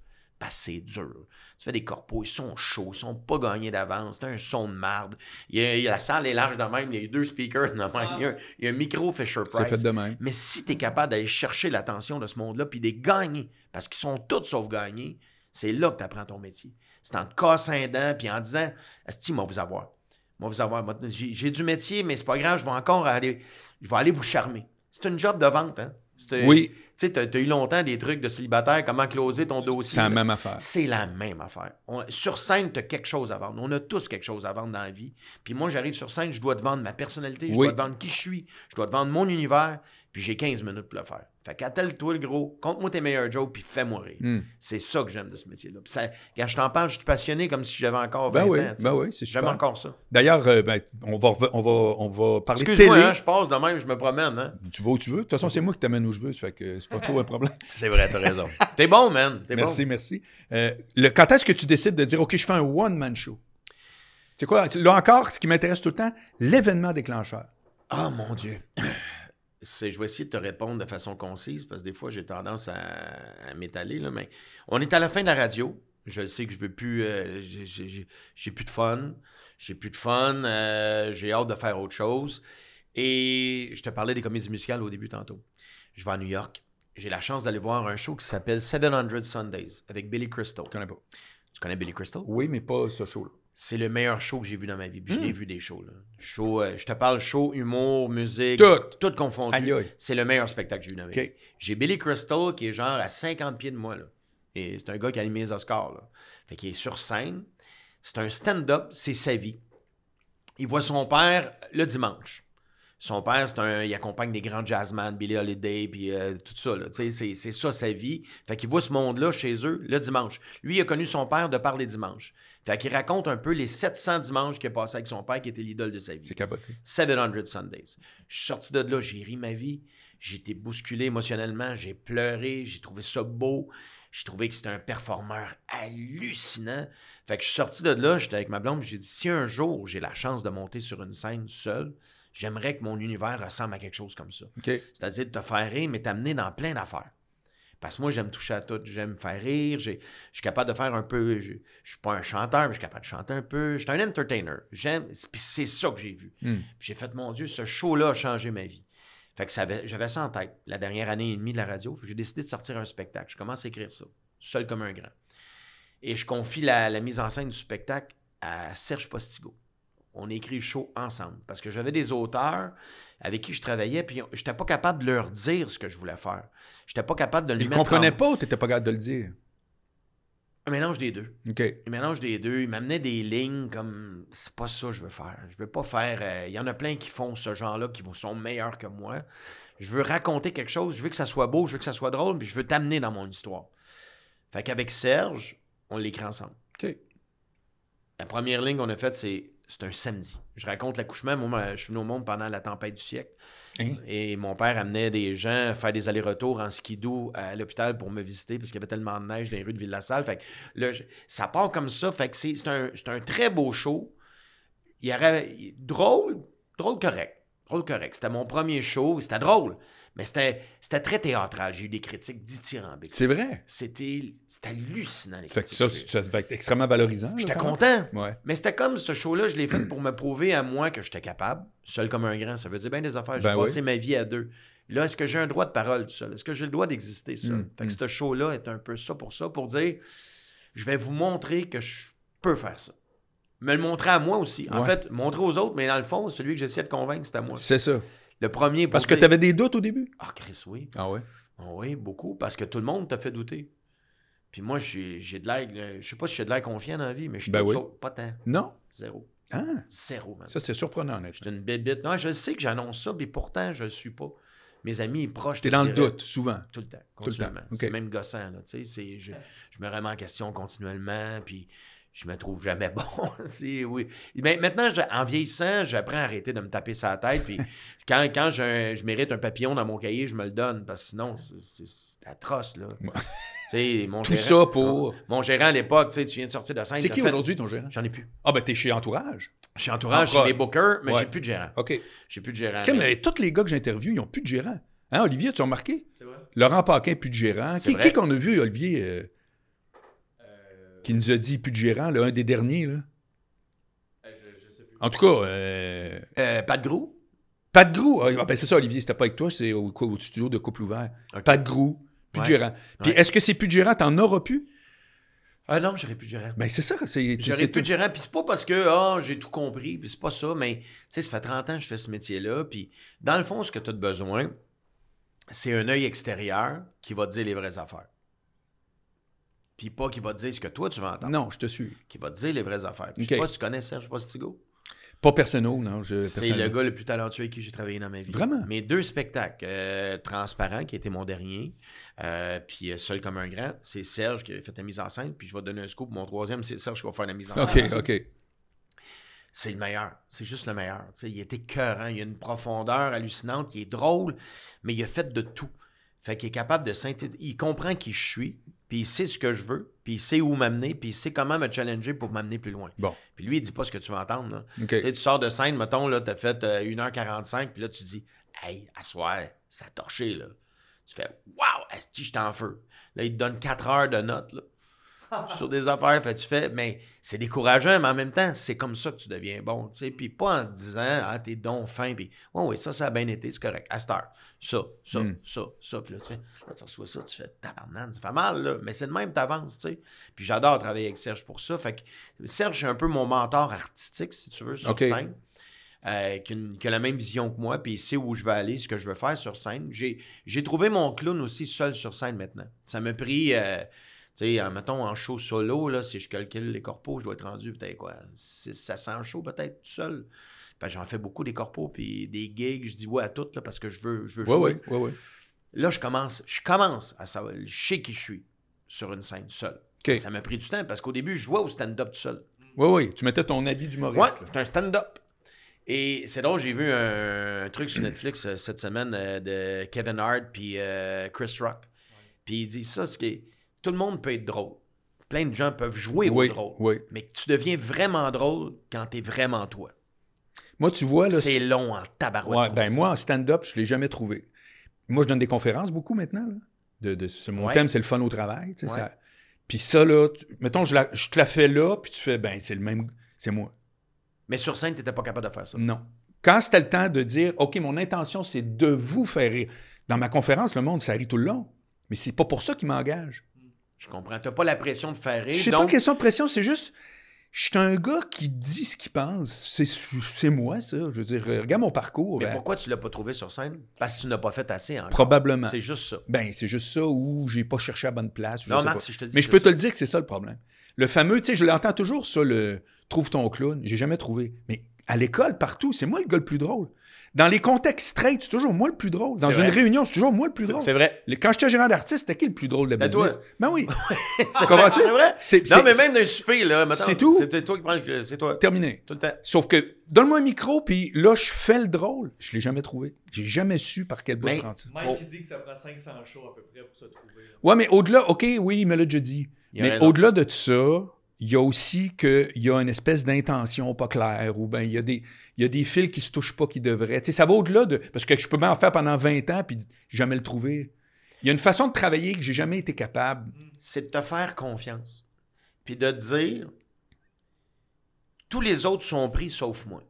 C'est dur. Tu fais des corpos, ils sont chauds, ils sont pas gagnés d'avance. T'as un son de marde. Il y a, il y a- la salle est large de même, il y a deux speakers de même. Il y a, il y a un micro Fisher C'est fait Price. de même. Mais si tu es capable d'aller chercher l'attention de ce monde-là, puis de les gagner, parce qu'ils sont tous sauf gagnés, c'est là que tu apprends ton métier. C'est en te cassant un dent, puis en disant Asti, moi, vous avoir. Moi, vous avoir. J'ai du métier, mais c'est pas grave, je vais encore aller, je vais aller vous charmer. C'est une job de vente, hein? Oui. Tu sais, tu as, eu longtemps des trucs de célibataire, comment closer ton dossier. C'est la même affaire. C'est la même affaire. On- sur scène, tu as quelque chose à vendre. On a tous quelque chose à vendre dans la vie. Puis moi, j'arrive sur scène, je dois te vendre ma personnalité, je Oui. dois te vendre qui je suis, je dois te vendre mon univers, puis j'ai 15 minutes pour le faire. Fait qu'attelle-toi le gros, compte-moi tes meilleurs jokes, puis fais-moi rire. Hmm. C'est ça que j'aime de ce métier-là. Quand je t'en parle, je suis passionné comme si j'avais encore 20 Ben oui, ans. ben oui, c'est J'aime encore ça. D'ailleurs, euh, ben, on, va, on, va, on va parler de Excuse-moi, télé. hein, je passe de même, je me promène. Hein? Tu vas où tu veux. De toute façon, c'est moi qui t'amène où je veux. Fait que c'est pas trop un problème. C'est vrai, t'as raison. T'es bon, man. T'es Merci, bon. merci. Euh, le, quand est-ce que tu décides de dire, OK, je fais un one-man show? C'est quoi? Là encore, ce qui m'intéresse tout le temps, l'événement déclencheur. Ah, mon Dieu. C'est- je vais essayer de te répondre de façon concise parce que des fois, j'ai tendance à, à m'étaler. là, Mais on est à la fin de la radio. Je sais que je veux plus. euh, j'ai plus de fun. J'ai plus de fun. euh, j'ai hâte de faire autre chose. Et je te parlais des comédies musicales au début tantôt. Je vais à New York. J'ai la chance d'aller voir un show qui s'appelle 700 Sundays avec Billy Crystal. Je connais pas. Tu connais Billy Crystal? Oui, mais pas ce show-là. C'est le meilleur show que j'ai vu dans ma vie. Puis je Hmm. l'ai vu des shows. Là. Show, euh, je te parle show, humour, musique, Tout. tout confondu. C'est le meilleur spectacle que j'ai vu dans ma vie. J'ai Billy Crystal qui est genre à 50 pieds de moi. Là. Et c'est un gars qui a animé les Oscars. Là. Fait qu'il est sur scène. C'est un stand-up, c'est sa vie. Il voit son père le dimanche. Son père, c'est un, il accompagne des grands jazzmen, Billy Holiday, puis euh, tout ça. C'est, c'est ça sa vie. Fait qu'il voit ce monde-là chez eux le dimanche. Lui, il a connu son père de par les dimanches. Fait qu'il raconte un peu les 700 dimanches qu'il a passé avec son père, qui était l'idole de sa vie. C'est capoté. 700 Sundays. Je suis sorti de là, j'ai ri ma vie. J'ai été bousculé émotionnellement, j'ai pleuré, j'ai trouvé ça beau. J'ai trouvé que c'était un performeur hallucinant. Fait que je suis sorti de là, j'étais avec ma blonde, j'ai dit si un jour j'ai la chance de monter sur une scène seul, j'aimerais que mon univers ressemble à quelque chose comme ça. C'est-à-dire de te faire rire, mais t'amener dans plein d'affaires. Parce que moi, j'aime toucher à tout. J'aime faire rire. Je suis capable de faire un peu. Je, je suis pas un chanteur, mais je suis capable de chanter un peu. Je suis un entertainer. J'aime. Puis c'est ça que j'ai vu. Puis j'ai fait, mon Dieu, ce show-là a changé ma vie. Fait que j'avais ça en tête, la dernière année et demie de la radio. J'ai décidé de sortir un spectacle. Je commence à écrire ça, seul comme un grand. Et je confie la, la mise en scène du spectacle à Serge Postigo. On écrit le show ensemble. Parce que j'avais des auteurs avec qui je travaillais, puis je n'étais pas capable de leur dire ce que je voulais faire. Je n'étais pas capable de le Il ne en- pas ou tu n'étais pas capable de le dire? Un mélange des deux. OK. Un mélange des deux. Il m'amenait des lignes comme c'est pas ça que je veux faire. Je veux pas faire. euh, Il y en a plein qui font ce genre-là, qui sont meilleurs que moi. Je veux raconter quelque chose. Je veux que ça soit beau, je veux que ça soit drôle, puis je veux t'amener dans mon histoire. Fait qu'avec Serge, on l'écrit ensemble. OK. La première ligne qu'on a faite, c'est c'est un samedi. Je raconte l'accouchement. Moi, je suis venu au monde pendant la tempête du siècle. Hein? Et mon père amenait des gens faire des allers-retours en skidoo à l'hôpital pour me visiter parce qu'il y avait tellement de neige dans les rues de Ville-la-Salle. Fait que là, ça part comme ça. Fait que c'est un, très beau show. Il y aurait drôle, drôle correct. Drôle correct. C'était mon premier show. C'était drôle. Mais c'était c'était très théâtral. J'ai eu des critiques dithyrambiques. C'est vrai. C'était c'était hallucinant, les Fait que ça, c'est- ça va être extrêmement valorisant. J'étais content. Ouais. Mais c'était comme ce show-là, je l'ai fait pour me prouver à moi que j'étais capable, seul comme un grand. Ça veut dire bien des affaires. J'ai Ben oui. passé ma vie à deux. Là, est-ce que j'ai un droit de parole tout seul? Est-ce que j'ai le droit d'exister seul? Mm, Fait que mm. ce show-là est un peu ça pour ça, pour dire je vais vous montrer que je peux faire ça. Me le montrer à moi aussi. En Ouais. fait, montrer aux autres, mais dans le fond, celui que j'essayais de convaincre, c'était moi. C'est ça. Le premier. Parce que tu avais des doutes au début? Ah, Chris, oui. Ah ouais? Ah Oui, beaucoup, parce que tout le monde t'a fait douter. Puis moi, j'ai j'ai de l'air. euh, Je sais pas si j'ai de l'air confiant dans la vie, mais je suis Ben oui. Pas tant. Non? Zéro. Ah, Zéro, man. ça, c'est surprenant, Je honnêtement. suis une bébite. Non, je sais que j'annonce ça, mais pourtant, je le suis pas. Mes amis proches. T'es te dans le doute, souvent. Tout le temps. Tout le temps. C'est même gossant, là. Tu sais, je, je me remets en question continuellement, puis je me trouve jamais bon. c'est, oui. Mais maintenant, je- en vieillissant, j'apprends à arrêter de me taper sa tête, puis quand, quand j'ai un- je mérite un papillon dans mon cahier, je me le donne, parce que sinon, c'est, c'est- c'est atroce, là. Mon Tout gérant- ça pour- Mon gérant à l'époque, tu sais, tu viens de sortir de scène. C'est qui fait- aujourd'hui, ton gérant? J'en ai plus. Ah, ben, t'es chez Entourage. Je suis entourage, chez les bookers, mais Ouais. j'ai plus de gérant. OK. J'ai plus de gérant. Mais- tous les gars que j'interviewe, ils n'ont plus de gérant. Hein, Olivier, tu as remarqué? C'est vrai? Laurent Paquin, plus de gérant. C'est Qui, vrai. qui qu'on a vu, Olivier, Euh, qui nous a dit plus de gérant, là, un des derniers, là? euh, je, je sais plus. En tout cas, euh, Euh, Pat Grou. Pat Grou. Ah, ben, c'est ça, Olivier, c'était pas avec toi, c'est au, au studio de Couple Ouvert. Ok. Pat Grou, plus Ouais. de gérant. Puis Ouais. est-ce que c'est plus de gérant, t'en auras plus? Ah non, j'aurais plus de gérant. Ben, c'est ça, c'est. J'aurais plus de tout. gérant, puis c'est pas parce que ah, j'ai tout compris, puis c'est pas ça, mais tu sais, ça fait 30 ans que je fais ce métier-là, puis dans le fond, ce que tu as besoin, c'est un œil extérieur qui va te dire les vraies affaires. Puis pas qui va te dire ce que toi tu vas entendre, Non, je te suis. qui va te dire les vraies affaires. Puis Je Ok. sais pas si tu connais Serge Postigo. Pas personnel, non. Je, C'est le gars le plus talentueux avec qui j'ai travaillé dans ma vie. Vraiment? Mes deux spectacles, euh, Transparent, qui était mon dernier, euh, puis euh, Seul comme un grand, c'est Serge qui a fait la mise en scène, puis je vais donner un scoop. Mon troisième, c'est Serge qui va faire la mise en OK, scène. OK. C'est le meilleur. C'est juste le meilleur. Il est écœurant. Il a une profondeur hallucinante. Il est drôle, mais il a fait de tout. Fait qu'il est capable de synthétiser. Il comprend qui je suis, puis il sait ce que je veux, puis il sait où m'amener, puis il sait comment me challenger pour m'amener plus loin. Bon. Puis lui, il dit pas ce que tu veux entendre. là. Tu sais, tu sors de scène, mettons, là, t'as fait euh, 1h45, puis là, tu dis, hey, à soir, ça a torché, là. Tu fais, waouh, esti, je en feu. Là, il te donne 4 heures de notes, là, sur des affaires. Fait, tu fais, mais c'est décourageant, mais en même temps, c'est comme ça que tu deviens bon, tu sais. Puis pas en te disant, ah, t'es donc fin, puis, ouais, oui, ça, ça a bien été, c'est correct. À cette heure, ça, ça, Mm. ça, ça. Puis là, tu fais, là, tu reçois ça, tu fais, tabarnane, ça fait mal, là. Mais c'est de même, t'avances, tu sais. Puis j'adore travailler avec Serge pour ça. Fait que Serge, c'est un peu mon mentor artistique, si tu veux, sur scène. euh, qui, a une- qui a la même vision que moi, puis il sait où je vais aller, ce que je veux faire sur scène. J'ai, j'ai trouvé mon clown aussi seul sur scène maintenant. Ça m'a pris, euh, tu sais, en, mettons, en show solo, là, si je calcule les corpos, je dois être rendu peut-être quoi, 600 shows peut-être tout seul. J'en fais beaucoup des corpos, puis des gigs, je dis ouais à toutes, là, parce que je veux, je veux jouer. ouais, ouais, ouais. Là, je commence, je commence à savoir, je sais qui je suis sur une scène seul. Ça m'a pris du temps, parce qu'au début, je jouais au stand-up tout seul. Ouais, ouais. Tu mettais ton habit Ouais, d'humoriste. là. c'est un stand-up. Et c'est drôle, j'ai vu un, un truc sur Netflix euh, cette semaine euh, de Kevin Hart puis euh, Chris Rock. Puis il dit ça, c'est que tout le monde peut être drôle. Plein de gens peuvent jouer Oui, au drôle. oui. Mais tu deviens vraiment drôle quand t'es vraiment toi. Moi, tu vois, là. C'est long en tabarouette. Ouais, ben moi, en stand-up, je ne l'ai jamais trouvé. Moi, je donne des conférences beaucoup maintenant. Là. De, de- mon Ouais. thème, c'est le fun au travail. tu sais, Ouais. ça- Puis ça, là, tu- mettons, je, la- je te la fais là, puis tu fais, ben, c'est le même, c'est moi. Mais sur scène, t'étais pas capable de faire ça. Non. Quand c'était le temps de dire, OK, mon intention, c'est de vous faire rire. Dans ma conférence, le monde, ça rit tout le long. Mais c'est pas pour ça qu'ils m'engagent. Je comprends. T'as pas la pression de faire rire. C'est donc... pas question de pression, c'est juste. Je suis un gars qui dit ce qu'il pense. C'est, c'est moi, ça. Je veux dire, regarde mon parcours. Mais ben, pourquoi tu l'as pas trouvé sur scène? Parce que tu n'as pas fait assez encore. probablement. C'est juste ça. Ben, c'est juste ça où j'ai pas cherché à bonne place. je Non, sais Marc, si je te dis Mais je peux te le dire que c'est ça le problème. Le fameux, tu sais, je l'entends toujours, ça, le trouve ton clown. J'ai jamais trouvé. Mais à l'école, partout, c'est moi le gars le plus drôle. Dans les contextes straight, c'est toujours moi le plus drôle. Dans une vrai. réunion, c'est toujours moi le plus drôle. C'est vrai. Le- Quand j'étais gérant d'artiste, c'était qui le plus drôle de la Ben, toi. Ben oui. c'est Comprends-tu? C'est vrai. C'est, Non, mais même d'un souper, là, c'est tout. C'est toi qui prends le- C'est toi. terminé. Tout le temps. Sauf que, donne-moi un micro, puis là, je fais le drôle. Je l'ai jamais trouvé. J'ai jamais su par quel bout de. Mike, Oh. il dit que ça prend 500 shows à peu près pour se trouver. Ouais, mais au-delà, OK, oui, il me l'a déjà dit. Mais au-delà de ça, il y a aussi qu'il y a une espèce d'intention pas claire ou ben il y a des il y a des fils qui se touchent pas qui devraient. Tu sais, ça va au-delà de parce que je peux bien en faire pendant 20 ans puis jamais le trouver. Il y a une façon de travailler que j'ai jamais été capable. c'est de te faire confiance. Puis de te dire, tous les autres sont pris sauf moi.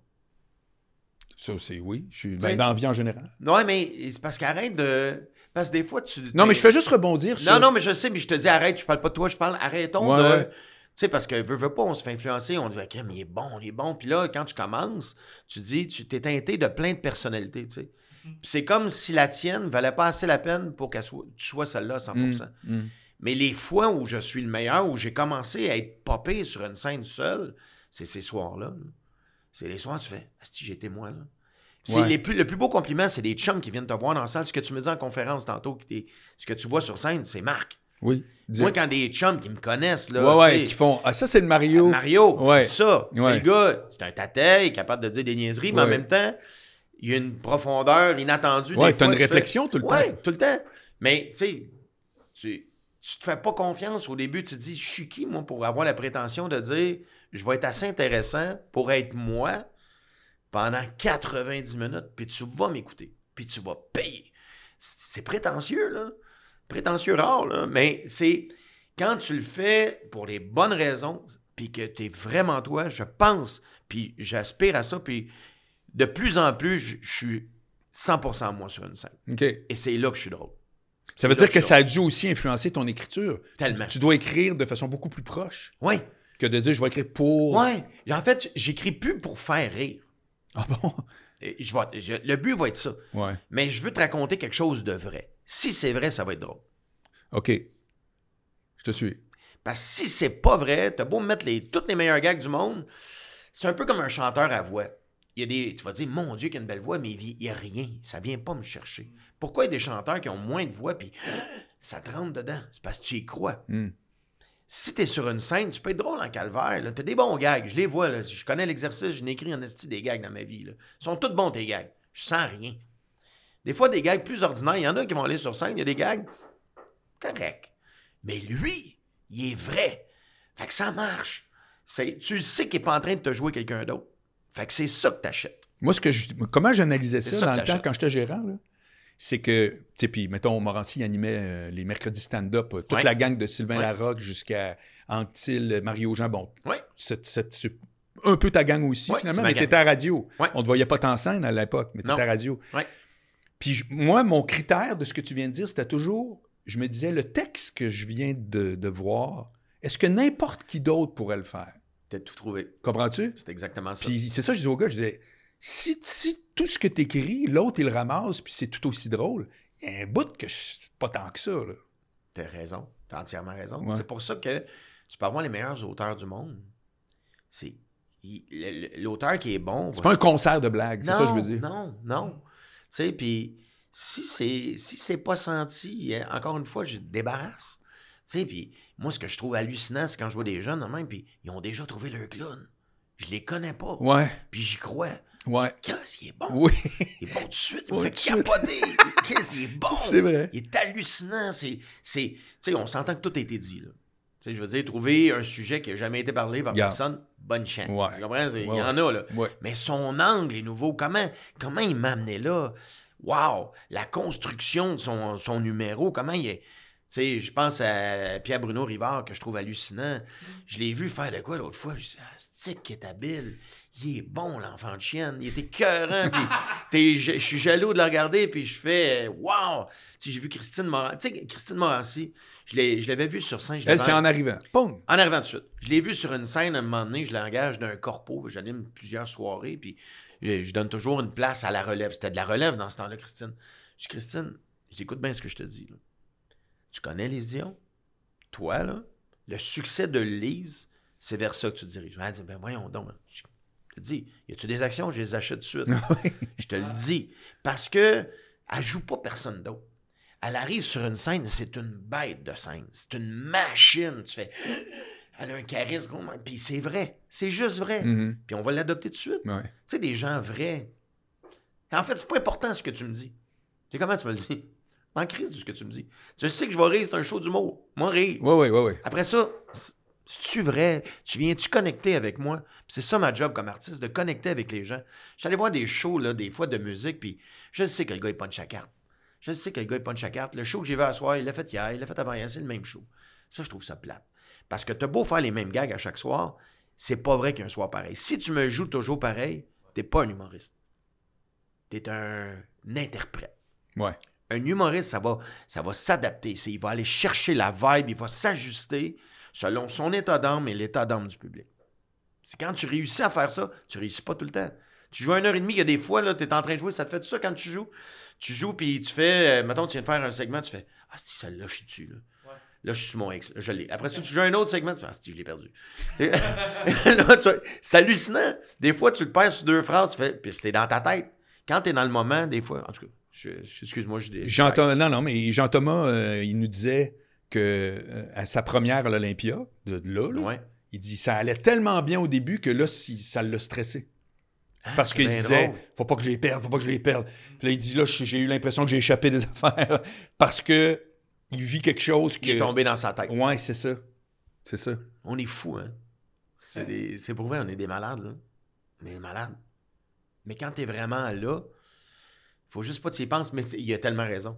Ça c'est oui, je suis ben, dans la vie en général. Non, mais c'est parce qu'arrête de. Parce que des fois, tu. Non, mais je fais juste rebondir sur Non, non, mais je sais, mais je te dis, arrête, je parle pas de toi, je parle, arrêtons Ouais, de. ouais. Tu sais, parce que veux, veux pas, on se fait influencer, on dit, OK, mais il est bon, il est bon. Puis là, quand tu commences, tu dis, tu t'es teinté de plein de personnalités, tu sais. Puis c'est comme si la tienne valait pas assez la peine pour que tu sois celle-là à 100%. Mm, mm. Mais les fois où je suis le meilleur, où j'ai commencé à être popé sur une scène seul, c'est ces soirs-là. là. C'est les soirs où tu fais Asti, j'étais moi là. Ouais. les plus, le plus beau compliment, c'est des chums qui viennent te voir dans la salle. Ce que tu me dis en conférence tantôt, ce que tu vois sur scène, c'est Marc. Oui. Moi, quand des chums qui me connaissent, là, ouais ouais, qui font ah ça c'est le Mario. Mario, Ouais. c'est ça. C'est le gars, c'est un il est capable de dire des niaiseries, mais en même temps, il y a une profondeur inattendue. Ouais, t'as une fais- réflexion tout le Ouais, temps. tout le temps. Mais, tu sais, tu, te fais pas confiance au début. Tu te dis, je suis qui, moi, pour avoir la prétention de dire, je vais être assez intéressant pour être moi pendant 90 minutes, puis tu vas m'écouter, puis tu vas payer. C'est prétentieux, là. Prétentieux rare, là. Mais c'est quand tu le fais pour les bonnes raisons, puis que tu es vraiment toi, je pense, puis j'aspire à ça, puis de plus en plus, je je suis 100% moi sur une scène. Et c'est là que je suis drôle. Ça veut dire que ça a dû aussi influencer ton écriture. Tu- Tellement. Tu, dois écrire de façon beaucoup plus proche Oui, que de dire je vais écrire pour. ouais. En fait, j'écris plus pour faire rire. Ah bon? Je vais- je- le but va être ça. Ouais. Mais je veux te raconter quelque chose de vrai. Si c'est vrai, ça va être drôle. OK. Je te suis. Parce que si c'est pas vrai, t'as beau me mettre les, toutes les meilleures gags du monde, c'est un peu comme un chanteur à voix. Il y a des, tu vas dire, mon Dieu, qu'il a une belle voix, mais il n'y a rien. Ça vient pas me chercher. Pourquoi il y a des chanteurs qui ont moins de voix, puis ça te rentre dedans? C'est parce que tu y crois. Hmm. Si tu es sur une scène, tu peux être drôle en calvaire. Tu as des bons gags. Je les vois. Là. Je connais l'exercice. Je n'ai écrit en esti des gags dans ma vie. Là. Ils sont tous bons, tes gags. Je sens rien. Des fois, des gags plus ordinaires. Il y en a qui vont aller sur scène. Il y a des gags corrects. Mais lui, il est vrai. Fait que ça marche. C'est, tu sais qu'il n'est pas en train de te jouer quelqu'un d'autre. Fait que c'est ça que tu achètes. Moi, ce que je, comment j'analysais ça, ça dans le temps quand j'étais gérant, là, c'est que, tu sais, puis mettons, Morancy il animait euh, les mercredis stand-up, euh, toute Ouais. la gang de Sylvain Ouais. Larocque jusqu'à Anctil, Mario Jean. Bon, Ouais. c'est un peu ta gang aussi, finalement, mais t'étais à radio. On te voyait pas en scène à l'époque, mais t'étais à radio. Puis moi, mon critère de ce que tu viens de dire, c'était toujours, je me disais, le texte que je viens de, de voir, est-ce que n'importe qui d'autre pourrait le faire? T'as tout trouvé. Comprends-tu? C'est exactement ça. Puis c'est ça, je dis au gars, je disais, si, si tout ce que tu écris, l'autre, il le ramasse, puis c'est tout aussi drôle, il y a un bout que je- c'est pas tant que ça. Là. T'as raison. T'as entièrement raison. Ouais. C'est pour ça que tu peux avoir les meilleurs auteurs du monde. C'est l'auteur qui est bon. C'est pas un concert de blagues, c'est ça que je veux dire. Non, non. Tu sais, puis si c'est si c'est pas senti, hein, encore une fois, je débarrasse. Tu sais, puis moi, ce que je trouve hallucinant, c'est quand je vois des jeunes, même, puis ils ont déjà trouvé leur clown. Je les connais pas. Ouais, Puis j'y crois. ouais. Qu'est-ce il est bon. Oui, Il est bon tout de suite. Il me fait capoter. Qu'est-ce qu'il est bon. c'est vrai. Il est hallucinant. C'est, c'est, tu sais, on s'entend que tout a été dit. Là. Tu sais, je veux dire, trouver un sujet qui n'a jamais été parlé par personne, bonne chance. Ouais. Tu comprends? Il Ouais, y en a, là. Ouais. Mais son angle est nouveau. Comment, comment il m'a amené là? Wow! La construction de son, son numéro, comment il est. Tu sais, je pense à Pierre-Bruno Rivard, que je trouve hallucinant. Je l'ai vu faire de quoi l'autre fois? Je dis, ah, stick qui est habile? Il est bon, l'enfant de chienne. Il était cœurant. puis t'es- je, suis jaloux de le regarder, puis je fais, wow! Tu sais, j'ai vu Christine Morancy. Tu sais, Christine Morancy, je l'ai- je l'avais vue sur scène. je Elle, c'est en arrivant. Boum! en arrivant tout de suite. Je l'ai vu sur une scène à un moment donné, je l'engage d'un corpo, j'anime plusieurs soirées, puis je, je donne toujours une place à la relève. C'était de la relève dans ce temps-là, Christine. Je dis, Christine, j'écoute bien ce que je te dis. là. Tu connais les Dion? Toi, là, le succès de Lise, c'est vers ça que tu te diriges. Elle dit, ben voyons donc. Je te dis, y a-tu des actions? Je les achète tout de suite. je te le dis. Parce que elle joue pas personne d'autre. Elle arrive sur une scène, c'est une bête de scène. C'est une machine. Tu fais. Elle a un charisme. man. Puis c'est vrai. C'est juste vrai. Mhm. Puis on va l'adopter tout de suite. Ouais. Tu sais, des gens vrais. En fait, c'est pas important ce que tu me dis. Tu sais comment tu me le dis? En crise de ce que tu me dis. Je sais que je vais rire, c'est un show d'humour. Moi, rire. Ouais, ouais, ouais, ouais. Après ça, c'est-tu vrai? Tu viens-tu connecter avec moi? C'est ça ma job comme artiste, de connecter avec les gens. Je suis allé voir des shows, là, des fois, de musique, puis je sais que le gars, il punch à carte. Je sais que le gars, il punch à carte. Le show que j'ai vu à soir, il l'a fait hier, il l'a fait avant hier, c'est le même show. Ça, je trouve ça plate. Parce que t'as beau faire les mêmes gags à chaque soir, c'est pas vrai qu'un soir pareil. Si tu me joues toujours pareil, t'es pas un humoriste. T'es un interprète. Ouais. Un humoriste, ça va, ça va s'adapter. Il va aller chercher la vibe, il va s'ajuster selon son état d'âme et l'état d'âme du public. C'est quand tu réussis à faire ça, tu réussis pas tout le temps. Tu joues une heure et demie, il y a des fois, tu es en train de jouer, ça te fait tout ça quand tu joues. Tu joues, puis tu fais, euh, mettons, tu viens de faire un segment, tu fais Ah, si, celle-là, je suis dessus. Là. Ouais. Là, je suis sur mon ex. Je l'ai. Après ça, tu joues un autre segment, tu fais Ah, si, je l'ai perdu. Là, c'est hallucinant. Des fois, tu le perds sur deux phrases, tu fais, puis c'était dans ta tête. Quand tu es dans le moment, des fois, en tout cas, je- excuse-moi, je dis. Jean Thomas, non, non, mais Jean Thomas, euh, il nous disait que euh, à sa première à l'Olympia, de là, là, Ouais. il dit ça allait tellement bien au début que là, ça l'a stressé. Ah, Parce qu'il se disait, drôle. faut pas que je les perde, faut pas que je les perde. Puis là, il dit, là, j'ai eu l'impression que j'ai échappé des affaires parce que il vit quelque chose qui est que. tombé dans sa tête. Ouais, c'est ça. C'est ça. On est fous, hein? C'est, des- pour vrai, on est des malades, là. On est des malades. Mais quand t'es vraiment là, faut juste pas que tu y penses, mais il a tellement raison.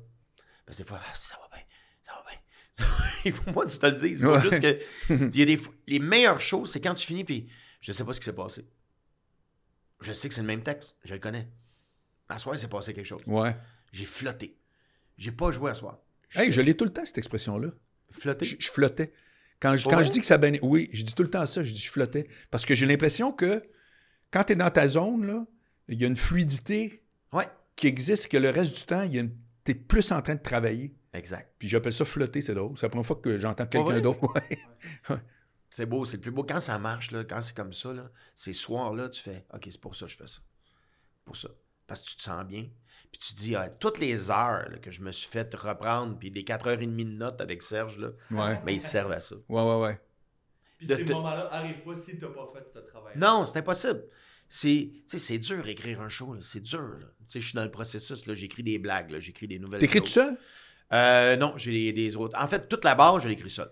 Parce que des fois, ah, ça va bien, ça va bien. il faut pas que tu te le dises. Il faut Ouais. juste que. Il y a des, les meilleures choses, c'est quand tu finis, puis je sais pas ce qui s'est passé. Je sais que c'est le même texte, je le connais. À soir, il s'est passé quelque chose. Ouais. J'ai flotté. J'ai pas joué à soir. Hey, je l'ai tout le temps, cette expression-là. flotté? Je, je flottais. Quand je, quand je dis que ça ben, oui, je dis tout le temps ça, je dis je flottais. Parce que j'ai l'impression que quand tu es dans ta zone, là, il y a une fluidité Ouais, qui existe que le reste du temps, tu es plus en train de travailler. Exact. Puis j'appelle ça flotter, c'est drôle. C'est la première fois que j'entends quelqu'un d'autre. C'est beau, c'est le plus beau. Quand ça marche, là, quand c'est comme ça, là, ces soirs-là, tu fais OK, c'est pour ça que je fais ça. Pour ça. Parce que tu te sens bien. Puis tu te dis, ah, toutes les heures là, que je me suis fait reprendre, puis les 4h30 de notes avec Serge, là, Ouais. ben, ils servent à ça. Ouais, ouais, ouais. Puis De ces te- moments-là arrivent pas si t'as pas fait ce travail. Non, c'est impossible. C'est, tu sais, c'est dur écrire un show, c'est dur. Tu je suis dans le processus, là, j'écris des blagues, là, j'écris des nouvelles T'écris tout seul? Euh, non, j'ai des, autres. En fait, toute la base, je l'écris seul.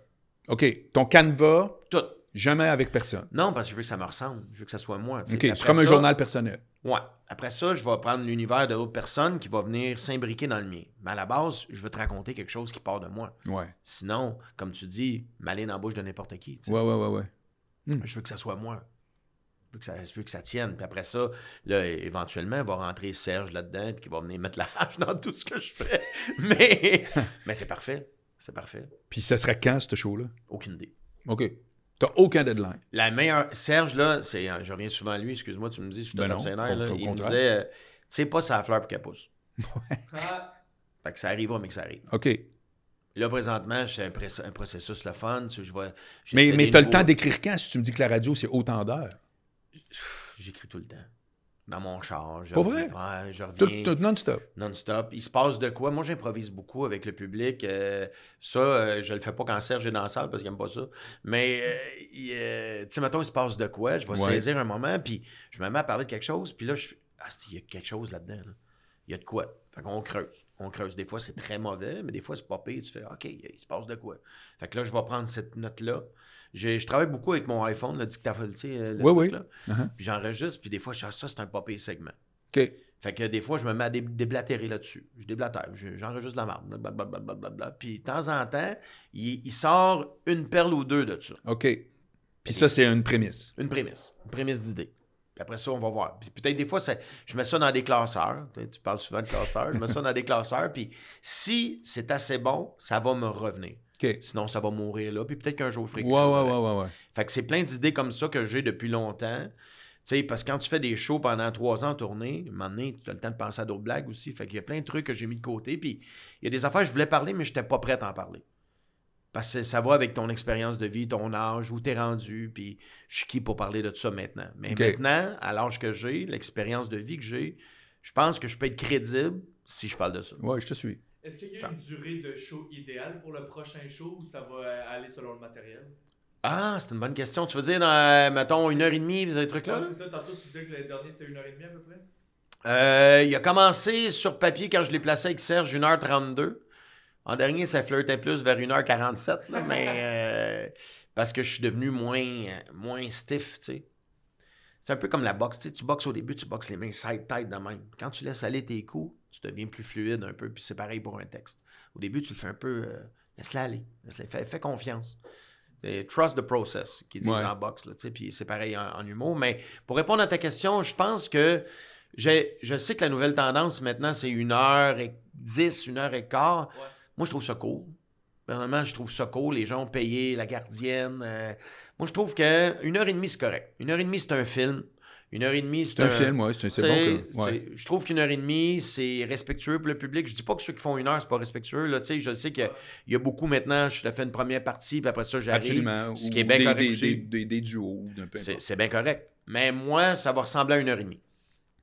OK. Ton canevas, Tout. jamais avec personne. Non, parce que je veux que ça me ressemble. Je veux que ça soit moi. OK. C'est comme un journal personnel. Ouais. Après ça, je vais prendre l'univers de d'autres personnes qui va venir s'imbriquer dans le mien. Mais à la base, je veux te raconter quelque chose qui part de moi. Ouais. Sinon, comme tu dis, m'aller dans la bouche de n'importe qui. Ouais, ouais, ouais, ouais. Je veux que ça soit moi. Je veux que ça, je veux que ça tienne. Puis après ça, là, éventuellement, va rentrer Serge là-dedans, puis qui va venir mettre la hache dans tout ce que je fais. Mais, mais c'est parfait. C'est parfait. Puis ça serait quand, ce show-là? Aucune idée. OK. T'as aucun deadline. La meilleure. Serge, là, c'est. Je reviens souvent à lui, excuse-moi, tu me dis, je suis Ben non, là. Il me disait, euh, tu sais pas sa fleur pour qu'elle pousse. Ah, Fait que ça arrivera, mais que ça arrive. OK. Là, présentement, c'est un, processus le fun. Tu je vois, Mais, mais t'as le temps d'écrire quand si tu me dis que la radio, c'est autant d'heures? J'écris tout le temps. Dans mon char. Je Pas reviens- vrai? Ouais, je reviens tout non-stop? non-stop. Il se passe de quoi? Moi, j'improvise beaucoup avec le public. Euh, ça, euh, je le fais pas quand Serge est dans la salle parce qu'il aime pas ça. Mais, euh, euh, tu sais, mettons, il se passe de quoi? Je vais Ouais. saisir un moment, puis je me mets à parler de quelque chose, puis là, je ah, il y a quelque chose là-dedans. là? Il y a de quoi? Fait qu'on creuse. On creuse. Des fois, c'est très mauvais, mais des fois, c'est pas pire. Tu fais, OK, il se passe de quoi? Fait que là, je vais prendre cette note-là. Je travaille beaucoup avec mon iPhone, le dictaphone, tu sais, euh, le Oui, oui. là. Uh-huh. Puis j'enregistre, puis des fois, ça, c'est un pas pire segment. OK. Fait que des fois, je me mets à dé- déblatérer là-dessus. Je déblatère, je- j'enregistre la marde. Blablabla. Puis de temps en temps, il, il sort une perle ou deux de ça. OK. Puis ça, c'est une prémisse. Une prémisse. Une prémisse d'idée. Puis après ça, on va voir. Puis peut-être des fois, je mets ça dans des classeurs. Tu parles souvent de classeurs. Je mets ça dans des classeurs. Puis si c'est assez bon, ça va me revenir. Sinon, ça va mourir là. Puis peut-être qu'un jour, je ferai Ouais, quelque ouais, chose avec. ouais, ouais, ouais. Fait que c'est plein d'idées comme ça que j'ai depuis longtemps. Tu sais, parce que quand tu fais des shows pendant trois ans en tournée, à un moment donné, tu as le temps de penser à d'autres blagues aussi. Fait qu'il y a plein de trucs que j'ai mis de côté. Puis il y a des affaires que je voulais parler, mais je n'étais pas prêt à en parler. Parce que ça va avec ton expérience de vie, ton âge, où tu es rendu, puis je suis qui pour parler de ça maintenant. Mais maintenant, à l'âge que j'ai, l'expérience de vie que j'ai, je pense que je peux être crédible si je parle de ça. Ouais, je te suis. Est-ce qu'il y a une durée de show idéale pour le prochain show ou ça va euh, aller selon le matériel? Ah, c'est une bonne question. Tu veux dire, dans, mettons, une heure et demie, ces trucs-là? Ouais, c'est ça, tantôt tu disais que le dernier c'était une heure et demie à peu près? Euh, il a commencé sur papier quand je l'ai placé avec Serge 1h32. En dernier, ça flirtait plus vers 1h47, là, mais euh, parce que je suis devenu moins, moins stiff, tu sais. C'est un peu comme la boxe, tu sais, tu boxes au début, tu boxes les mains side-tête de même. Quand tu laisses aller tes coups, tu deviens plus fluide un peu, puis c'est pareil pour un texte. Au début, tu le fais un peu, euh, laisse-la aller, laisse-la- fais, fais confiance. C'est trust the process, qui disent Ouais. en boxe, là, tu sais, puis c'est pareil en, en humour. Mais pour répondre à ta question, je pense que je sais que la nouvelle tendance maintenant, c'est une heure et dix, une heure et quart. Ouais. Moi, je trouve ça cool. Vraiment, je trouve ça cool. Les gens ont payé la gardienne. euh, moi, je trouve que une heure et demie, c'est correct. Une heure et demie, c'est un film. Une heure et demie, c'est C'est un film, ouais. C'est c'est bon. c'est- que- ouais. c'est- Je trouve qu'une heure et demie, c'est respectueux pour le public. Je dis pas que ceux qui font une heure, c'est pas respectueux. Là, tu sais, je sais qu'il y a- il y a beaucoup maintenant, je te fais une première partie, puis après ça, j'arrive. Absolument. Ce Ou qui est bien des, correct des, aussi. des, des- des duos. d'un peu C'est bien correct. Mais moi, ça va ressembler à une heure et demie.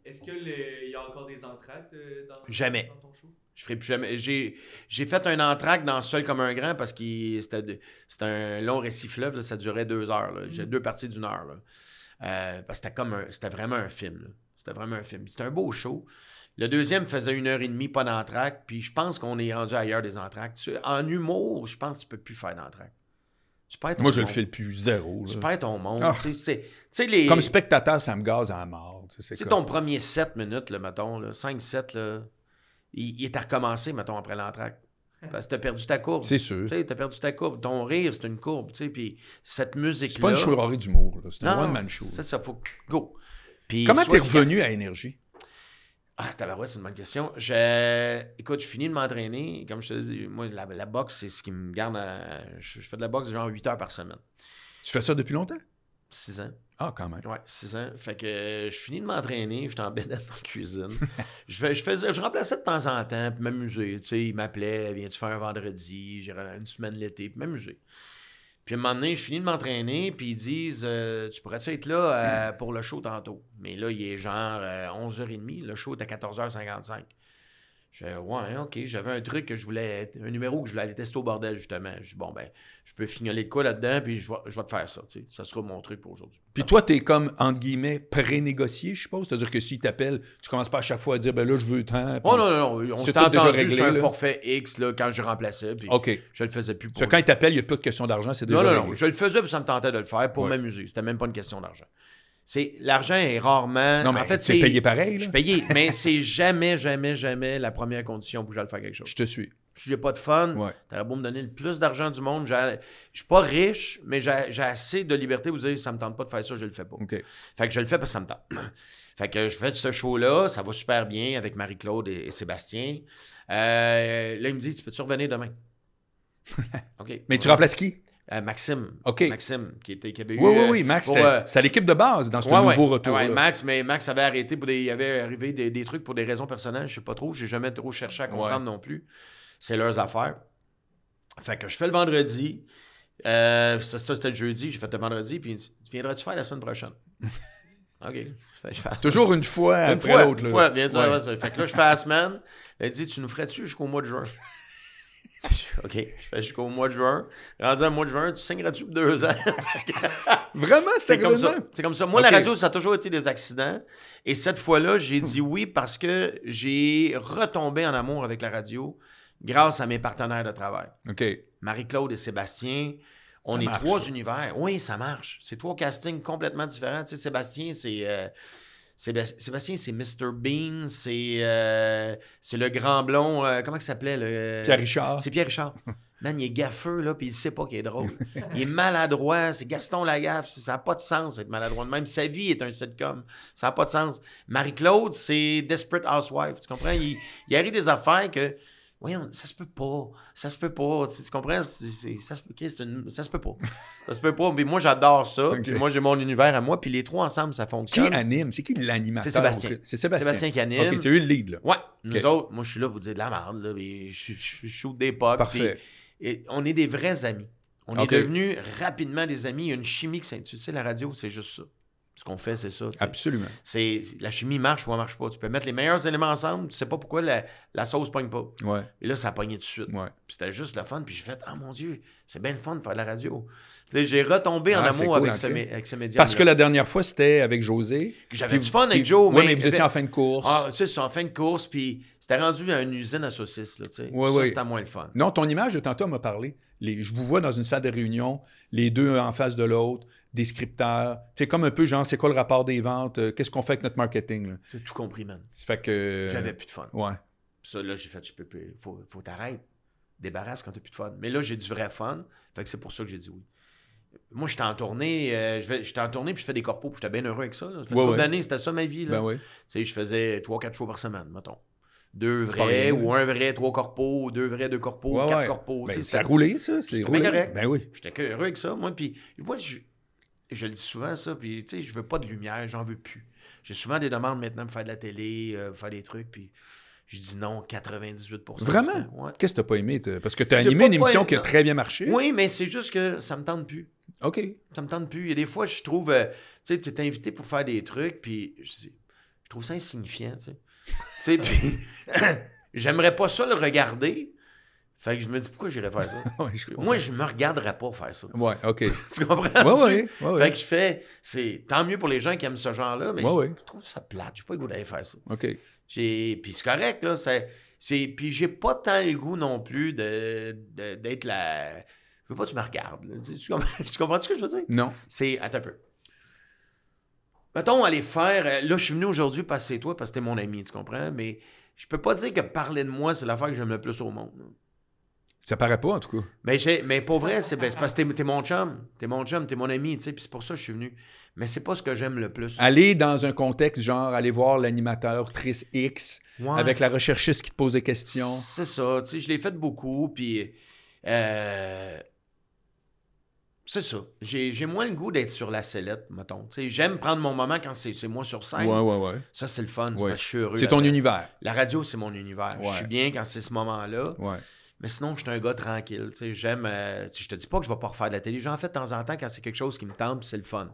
Est-ce qu'il y a encore des entractes euh, dans, Jamais. dans ton show? Je ferai plus jamais. J'ai, j'ai fait un entracte dans Seul comme un grand parce que c'était, un long récit fleuve. là, ça durait deux heures. là. J'ai deux parties d'une heure. là. Euh, parce que c'était, comme un- c'était vraiment un film. C'était vraiment un film. C'était un beau show. Le deuxième faisait une heure et demie, pas d'entracte. Puis je pense qu'on est rendu ailleurs des entractes. Tu- En humour, je pense que tu peux plus faire d'entracte. Tu perds ton Moi, je le monde. fais le plus zéro. Tu là. perds ton monde. Ah. Tu sais, c'est- tu sais, les... Comme spectateur, ça me gaze à la mort. tu sais, Tu C'est comme- ton premier 7 minutes, là, mettons, là, 5-7, là, il, il est à recommencer, mettons, après l'entracte. Parce que t'as perdu ta courbe. C'est sûr. Tu t'as perdu ta courbe. Ton rire, c'est une courbe, tu sais, puis cette musique-là... C'est pas une chouerie d'humour. là. C'est un one-man show. C'est ça, faut... Go! Puis Comment t'es revenu à Énergie? Ah, tabarouette, c'est une bonne question. Je... Écoute, je finis de m'entraîner. Comme je te dis, moi, la, la boxe, c'est ce qui me garde à... Je, je fais de la boxe genre 8 heures par semaine. Tu fais ça depuis longtemps? 6 ans. Ah, quand même. Ouais, 6 ans. Fait que euh, je finis de m'entraîner, je suis en bed dans la cuisine. je, fais, je, faisais, je remplaçais de temps en temps, puis m'amuser. Tu sais, il m'appelait, viens-tu faire un vendredi, j'ai une semaine l'été, puis m'amuser. Puis à un moment donné, je finis de m'entraîner, puis ils disent euh, Tu pourrais-tu être là euh, pour le show tantôt Mais là, il est genre euh, 11h30, le show est à 14h55. Je Ouais, ok, j'avais un truc que je voulais, un numéro que je voulais aller tester au bordel, justement. Je dis Bon, ben, je peux fignoler de quoi là-dedans, puis je vais, je vais te faire ça. Tu sais, ça sera mon truc pour aujourd'hui. Puis toi, t'es comme, entre guillemets, pré-négocié, je suppose? C'est-à-dire que s'ils t'appellent, tu commences pas à chaque fois à dire, ben là, je veux tant. Oh non, non, non. On déjà entendu réglé, sur un là? forfait X là, quand je remplaçais. Puis OK. je le faisais plus pour. Ça, quand ils t'appellent, il n'y a plus de question d'argent, c'est déjà non, non, non. Je le faisais puis ça me tentait de le faire pour Ouais. m'amuser. C'était même pas une question d'argent. C'est L'argent est rarement. Non, mais en fait, c'est payé pareil, Je là. suis payé, mais c'est jamais, jamais, jamais la première condition pour que j'aille faire quelque chose. Je te suis. Si j'ai pas de fun, Ouais. t'aurais beau me donner le plus d'argent du monde. Je suis pas riche, mais j'ai assez de liberté pour dire ça me tente pas de faire ça, je le fais pas. Fait que je le fais parce que ça me tente. fait que je fais ce show-là, ça va super bien avec Marie-Claude et, et Sébastien. Euh, là, il me dit, tu peux-tu revenir demain? OK. Mais tu remplaces qui? Euh, Maxime. OK. Maxime, qui, était, qui avait eu... Oui, oui, euh, oui. Max, euh, c'est l'équipe de base dans ce ouais, nouveau ouais. retour. Ouais, Max, mais Max avait arrêté pour des. Il avait arrivé des, des trucs pour des raisons personnelles, je sais pas trop. J'ai jamais trop cherché à comprendre non plus. C'est leurs affaires. Fait que je fais le vendredi. Euh, ça, ça, c'était le jeudi. J'ai fait le vendredi. Puis Tu viendras-tu faire la semaine prochaine? OK. Fait je fais Toujours une fois Une après fois, l'autre. une fois, bien sûr, Ouais. ouais, ça. Fait que là, je fais la semaine. Elle dit, tu nous ferais-tu jusqu'au mois de juin? OK. Je fais jusqu'au mois de juin. Rendu au mois de juin, tu signeras-tu pour deux ans? Vraiment, C'est comme ça. C'est comme ça. Moi, la radio, ça a toujours été des accidents. Et cette fois-là, j'ai dit oui parce que j'ai retombé en amour avec la radio grâce à mes partenaires de travail. OK. Marie-Claude et Sébastien. On Ça est marche, trois univers. Oui, ça marche. C'est trois castings complètement différents. Tu sais, Sébastien, c'est. euh, Sébastien, c'est Mr. Bean, c'est euh, c'est le grand blond. euh, comment il s'appelait le... Pierre Richard. C'est Pierre Richard. Man, il est gaffeux, là, puis il sait pas qu'il est drôle. Il est maladroit. C'est Gaston Lagaffe. Ça n'a pas de sens d'être maladroit. Même sa vie est un sitcom. Ça n'a pas de sens. Marie-Claude, c'est Desperate Housewife. Tu comprends? Il, il arrive des affaires que. Voyons, ça se peut pas. Ça se peut pas. Tu, tu comprends? Ça, se, peut- Chris, c'est une- ça se peut pas. Ça se peut pas. Mais moi, j'adore ça. Puis moi, j'ai mon univers à moi. Puis les trois ensemble, ça Qui fonctionne. anime? C'est qui l'animateur? C'est Sébastien. C'est Sébastien. Sébastien qui anime. OK, c'est lui le lead, là. Ouais, nous autres, moi, je suis là pour vous dire de la merde. Là, puis je, je, je shoot des potes. Parfait. puis- et on est des vrais amis. On est devenus rapidement des amis. Il y a une chimie que c'est. Tu sais, la radio, c'est juste ça. Ce qu'on fait, c'est ça. Absolument. C'est, la chimie marche ou elle marche pas. Tu peux mettre les meilleurs éléments ensemble, tu sais pas pourquoi la, la sauce pogne pas. Ouais, Et là, ça a pogné tout de suite. ouais. Puis c'était juste le fun. Puis j'ai fait, ah mon Dieu, c'est bien le fun de faire de la radio. J'ai retombé en Ah, amour cool, avec, ce, avec ce média. Parce que la dernière fois, c'était avec José. J'avais du fun avec puis- Joe. Ouais, mais vous étiez en fin de course. Ah, tu sais, c'est en fin de course, puis c'était rendu à une usine à saucisses, là, tu sais. Ouais, ça, c'était moins le fun. Non, ton image de tantôt m'a parlé. Les, je vous vois dans une salle de réunion, les deux en face de l'autre, des scripteurs. C'est comme un peu genre, c'est quoi le rapport des ventes? euh, Qu'est-ce qu'on fait avec notre marketing? J'ai tout compris, man. Ça fait que. J'avais plus de fun. Ouais. Ça, là, j'ai fait, je peux plus. Faut, faut t'arrêter. Débarrasse quand t'as plus de fun. Mais là, j'ai du vrai fun. Fait que c'est pour ça que j'ai dit oui. Moi, j'étais en tournée, euh, j'étais en tournée, puis je fais des corpos, puis j'étais bien heureux avec ça. là. Ça fait Ouais, ouais. d'années, c'était ça ma vie. Là. Ben oui. Tu sais, je faisais 3-4 shows par semaine, mettons. Deux C'est vrais, ou un vrai, trois corpos, ou deux vrais, deux corpos, Ouais, quatre ouais. corpos. Ben, ça c'est- roulé, ça. C'est roulé. correct. Ben oui. J'étais que heureux avec ça, moi. Puis moi, je, je le dis souvent, ça. Puis, tu sais, je veux pas de lumière, j'en veux plus. J'ai souvent des demandes maintenant pour faire de la télé, euh, faire des trucs. Puis je dis non, 98% Vraiment? Ouais. Qu'est-ce que t'as pas aimé? Parce que t'as J'ai animé une émission pas- qui a très bien marché. Oui, mais c'est juste que ça me tente plus. OK. Ça me tente plus. Il y a des fois, je trouve, euh, tu sais, tu es invité pour faire des trucs, puis je, je trouve ça insignifiant, tu sais. Tu sais, puis j'aimerais pas ça le regarder. Fait que je me dis, pourquoi j'irais faire ça? Ouais, je. Moi, je me regarderais pas faire ça. Ouais, OK. Tu comprends? ouais, ouais, ouais. Fait que je fais, c'est tant mieux pour les gens qui aiment ce genre-là, mais je, je trouve ça plate. J'ai pas le goût d'aller faire ça. OK. Puis c'est correct, là. C'est, c'est, puis j'ai pas tant le goût non plus de, d'être la. Je veux pas que tu me regardes. là. Tu, tu comprends, tu comprends ce que je veux dire? Non. C'est. Attends un peu. Mettons, aller faire. euh, Là, je suis venu aujourd'hui parce que c'est toi, parce que t'es mon ami, tu comprends? Mais je peux pas dire que parler de moi, c'est l'affaire que j'aime le plus au monde. là. Ça paraît pas, en tout cas. Mais, j'ai- mais pour vrai, c'est, ben, parce que t'es, mon chum. T'es mon chum, t'es mon ami, tu sais, puis c'est pour ça que je suis venu. Mais c'est pas ce que j'aime le plus. Aller dans un contexte genre, aller voir l'animateur Tris X Ouais. avec la recherchiste qui te pose des questions. C'est ça, tu sais, je l'ai fait beaucoup, puis euh, c'est ça. J'ai, j'ai moins le goût d'être sur la sellette, mettons. Tu sais, j'aime prendre mon moment quand c'est, c'est moi sur scène. Ouais, ouais, ouais. Ça, c'est le fun, Ouais. parce que je suis heureux. C'est ton là-dedans. univers. La radio, c'est mon univers. Je suis bien quand c'est ce moment-là. Ouais. Mais sinon, je suis un gars tranquille. Tu sais, j'aime. euh, je te dis pas que je vais pas refaire de la télé. J'en fais de temps en temps quand c'est quelque chose qui me tente, c'est le fun.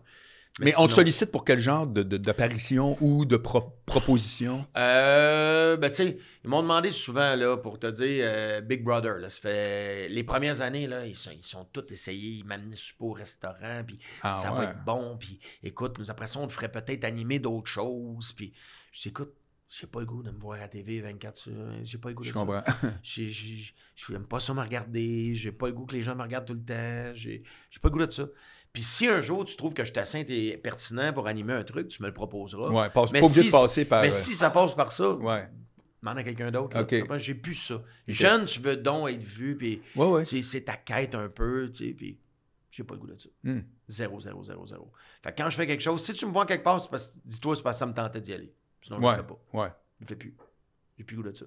Mais, on te sollicite pour quel genre d'apparition ou de pro- proposition? Euh, ben, tu sais, ils m'ont demandé souvent, là, pour te dire, euh, Big Brother, là, ça fait... Les premières années, là, ils sont, ils sont tous essayés, ils m'amenaient au restaurant, puis Ah ça ouais. va être bon, puis écoute, nous, après ça, on te ferait peut-être animer d'autres choses, puis je dis, écoute, j'ai pas le goût de me voir à TV 24 sur... J'ai pas le goût de Je ça. comprends. Je n'aime pas ça me regarder. J'ai pas le goût que les gens me regardent tout le temps. J'ai pas le goût de ça. Puis si un jour tu trouves que je suis assez et pertinent pour animer un truc, tu me le proposeras. Ouais, passe, Mais pas obligé si- de passer par. Mais euh, si ça passe par ça, Ouais. demande à quelqu'un d'autre. J'ai plus ça. Jeune, tu veux donc être vu, puis Ouais, ouais. c'est ta quête un peu, tu sais, puis j'ai pas le goût de ça. Hmm. Zéro, zéro, zéro, zéro. Fait que quand je fais quelque chose, si tu me vois quelque part, dis-toi, c'est parce que ça me tentait d'y aller. Sinon, je Ouais. le fais pas. Ouais. Je le fais plus. J'ai plus goût de ça.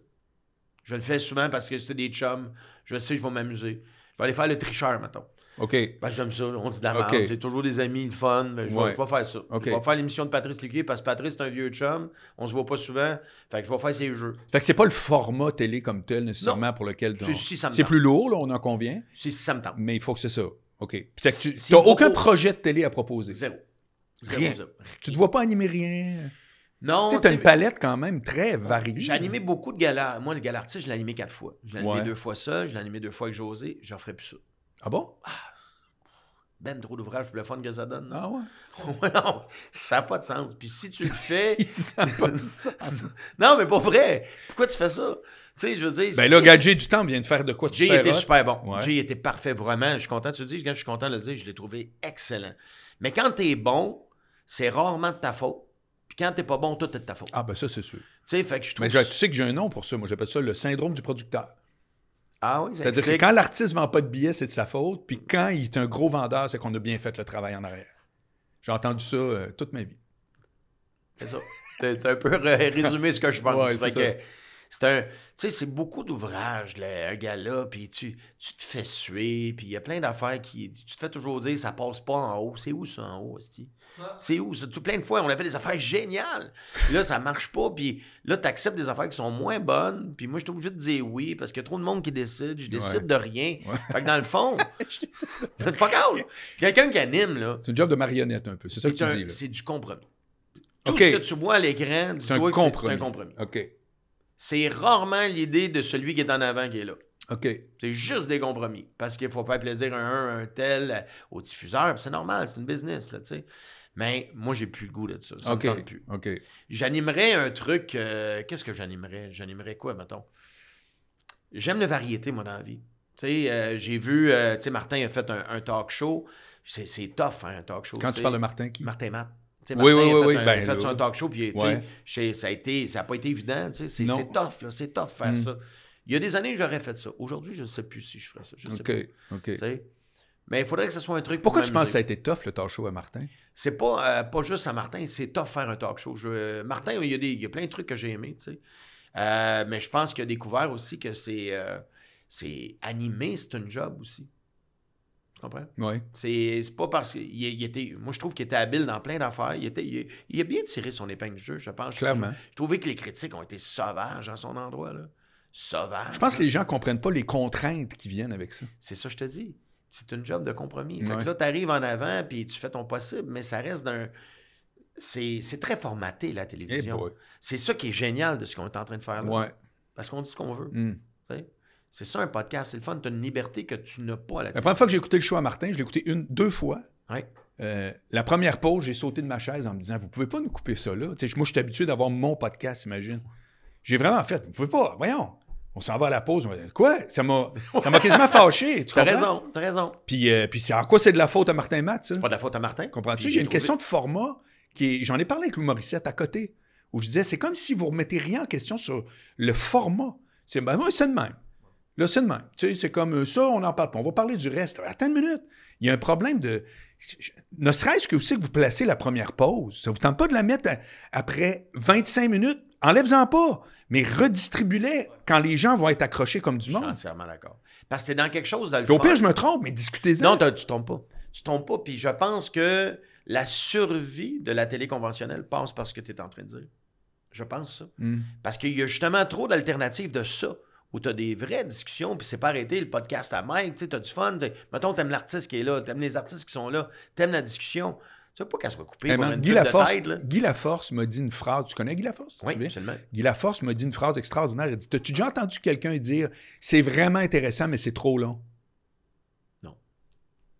Je le fais souvent parce que c'est des chums. Je sais que je vais m'amuser. Je vais aller faire le tricheur, mettons. OK. Ben, j'aime ça. On dit de la Ok. merde. C'est toujours des amis, le fun. Mais je, vais, je vais faire ça. Ok. Je vais faire l'émission de Patrice Luquier parce que Patrice, c'est un vieux chum. On se voit pas souvent. Fait que je vais faire ses jeux. Fait que c'est pas le format télé comme tel nécessairement pour lequel si me c'est plus lourd, là, on en convient, Si, si ça me tente. mais il faut que c'est ça. OK. Puis tu n'as aucun projet de télé à proposer. Zéro. Zéro, Rien. zéro. Tu te vois pas animer rien. Non, Tu sais, t'as tu une palette quand même très variée. J'ai animé beaucoup de galas. Moi, le gala artiste, je l'ai animé quatre fois. Je l'ai animé Ouais. deux fois seul, je l'ai animé deux fois avec José. Je referai plus ça. Ah bon? Ben trop d'ouvrages pour le fun que ça donne. Ah ouais? Non, ça n'a pas de sens. Puis si tu le fais. Ça a pas de sens. non, mais pas vrai. Pourquoi tu fais ça? Tu sais, je veux dire. Ben si- là, Jay du temps vient de faire de quoi tu Jay était hot. super bon. Ouais. Jay était parfait, vraiment. Je suis content, tu le dis, je suis content de le dire, je l'ai trouvé excellent. Mais quand t'es bon, c'est rarement de ta faute. Puis quand t'es pas bon, tout est de ta faute. Ah ben ça, c'est sûr. Tu sais, fait que je trouve. Mais je- tu sais que j'ai un nom pour ça. Moi, j'appelle ça le syndrome du producteur. Ah oui, C'est-à-dire que quand l'artiste vend pas de billets, c'est de sa faute. Puis quand il est un gros vendeur, c'est qu'on a bien fait le travail en arrière. J'ai entendu ça euh, toute ma vie. C'est ça. C'est un peu ré- résumé ce que je pense. Ouais, c'est un. Tu sais, c'est beaucoup d'ouvrages, là, un gars-là, puis tu, tu te fais suer, puis il y a plein d'affaires qui. Tu te fais toujours dire, ça passe pas en haut. C'est où ça en haut, Esti? C'est où? C'est tout plein de fois, on a fait des affaires géniales. Là, ça marche pas, puis là, tu acceptes des affaires qui sont moins bonnes, puis moi, je suis obligé de dire oui, parce qu'il y a trop de monde qui décide, je décide Ouais. de rien. Ouais. Fait que dans le fond, c'est pas grave. Quelqu'un qui anime, là, C'est un job de marionnette un peu. C'est ça que tu un- dis. c'est du compromis. Tout ce que tu vois à l'écran, C'est un compromis. c'est un compromis. OK. C'est rarement l'idée de celui qui est en avant qui est là. OK. C'est juste des compromis. Parce qu'il faut faire plaisir à un, à un tel, euh, au diffuseur. C'est normal, c'est une business, là, tu sais. Mais moi, j'ai plus le goût de ça. Ça OK. me tente plus. OK. J'animerais un truc. euh, Qu'est-ce que j'animerais? J'animerais quoi, mettons? J'aime la variété, moi, dans la vie. Tu sais, euh, j'ai vu, euh, tu sais, Martin a fait un, un talk show. C'est tough, hein, un talk show. Quand tu parles de Martin qui? Martin Matt. Martin oui, a oui, fait oui, un- ben, a fait son talk show, puis tu sais, Ouais. ça n'a pas été évident, tu sais, c'est tough, là, c'est tough faire Mm. ça. Il y a des années, j'aurais fait ça. Aujourd'hui, je ne sais plus si je ferais ça. Je sais OK. pas. OK. tu sais. Mais il faudrait que ce soit un truc. Pourquoi pour tu penses que ça a été tough, le talk show à Martin? C'est pas, euh, pas juste à Martin, c'est tough faire un talk show. Je- Martin, il y, a des, il y a plein de trucs que j'ai aimés, tu sais. Euh, mais je pense qu'il a découvert aussi que c'est euh, c'est animé, c'est un job aussi. Tu comprends? Oui. C'est c'est pas parce qu'il il était. Moi, je trouve qu'il était habile dans plein d'affaires. Il, était, il, il a bien tiré son épingle du jeu, je pense. Clairement. Je, je trouvais que les critiques ont été sauvages à son endroit. Là. Sauvages. Je pense que les gens comprennent pas les contraintes qui viennent avec ça. C'est ça, que je te dis. C'est une job de compromis. Fait Ouais. que là, tu arrives en avant puis tu fais ton possible, mais ça reste d'un. C'est c'est très formaté, la Eh télévision. boy. c'est ça qui est génial de ce qu'on est en train de faire là. Ouais. Parce qu'on dit ce qu'on veut. Hmm. C'est ça un podcast. C'est le fun. Tu as une liberté que tu n'as pas à la La première fois que j'ai écouté le show à Martin, je l'ai écouté une, deux fois. Ouais. Euh, la première pause, j'ai sauté de ma chaise en me disant Vous pouvez pas nous couper ça là. Moi, je suis habitué d'avoir mon podcast, imagine. J'ai vraiment fait Vous pouvez pas, voyons. On s'en va à la pause. On Quoi? Ça m'a ça m'a quasiment fâché. Tu T'as comprends? raison, t'as raison. Puis, euh, puis c'est en quoi c'est de la faute à Martin Matt, ça? C'est pas de la faute à Martin. Comprends-tu? Il y a une trouvé- question de format qui est. J'en ai parlé avec Lou Morissette à côté, où je disais c'est comme si vous remettez rien en question sur le format. C'est ben, moi, c'est de même. Là, c'est de même. Tu sais, c'est comme euh, ça, on n'en parle pas. On va parler du reste. Attends une minute. Il y a un problème de. Ne serait-ce que aussi que vous placez la première pause? Ça vous tente pas de la mettre à- après 25 minutes? Enlève-en pas, mais redistribue-les quand les gens vont être accrochés comme du Je suis monde. entièrement d'accord. Parce que t'es dans quelque chose de le au pire, je me trompe, mais discutez-en. Non, tu tombes pas. Tu tombes pas. Puis je pense que la survie de la télé conventionnelle passe par ce que tu es en train de dire. Je pense ça. Hmm. Parce qu'il y a justement trop d'alternatives de ça, où tu as des vraies discussions, puis c'est pas arrêté le podcast à Mike, tu as du fun. Mettons, t'aimes l'artiste qui est là, t'aimes les artistes qui sont là, t'aimes la discussion. Tu veux pas qu'elle soit coupée Eh pour man, une Guy, de Laforce, tête, là. Guy Laforce m'a dit une phrase. Tu connais Guy Laforce? Oui, absolument. Guy Laforce m'a dit une phrase extraordinaire. Il dit T'as-tu déjà entendu quelqu'un dire C'est vraiment intéressant, mais c'est trop long? Non.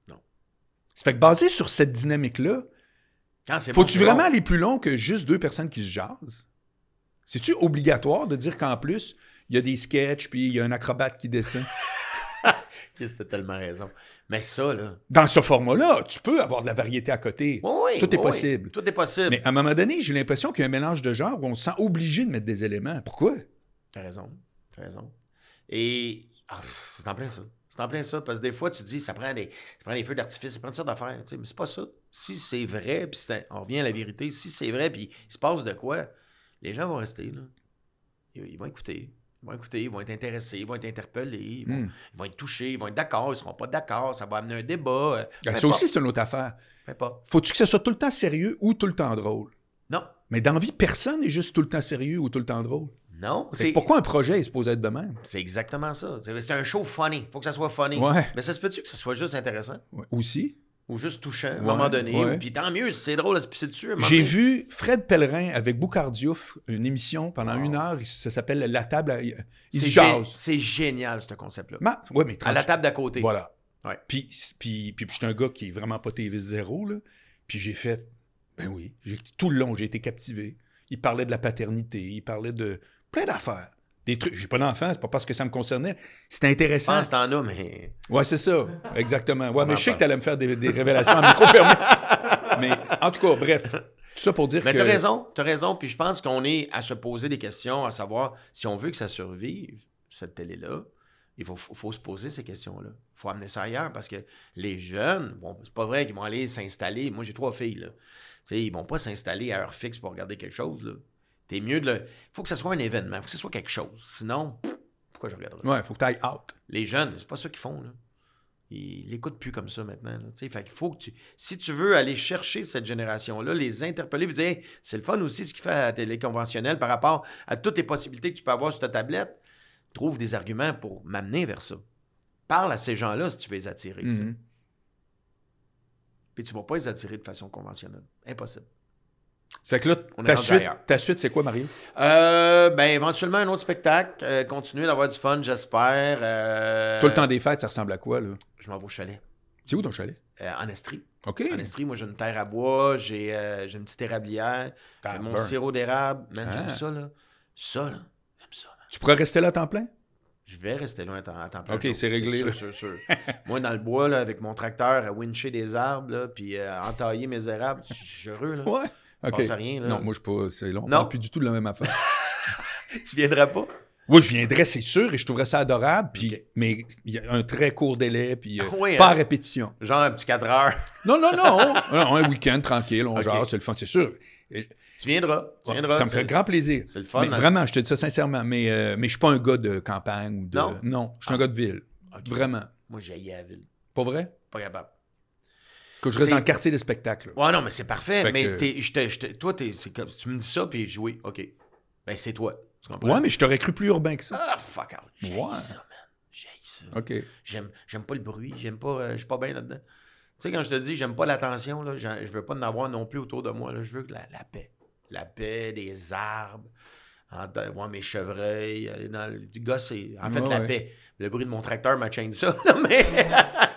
Non. Ça fait que basé sur cette dynamique-là, faut-tu bon, vraiment aller plus long que juste deux personnes qui se jasent? C'est-tu obligatoire de dire qu'en plus, il y a des sketchs puis il y a un acrobate qui descend? T'as tellement raison. Mais ça, là. Dans ce format-là, tu peux avoir de la variété à côté. Oui, oui, Tout est oui, possible. Tout est possible. Mais à un moment donné, j'ai l'impression qu'il y a un mélange de genres où on se sent obligé de mettre des éléments. Pourquoi? T'as raison. T'as raison. Et ah, c'est en plein ça. C'est en plein ça. Parce que des fois, tu dis, ça prend des, ça prend des feux d'artifice, ça prend toutes sortes d'affaires. tu sais, Mais c'est pas ça. Si c'est vrai, puis un- on revient à la vérité, si c'est vrai, puis il se passe de quoi, les gens vont rester là. Ils, ils vont écouter. Vont écouter, ils vont être intéressés, ils vont être interpellés, ils vont, Hmm. ils vont être touchés, ils vont être d'accord, ils seront pas d'accord, ça va amener un débat. euh, Ben, Ça importe, aussi, c'est une autre affaire. Faut-tu que ça soit tout le temps sérieux ou tout le temps drôle? Non, Mais dans la vie, personne n'est juste tout le temps sérieux ou tout le temps drôle. non. C'est pourquoi un projet est supposé être de même? c'est exactement ça. C'est un show funny. faut que ça soit funny. Ouais. Mais ça se peut-tu que ça soit juste intéressant? Ouais. Aussi. Ou juste touchant à un Ouais, moment donné. ouais. Puis tant mieux, c'est drôle à se pisser dessus. J'ai vu Fred Pellerin avec Boucardiouf, une émission pendant Wow. une heure, ça s'appelle La table. à- Il C'est génial, ce concept-là. Ma- ouais, mais À la 30 table d'à côté. Voilà. Ouais. Puis, puis, puis, puis je suis un gars qui est vraiment pas TV zéro, là. Puis j'ai fait, ben oui, j'ai- tout le long, j'ai été captivé. Il parlait de la paternité, il parlait de plein d'affaires. Des trucs, j'ai pas d'enfant, c'est pas parce que ça me concernait. C'était Je intéressant. pense que t'en as, mais. Ouais, c'est ça, exactement. Ouais, On mais je sais que t'allais me faire des, des révélations à micro fermé. mais en tout cas, bref, tout ça pour dire Mais que... t'as raison, t'as raison. Puis je pense qu'on est à se poser des questions, à savoir si on veut que ça survive, cette télé-là, il faut, faut, se poser ces questions-là. Il faut amener ça ailleurs parce que les jeunes, vont, c'est pas vrai qu'ils vont aller s'installer. Moi, j'ai trois filles, là. Tu sais, ils vont pas s'installer à heure fixe pour regarder quelque chose, là. T'es mieux de le. Il faut que ce soit un événement, il faut que ce soit quelque chose. Sinon, pff, pourquoi je regarderais ça? Ouais, faut que t'ailles out. Les jeunes, c'est pas ça qu'ils font, là. Ils l'écoutent plus comme ça maintenant. Tu Fait qu'il faut que tu. Si tu veux aller chercher cette génération-là, les interpeller, puis dire Hey, c'est le fun aussi ce qu'il fait à la télé conventionnelle par rapport à toutes les possibilités que tu peux avoir sur ta tablette, trouve des arguments pour m'amener vers ça. Parle à ces gens-là si tu veux les attirer. tu. Mhm. Puis tu vas pas les attirer de façon conventionnelle. Impossible. C'est que là, ta suite, ta suite, c'est quoi, Mario? Euh, ben, éventuellement, un autre spectacle. euh, continuer d'avoir du fun, j'espère. Euh, Tout le temps des fêtes, ça ressemble à quoi, là? Je m'en vais au chalet. C'est où ton chalet? euh, en Estrie. OK. En Estrie, moi, j'ai une terre à bois, j'ai euh, une petite érablière, j'ai mon sirop d'érable. Man, Ah. j'aime ça, là. Ça, là. J'aime ça, man. Tu pourrais rester là à temps plein? Je vais rester loin à temps, à temps plein. Ok, c'est réglé, sûr, là. sûr, sûr. moi, dans le bois, là, avec mon tracteur, à wincher des arbres, là, puis entailler mes érables, je suis heureux, là. Ouais. Je OK. pense à rien, là. Non, moi, je suis pas. C'est long. On Non. parle plus du tout de la même affaire. Tu viendras pas? oui, je viendrais, c'est sûr, et je trouverais ça adorable, puis, mais il y a un très court délai, puis euh, Ah oui, pas hein? à répétition. Genre un petit 4 heures. Non, non, non. non un week-end tranquille, on Ok. jase, c'est le fun, c'est sûr. Et- Tu viendras. Tu viendras. ça me ferait grand plaisir. C'est le fun. Mais hein? vraiment, je te dis ça sincèrement, mais, euh, mais je suis pas un gars de campagne ou de. Non? je suis un Ah. gars de ville. Vraiment. Moi, j'ai la ville. Pas vrai? Pas capable. Que je reste dans le quartier des spectacles. Ouais, non, mais c'est parfait. Fait Mais que- t'es- je te- je te- toi, t'es- c'est comme, tu me dis ça, puis je oui, OK. Ben, c'est toi. Tu comprends? Ouais, mais je t'aurais cru plus urbain que ça. Ah, fuck out. J'ai Ouais. ça, man. J'ai ça. OK. J'aime, j'aime pas le bruit. J'aime pas. euh, je suis pas bien là-dedans. Tu sais, quand je te dis, j'aime pas l'attention, là, je veux pas en avoir non plus autour de moi. Là. Je veux que la, la paix. La paix, des arbres, en- voir mes chevreuils, aller dans le gosser. En fait, Ouais, la ouais. paix. Le bruit de mon tracteur m'a changé ça, mais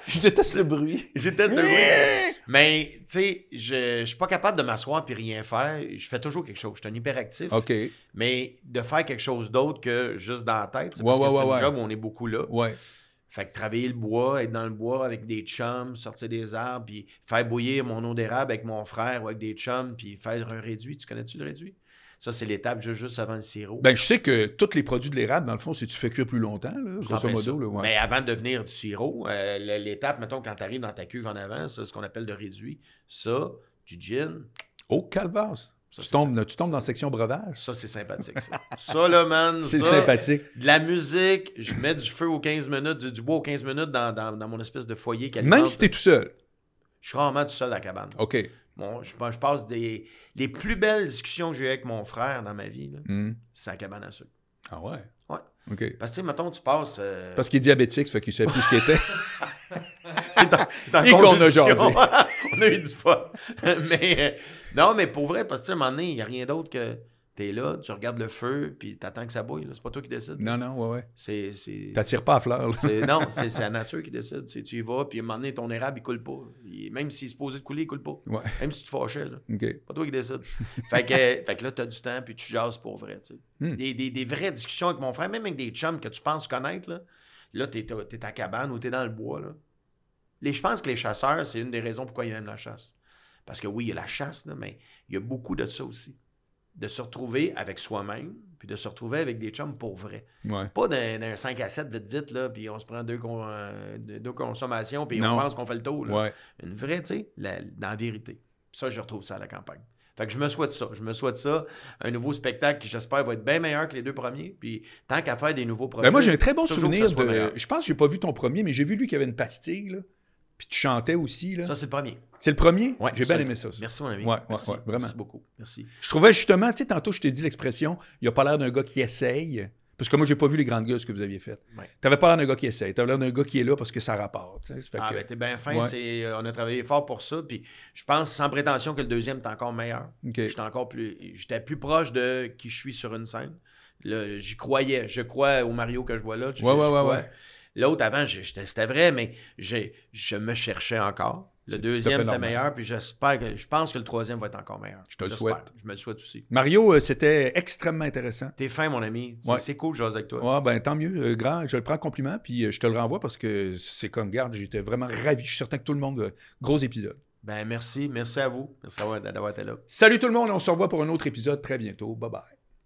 Je déteste le bruit. je teste le bruit. Mais, tu sais, je, je suis pas capable de m'asseoir puis rien faire. Je fais toujours quelque chose. Je suis un hyperactif. OK. Mais de faire quelque chose d'autre que juste dans la tête, c'est Ouais, parce ouais, que c'est ouais, un ouais. job où on est beaucoup là. Ouais. Fait que travailler le bois, être dans le bois avec des chums, sortir des arbres, puis faire bouillir mon eau d'érable avec mon frère ou avec des chums, puis faire un réduit. Tu connais-tu le réduit? Ça, c'est l'étape juste, juste avant le sirop. Ben, je sais que tous les produits de l'érable, dans le fond, c'est tu fais cuire plus longtemps, là, grosso modo. ça. Là, ouais. Mais avant de devenir du sirop, euh, l'étape, mettons, quand tu arrives dans ta cuve en avant, c'est ce qu'on appelle le réduit. Ça, du gin, Oh, calvasse. ça, Tu tombes, tu tombes dans la section breuvage. Ça, c'est sympathique, ça. ça, là, man, C'est sympathique. De la musique, je mets du feu aux 15 minutes, du, du bois aux 15 minutes dans, dans- dans mon espèce de foyer. Même si t'es tout seul. Je suis rarement tout seul à la cabane. OK. Bon, je, je passe des. Les plus belles discussions que j'ai eues avec mon frère dans ma vie, Hmm. c'est à cabane à sucre. Ah ouais? Ouais. OK. Parce que, mettons, tu passes. euh, Parce qu'il est diabétique, ça fait qu'il sait plus ce qu'il était. dans Et qu'on a jasé. On a eu du fun. mais, euh, non, mais pour vrai, parce que, à un moment donné, il n'y a rien d'autre que. T'es là, tu regardes le feu, puis t'attends que ça bouille. C'est pas toi qui décides. non, non, ouais, ouais. C'est. c'est- T'attires pas à fleur, non, c'est la nature qui décide. Tu y vas, puis à un moment donné, ton érable, il coule pas. Il- même s'il est supposé de couler, il coule pas. Ouais. Même si tu te fâchais, là. Pas toi qui décide. fait, que, fait que là, tu as du temps, puis tu jases pour vrai. Hmm. Des, des- des vraies discussions avec mon frère, même avec des chums que tu penses connaître. Là, là tu es, à cabane ou tu es dans le bois. Là. Les, je pense que les chasseurs, c'est une des raisons pourquoi ils aiment la chasse. Parce que oui, il y a la chasse, là, mais il y a beaucoup de ça aussi. De se retrouver avec soi-même, puis de se retrouver avec des chums pour vrai. Ouais. Pas d'un d'un 5 à 7 vite vite, là, puis on se prend deux, con- euh, deux consommations, puis Non. on pense qu'on fait le tour. là. Ouais. Une vraie, tu sais, dans la vérité. Ça, je retrouve ça à la campagne. Fait que je me souhaite ça. Je me souhaite ça. Un nouveau spectacle qui, j'espère, va être bien meilleur que les deux premiers. Puis tant qu'à faire des nouveaux projets. Ben moi, j'ai un très bon souvenir de. Je pense que j'ai pas vu ton premier, mais j'ai vu lui qui avait une pastille, là. Puis tu chantais aussi, là? Ça, c'est le premier. C'est le premier? Ouais, j'ai bien aimé ça. ça. Merci, mon ami. Ouais, ouais, Merci. ouais, vraiment. Merci beaucoup. Merci. Je trouvais justement, tu sais, tantôt, je t'ai dit l'expression, il a pas l'air d'un gars qui essaye. Parce que moi, j'ai pas vu les grandes gueules que vous aviez faites. Ouais. T'avais pas l'air d'un gars qui essaye. T'avais l'air d'un gars qui est là parce que ça rapporte. Ça fait Ah, que- ben, t'es bien fin. Ouais. euh, on a travaillé fort pour ça. Puis je pense sans prétention que le deuxième est encore meilleur. OK. J'étais encore plus. J'étais plus proche de qui je suis sur une scène. J'y croyais. Je crois au Mario que je vois là. Ouais, ouais, ouais, crois. ouais. L'autre avant, c'était vrai, mais je me cherchais encore. Le deuxième était meilleur, puis j'espère que. Je pense que le troisième va être encore meilleur. Je te le souhaite. Je me le souhaite aussi. Mario, euh, c'était extrêmement intéressant. T'es fin, mon ami. C'est- Ouais. C'est cool de jaser avec toi. Ouais, ben tant mieux. euh, grand, je le prends en compliment, puis euh, je te le renvoie parce que c'est comme, garde, j'étais vraiment ravi. Je suis certain que tout le monde, gros épisode. Ben merci. Merci à vous. Merci d'avoir été là. Salut tout le monde, on se revoit pour un autre épisode très bientôt. Bye bye.